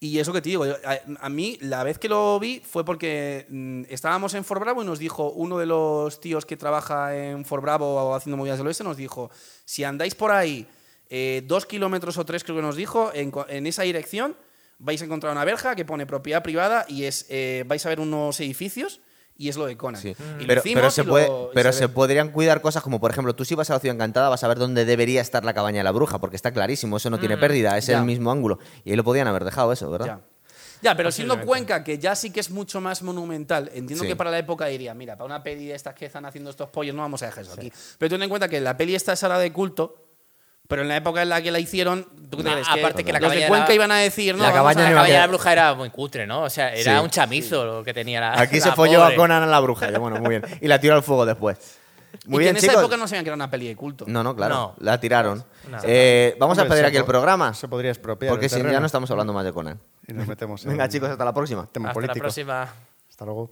y eso que te digo, a, a mí la vez que lo vi fue porque mm, estábamos en Fort Bravo y nos dijo uno de los tíos que trabaja en Fort Bravo o haciendo movidas del oeste, nos dijo, si andáis por ahí eh, dos kilómetros o tres, creo que nos dijo, en esa dirección vais a encontrar una verja que pone propiedad privada y es eh, vais a ver unos edificios y es lo de Conan. Sí. Y lo Pero, pero, se, y puede, pero se podrían cuidar cosas como, por ejemplo, tú si vas a la ciudad encantada vas a ver dónde debería estar la cabaña de la bruja, porque está clarísimo, eso no tiene pérdida, es ya. el mismo ángulo. Y ahí lo podían haber dejado eso, ¿verdad? Ya. Ya, pero siendo. Cuenca, que ya sí que es mucho más monumental, entiendo Sí. que para la época diría, mira, para una peli de estas que están haciendo estos pollos no vamos a dejar eso aquí. Pero ten en cuenta que la peli esta es ahora de culto, pero en la época en la que la hicieron, ¿tú qué te Ah, crees? aparte que la los de cabaña Cuenca era- iban a decir, no, La cabaña la iba a cabaña de la bruja era muy cutre, ¿no? O sea, era Sí. un chamizo lo que tenía la. Aquí se la folló a. Conan a la bruja, y bueno, muy bien. Y la tiró al fuego después. Muy y que bien, en esa época no sabían que era una peli de culto. No, no, claro, No. la tiraron. No. Eh, vamos a pedir aquí el programa, Se podría expropiar. porque si no ya no estamos hablando más de Conan. Y nos metemos en Venga, chicos, hasta la próxima. tema Hasta la próxima. Hasta luego.